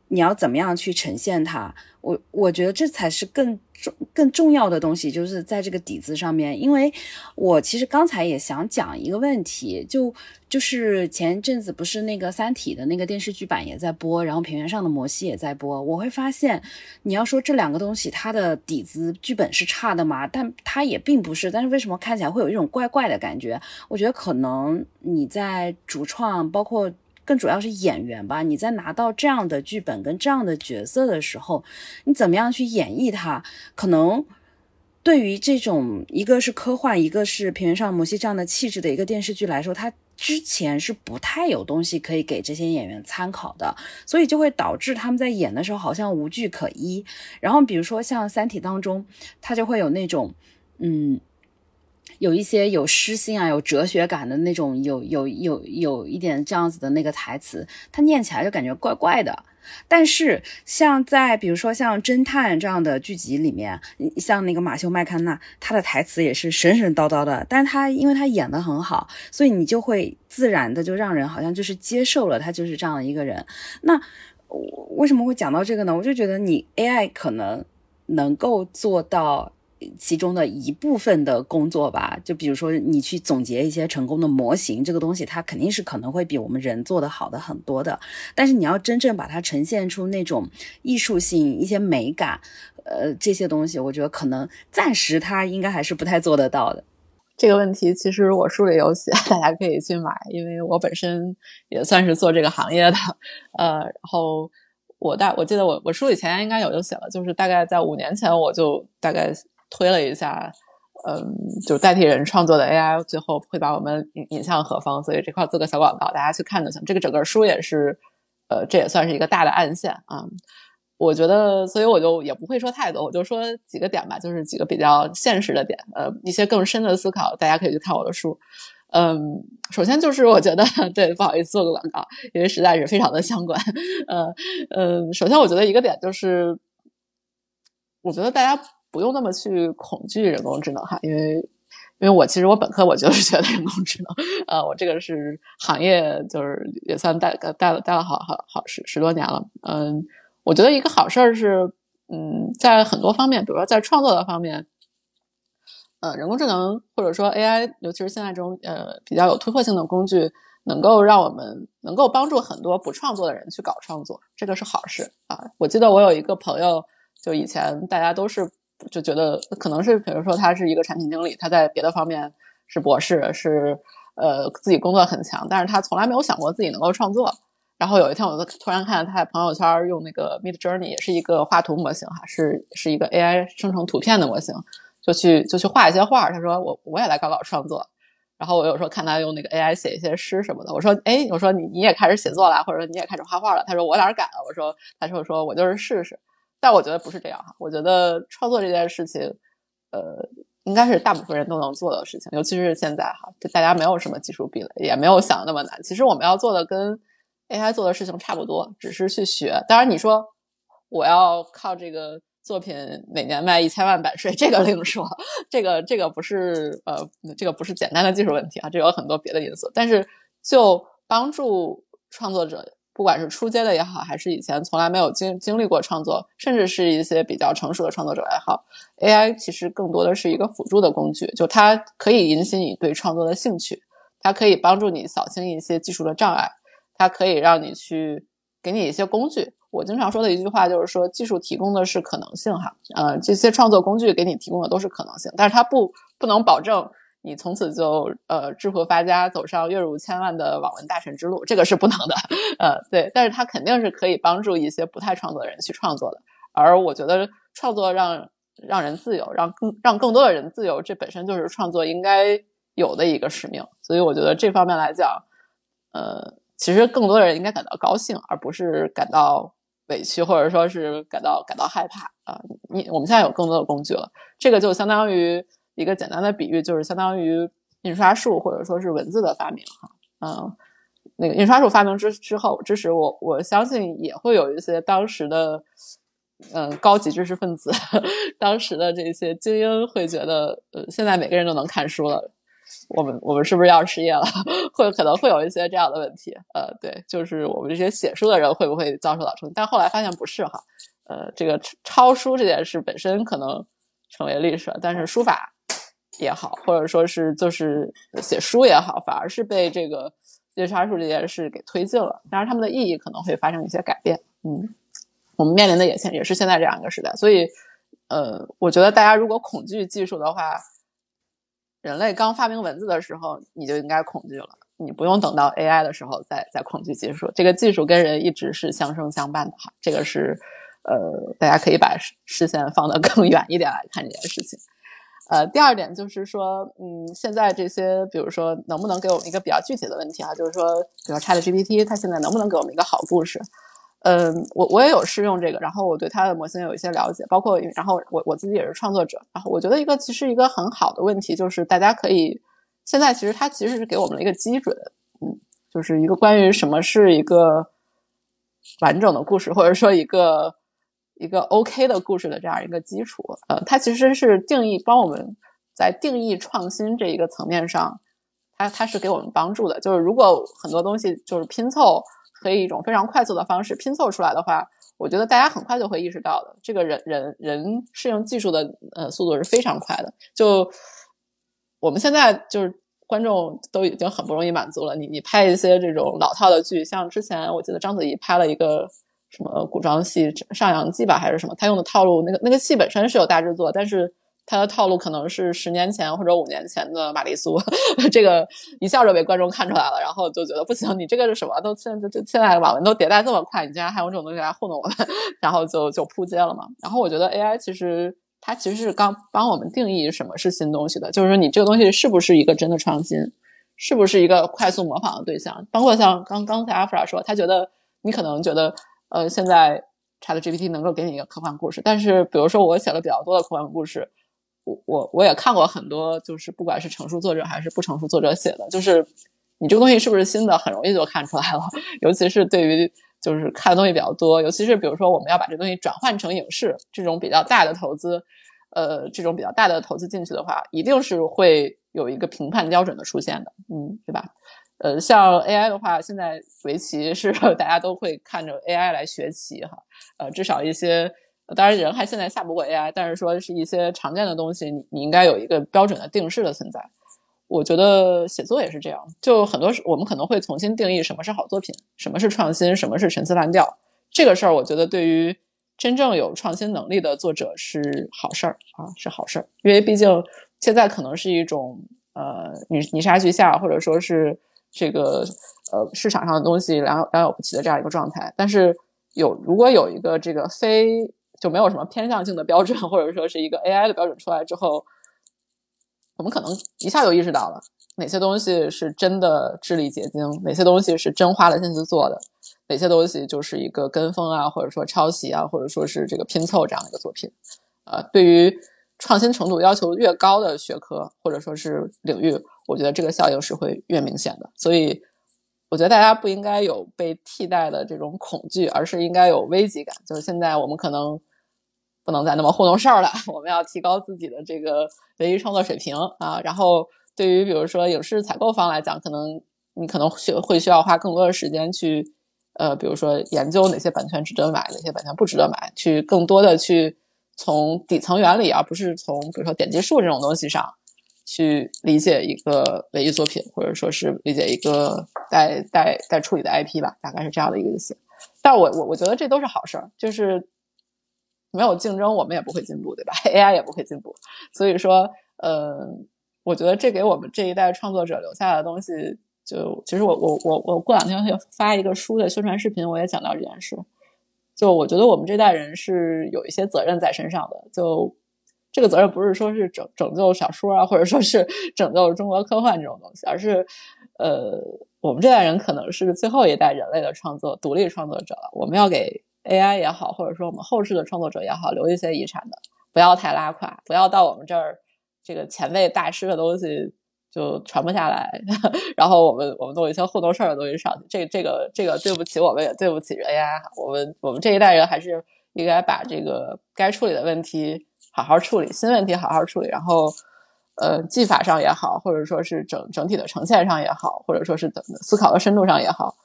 你要怎么样去呈现它？我我觉得这才是更重更重要的东西，就是在这个底子上面。因为我其实刚才也想讲一个问题，就就是前一阵子不是那个《三体》的那个电视剧版也在播，然后《平原上的摩西》也在播。我会发现，你要说这两个东西它的底子剧本是差的嘛？但它也并不是。但是为什么看起来会有一种怪怪的感觉？我觉得可能你在主创包括。更主要是演员吧，你在拿到这样的剧本跟这样的角色的时候，你怎么样去演绎它？可能对于这种一个是科幻，一个是平原上摩西这样的气质的一个电视剧来说，它之前是不太有东西可以给这些演员参考的，所以就会导致他们在演的时候好像无据可依。然后比如说像《三体》当中，它就会有那种嗯。有一些有诗性啊，有哲学感的那种，有有有有一点这样子的那个台词，他念起来就感觉怪怪的。但是像在比如说像侦探这样的剧集里面，像那个马修麦康纳，他的台词也是神神叨叨的，但是他因为他演的很好，所以你就会自然的就让人好像就是接受了他就是这样的一个人。那为什么会讲到这个呢？我就觉得你 AI 可能能够做到。其中的一部分的工作吧，就比如说你去总结一些成功的模型，这个东西它肯定是可能会比我们人做的好的很多的。但是你要真正把它呈现出那种艺术性、一些美感，呃，这些东西，我觉得可能暂时它应该还是不太做得到的。这个问题其实我书里有写，大家可以去买，因为我本身也算是做这个行业的，呃，然后我大我记得我我书里前应该有就写了，就是大概在五年前我就大概。推了一下，嗯，就是代替人创作的 AI，最后会把我们引引向何方？所以这块做个小广告，大家去看就行。这个整个书也是，呃，这也算是一个大的暗线啊。我觉得，所以我就也不会说太多，我就说几个点吧，就是几个比较现实的点，呃，一些更深的思考，大家可以去看我的书。嗯，首先就是我觉得，对，不好意思做个广告，因为实在是非常的相关。呃，嗯，首先我觉得一个点就是，我觉得大家。不用那么去恐惧人工智能哈，因为因为我其实我本科我就是学的人工智能，呃，我这个是行业就是也算带带了带了好好好十十多年了，嗯，我觉得一个好事儿是，嗯，在很多方面，比如说在创作的方面，呃，人工智能或者说 AI，尤其是现在这种呃比较有突破性的工具，能够让我们能够帮助很多不创作的人去搞创作，这个是好事啊。我记得我有一个朋友，就以前大家都是。就觉得可能是，比如说他是一个产品经理，他在别的方面是博士，是呃自己工作很强，但是他从来没有想过自己能够创作。然后有一天，我就突然看到他在朋友圈用那个 Mid Journey，也是一个画图模型哈，是是一个 AI 生成图片的模型，就去就去画一些画。他说我我也来搞搞创作。然后我有时候看他用那个 AI 写一些诗什么的，我说哎，我说你你也开始写作了，或者说你也开始画画了？他说我哪敢啊？我说他说说我就是试试。但我觉得不是这样哈，我觉得创作这件事情，呃，应该是大部分人都能做的事情，尤其是现在哈，大家没有什么技术壁垒，也没有想的那么难。其实我们要做的跟 AI 做的事情差不多，只是去学。当然，你说我要靠这个作品每年卖一千万版税，这个另说，这个这个不是呃，这个不是简单的技术问题啊，这有很多别的因素。但是就帮助创作者。不管是初阶的也好，还是以前从来没有经经历过创作，甚至是一些比较成熟的创作者也好，AI 其实更多的是一个辅助的工具，就它可以引起你对创作的兴趣，它可以帮助你扫清一些技术的障碍，它可以让你去给你一些工具。我经常说的一句话就是说，技术提供的是可能性哈，呃，这些创作工具给你提供的都是可能性，但是它不不能保证。你从此就呃致富发家，走上月入千万的网文大神之路，这个是不能的，呃，对，但是它肯定是可以帮助一些不太创作的人去创作的。而我觉得创作让让人自由，让更让更多的人自由，这本身就是创作应该有的一个使命。所以我觉得这方面来讲，呃，其实更多的人应该感到高兴，而不是感到委屈，或者说是感到感到害怕啊。你我们现在有更多的工具了，这个就相当于。一个简单的比喻就是相当于印刷术或者说是文字的发明哈，嗯，那个印刷术发明之之后，之时我我相信也会有一些当时的嗯高级知识分子，当时的这些精英会觉得，呃，现在每个人都能看书了，我们我们是不是要失业了？会可能会有一些这样的问题。呃，对，就是我们这些写书的人会不会遭受到冲击？但后来发现不是哈。呃，这个抄书这件事本身可能成为历史，但是书法也好，或者说是就是写书也好，反而是被这个印刷术这件事给推进了。当然，他们的意义可能会发生一些改变。嗯，我们面临的也现也是现在这样一个时代，所以。呃，我觉得大家如果恐惧技术的话，人类刚发明文字的时候，你就应该恐惧了。你不用等到 AI 的时候再再恐惧技术。这个技术跟人一直是相生相伴的哈。这个是呃，大家可以把视线放得更远一点来看这件事情。呃，第二点就是说，嗯，现在这些，比如说，能不能给我们一个比较具体的问题啊？就是说，比如 ChatGPT，它现在能不能给我们一个好故事？嗯，我我也有试用这个，然后我对它的模型有一些了解，包括然后我我自己也是创作者，然后我觉得一个其实一个很好的问题就是大家可以现在其实它其实是给我们了一个基准，嗯，就是一个关于什么是一个完整的故事，或者说一个一个 OK 的故事的这样一个基础，呃，它其实是定义帮我们在定义创新这一个层面上，它它是给我们帮助的，就是如果很多东西就是拼凑。可以一种非常快速的方式拼凑出来的话，我觉得大家很快就会意识到的。这个人人人适应技术的呃速度是非常快的。就我们现在就是观众都已经很不容易满足了。你你拍一些这种老套的剧，像之前我记得章子怡拍了一个什么古装戏《上阳记》吧，还是什么，他用的套路，那个那个戏本身是有大制作，但是。他的套路可能是十年前或者五年前的玛丽苏，这个一下就被观众看出来了，然后就觉得不行，你这个是什么？都现在就现在网文都迭代这么快，你竟然还用这种东西来糊弄我们，然后就就扑街了嘛。然后我觉得 AI 其实它其实是刚帮我们定义什么是新东西的，就是说你这个东西是不是一个真的创新，是不是一个快速模仿的对象？包括像刚刚才阿弗拉说，他觉得你可能觉得呃现在 ChatGPT 能够给你一个科幻故事，但是比如说我写了比较多的科幻故事。我我我也看过很多，就是不管是成熟作者还是不成熟作者写的，就是你这个东西是不是新的，很容易就看出来了。尤其是对于就是看的东西比较多，尤其是比如说我们要把这东西转换成影视这种比较大的投资，呃，这种比较大的投资进去的话，一定是会有一个评判标准的出现的，嗯，对吧？呃，像 AI 的话，现在围棋是 大家都会看着 AI 来学棋哈，呃，至少一些。当然，人还现在下不过 AI，但是说是一些常见的东西，你你应该有一个标准的定式的存在。我觉得写作也是这样，就很多时我们可能会重新定义什么是好作品，什么是创新，什么是陈词滥调。这个事儿，我觉得对于真正有创新能力的作者是好事儿啊，是好事儿。因为毕竟现在可能是一种呃泥泥沙俱下，或者说是这个呃市场上的东西良良莠不齐的这样一个状态。但是有如果有一个这个非就没有什么偏向性的标准，或者说是一个 AI 的标准出来之后，我们可能一下就意识到了哪些东西是真的智力结晶，哪些东西是真花了心思做的，哪些东西就是一个跟风啊，或者说抄袭啊，或者说是这个拼凑这样的一个作品。呃，对于创新程度要求越高的学科或者说是领域，我觉得这个效应是会越明显的。所以。我觉得大家不应该有被替代的这种恐惧，而是应该有危机感。就是现在我们可能不能再那么糊弄事儿了，我们要提高自己的这个文艺创作水平啊。然后，对于比如说影视采购方来讲，可能你可能需会需要花更多的时间去，呃，比如说研究哪些版权值得买，哪些版权不值得买，去更多的去从底层原理，而不是从比如说点击数这种东西上。去理解一个文艺作品，或者说是理解一个待待待处理的 IP 吧，大概是这样的一个意思。但我我我觉得这都是好事儿，就是没有竞争，我们也不会进步，对吧？AI 也不会进步。所以说，呃，我觉得这给我们这一代创作者留下的东西，就其实我我我我过两天会发一个书的宣传视频，我也讲到这件事。就我觉得我们这代人是有一些责任在身上的，就。这个责任不是说是拯拯救小说啊，或者说是 拯救中国科幻这种东西，而是，呃，我们这代人可能是最后一代人类的创作独立创作者了。我们要给 AI 也好，或者说我们后世的创作者也好，留一些遗产的，不要太拉胯，不要到我们这儿这个前辈大师的东西就传不下来，然后我们我们都有一些糊弄事儿的东西上去，这这个这个对不起我们，也对不起 AI。我们我们这一代人还是应该把这个该处理的问题。好好处理新问题，好好处理。然后，呃技法上也好，或者说是整整体的呈现上也好，或者说是等思考的深度上也好，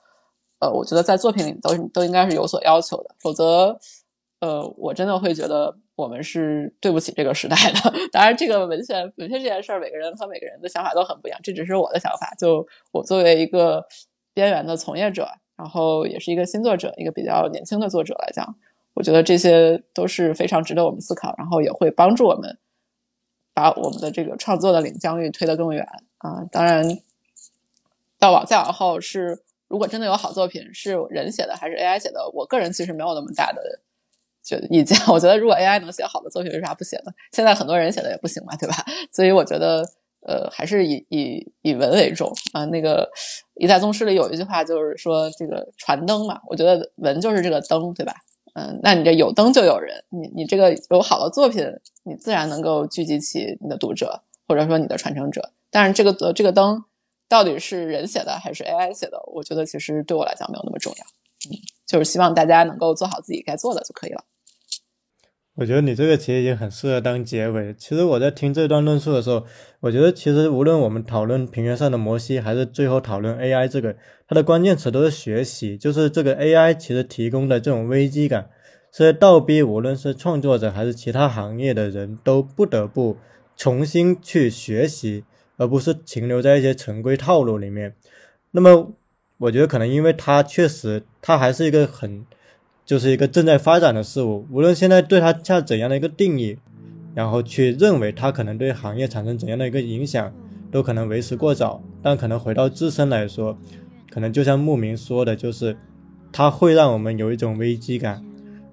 呃，我觉得在作品里都都应该是有所要求的，否则，呃，我真的会觉得我们是对不起这个时代的。当然，这个文献文献这件事儿，每个人和每个人的想法都很不一样，这只是我的想法。就我作为一个边缘的从业者，然后也是一个新作者，一个比较年轻的作者来讲。我觉得这些都是非常值得我们思考，然后也会帮助我们把我们的这个创作的领疆域推得更远啊！当然，到往再往后是，如果真的有好作品是人写的还是 AI 写的，我个人其实没有那么大的觉得意见。我觉得如果 AI 能写好的作品，为啥不写呢？现在很多人写的也不行嘛，对吧？所以我觉得，呃，还是以以以文为重啊。那个一代宗师里有一句话就是说，这个传灯嘛，我觉得文就是这个灯，对吧？嗯，那你这有灯就有人，你你这个有好的作品，你自然能够聚集起你的读者，或者说你的传承者。但是这个这个灯到底是人写的还是 AI 写的，我觉得其实对我来讲没有那么重要。嗯，就是希望大家能够做好自己该做的就可以了。我觉得你这个其实已经很适合当结尾。其实我在听这段论述的时候，我觉得其实无论我们讨论平原上的摩西，还是最后讨论 AI 这个，它的关键词都是学习。就是这个 AI 其实提供的这种危机感，是倒逼无论是创作者还是其他行业的人都不得不重新去学习，而不是停留在一些陈规套路里面。那么，我觉得可能因为它确实，它还是一个很。就是一个正在发展的事物，无论现在对它下怎样的一个定义，然后去认为它可能对行业产生怎样的一个影响，都可能为时过早。但可能回到自身来说，可能就像牧民说的，就是它会让我们有一种危机感，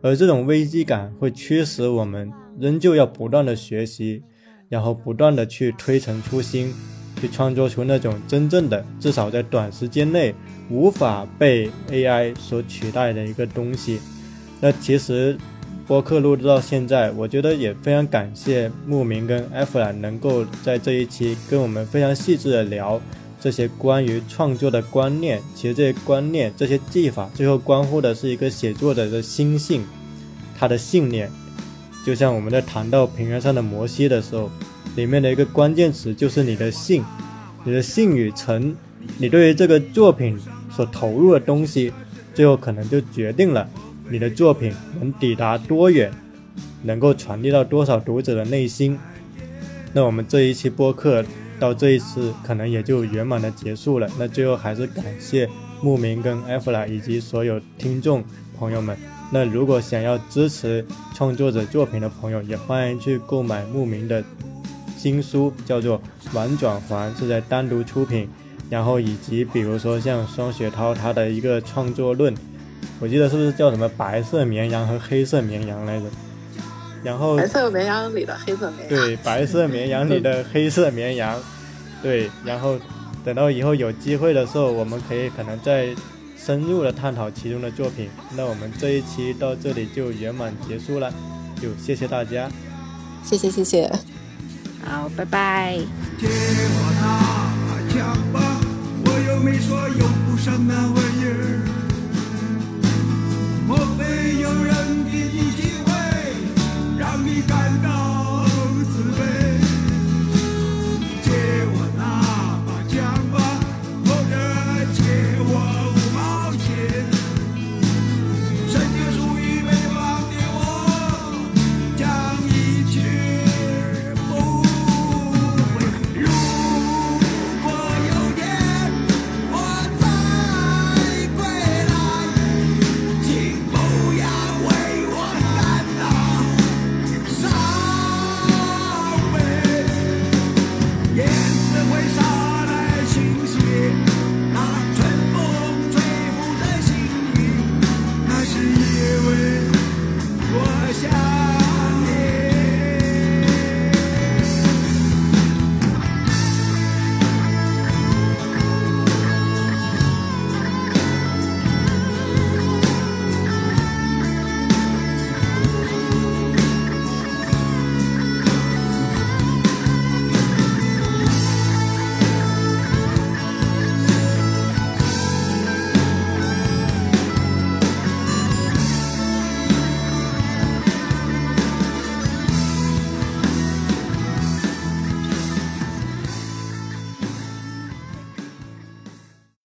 而这种危机感会驱使我们仍旧要不断的学习，然后不断的去推陈出新，去创作出那种真正的，至少在短时间内。无法被 AI 所取代的一个东西。那其实播客录制到现在，我觉得也非常感谢牧民跟艾弗兰能够在这一期跟我们非常细致的聊这些关于创作的观念。其实这些观念、这些技法，最后关乎的是一个写作者的心性，他的信念。就像我们在谈到平原上的摩西的时候，里面的一个关键词就是你的信，你的信与诚，你对于这个作品。所投入的东西，最后可能就决定了你的作品能抵达多远，能够传递到多少读者的内心。那我们这一期播客到这一次可能也就圆满的结束了。那最后还是感谢牧民跟艾弗拉以及所有听众朋友们。那如果想要支持创作者作品的朋友，也欢迎去购买牧民的新书，叫做《玩转环》，是在单独出品。然后以及比如说像双雪涛他的一个创作论，我记得是不是叫什么白色绵羊和黑色绵羊来着？然后白色绵羊里的黑色绵羊。对，白色绵羊里的黑色绵羊。对，然后等到以后有机会的时候，我们可以可能再深入的探讨其中的作品。那我们这一期到这里就圆满结束了，就谢谢大家。谢谢谢谢。好，拜拜。我枪吧，我又没说用不上那玩意儿。莫非有人给你机会，让你感到？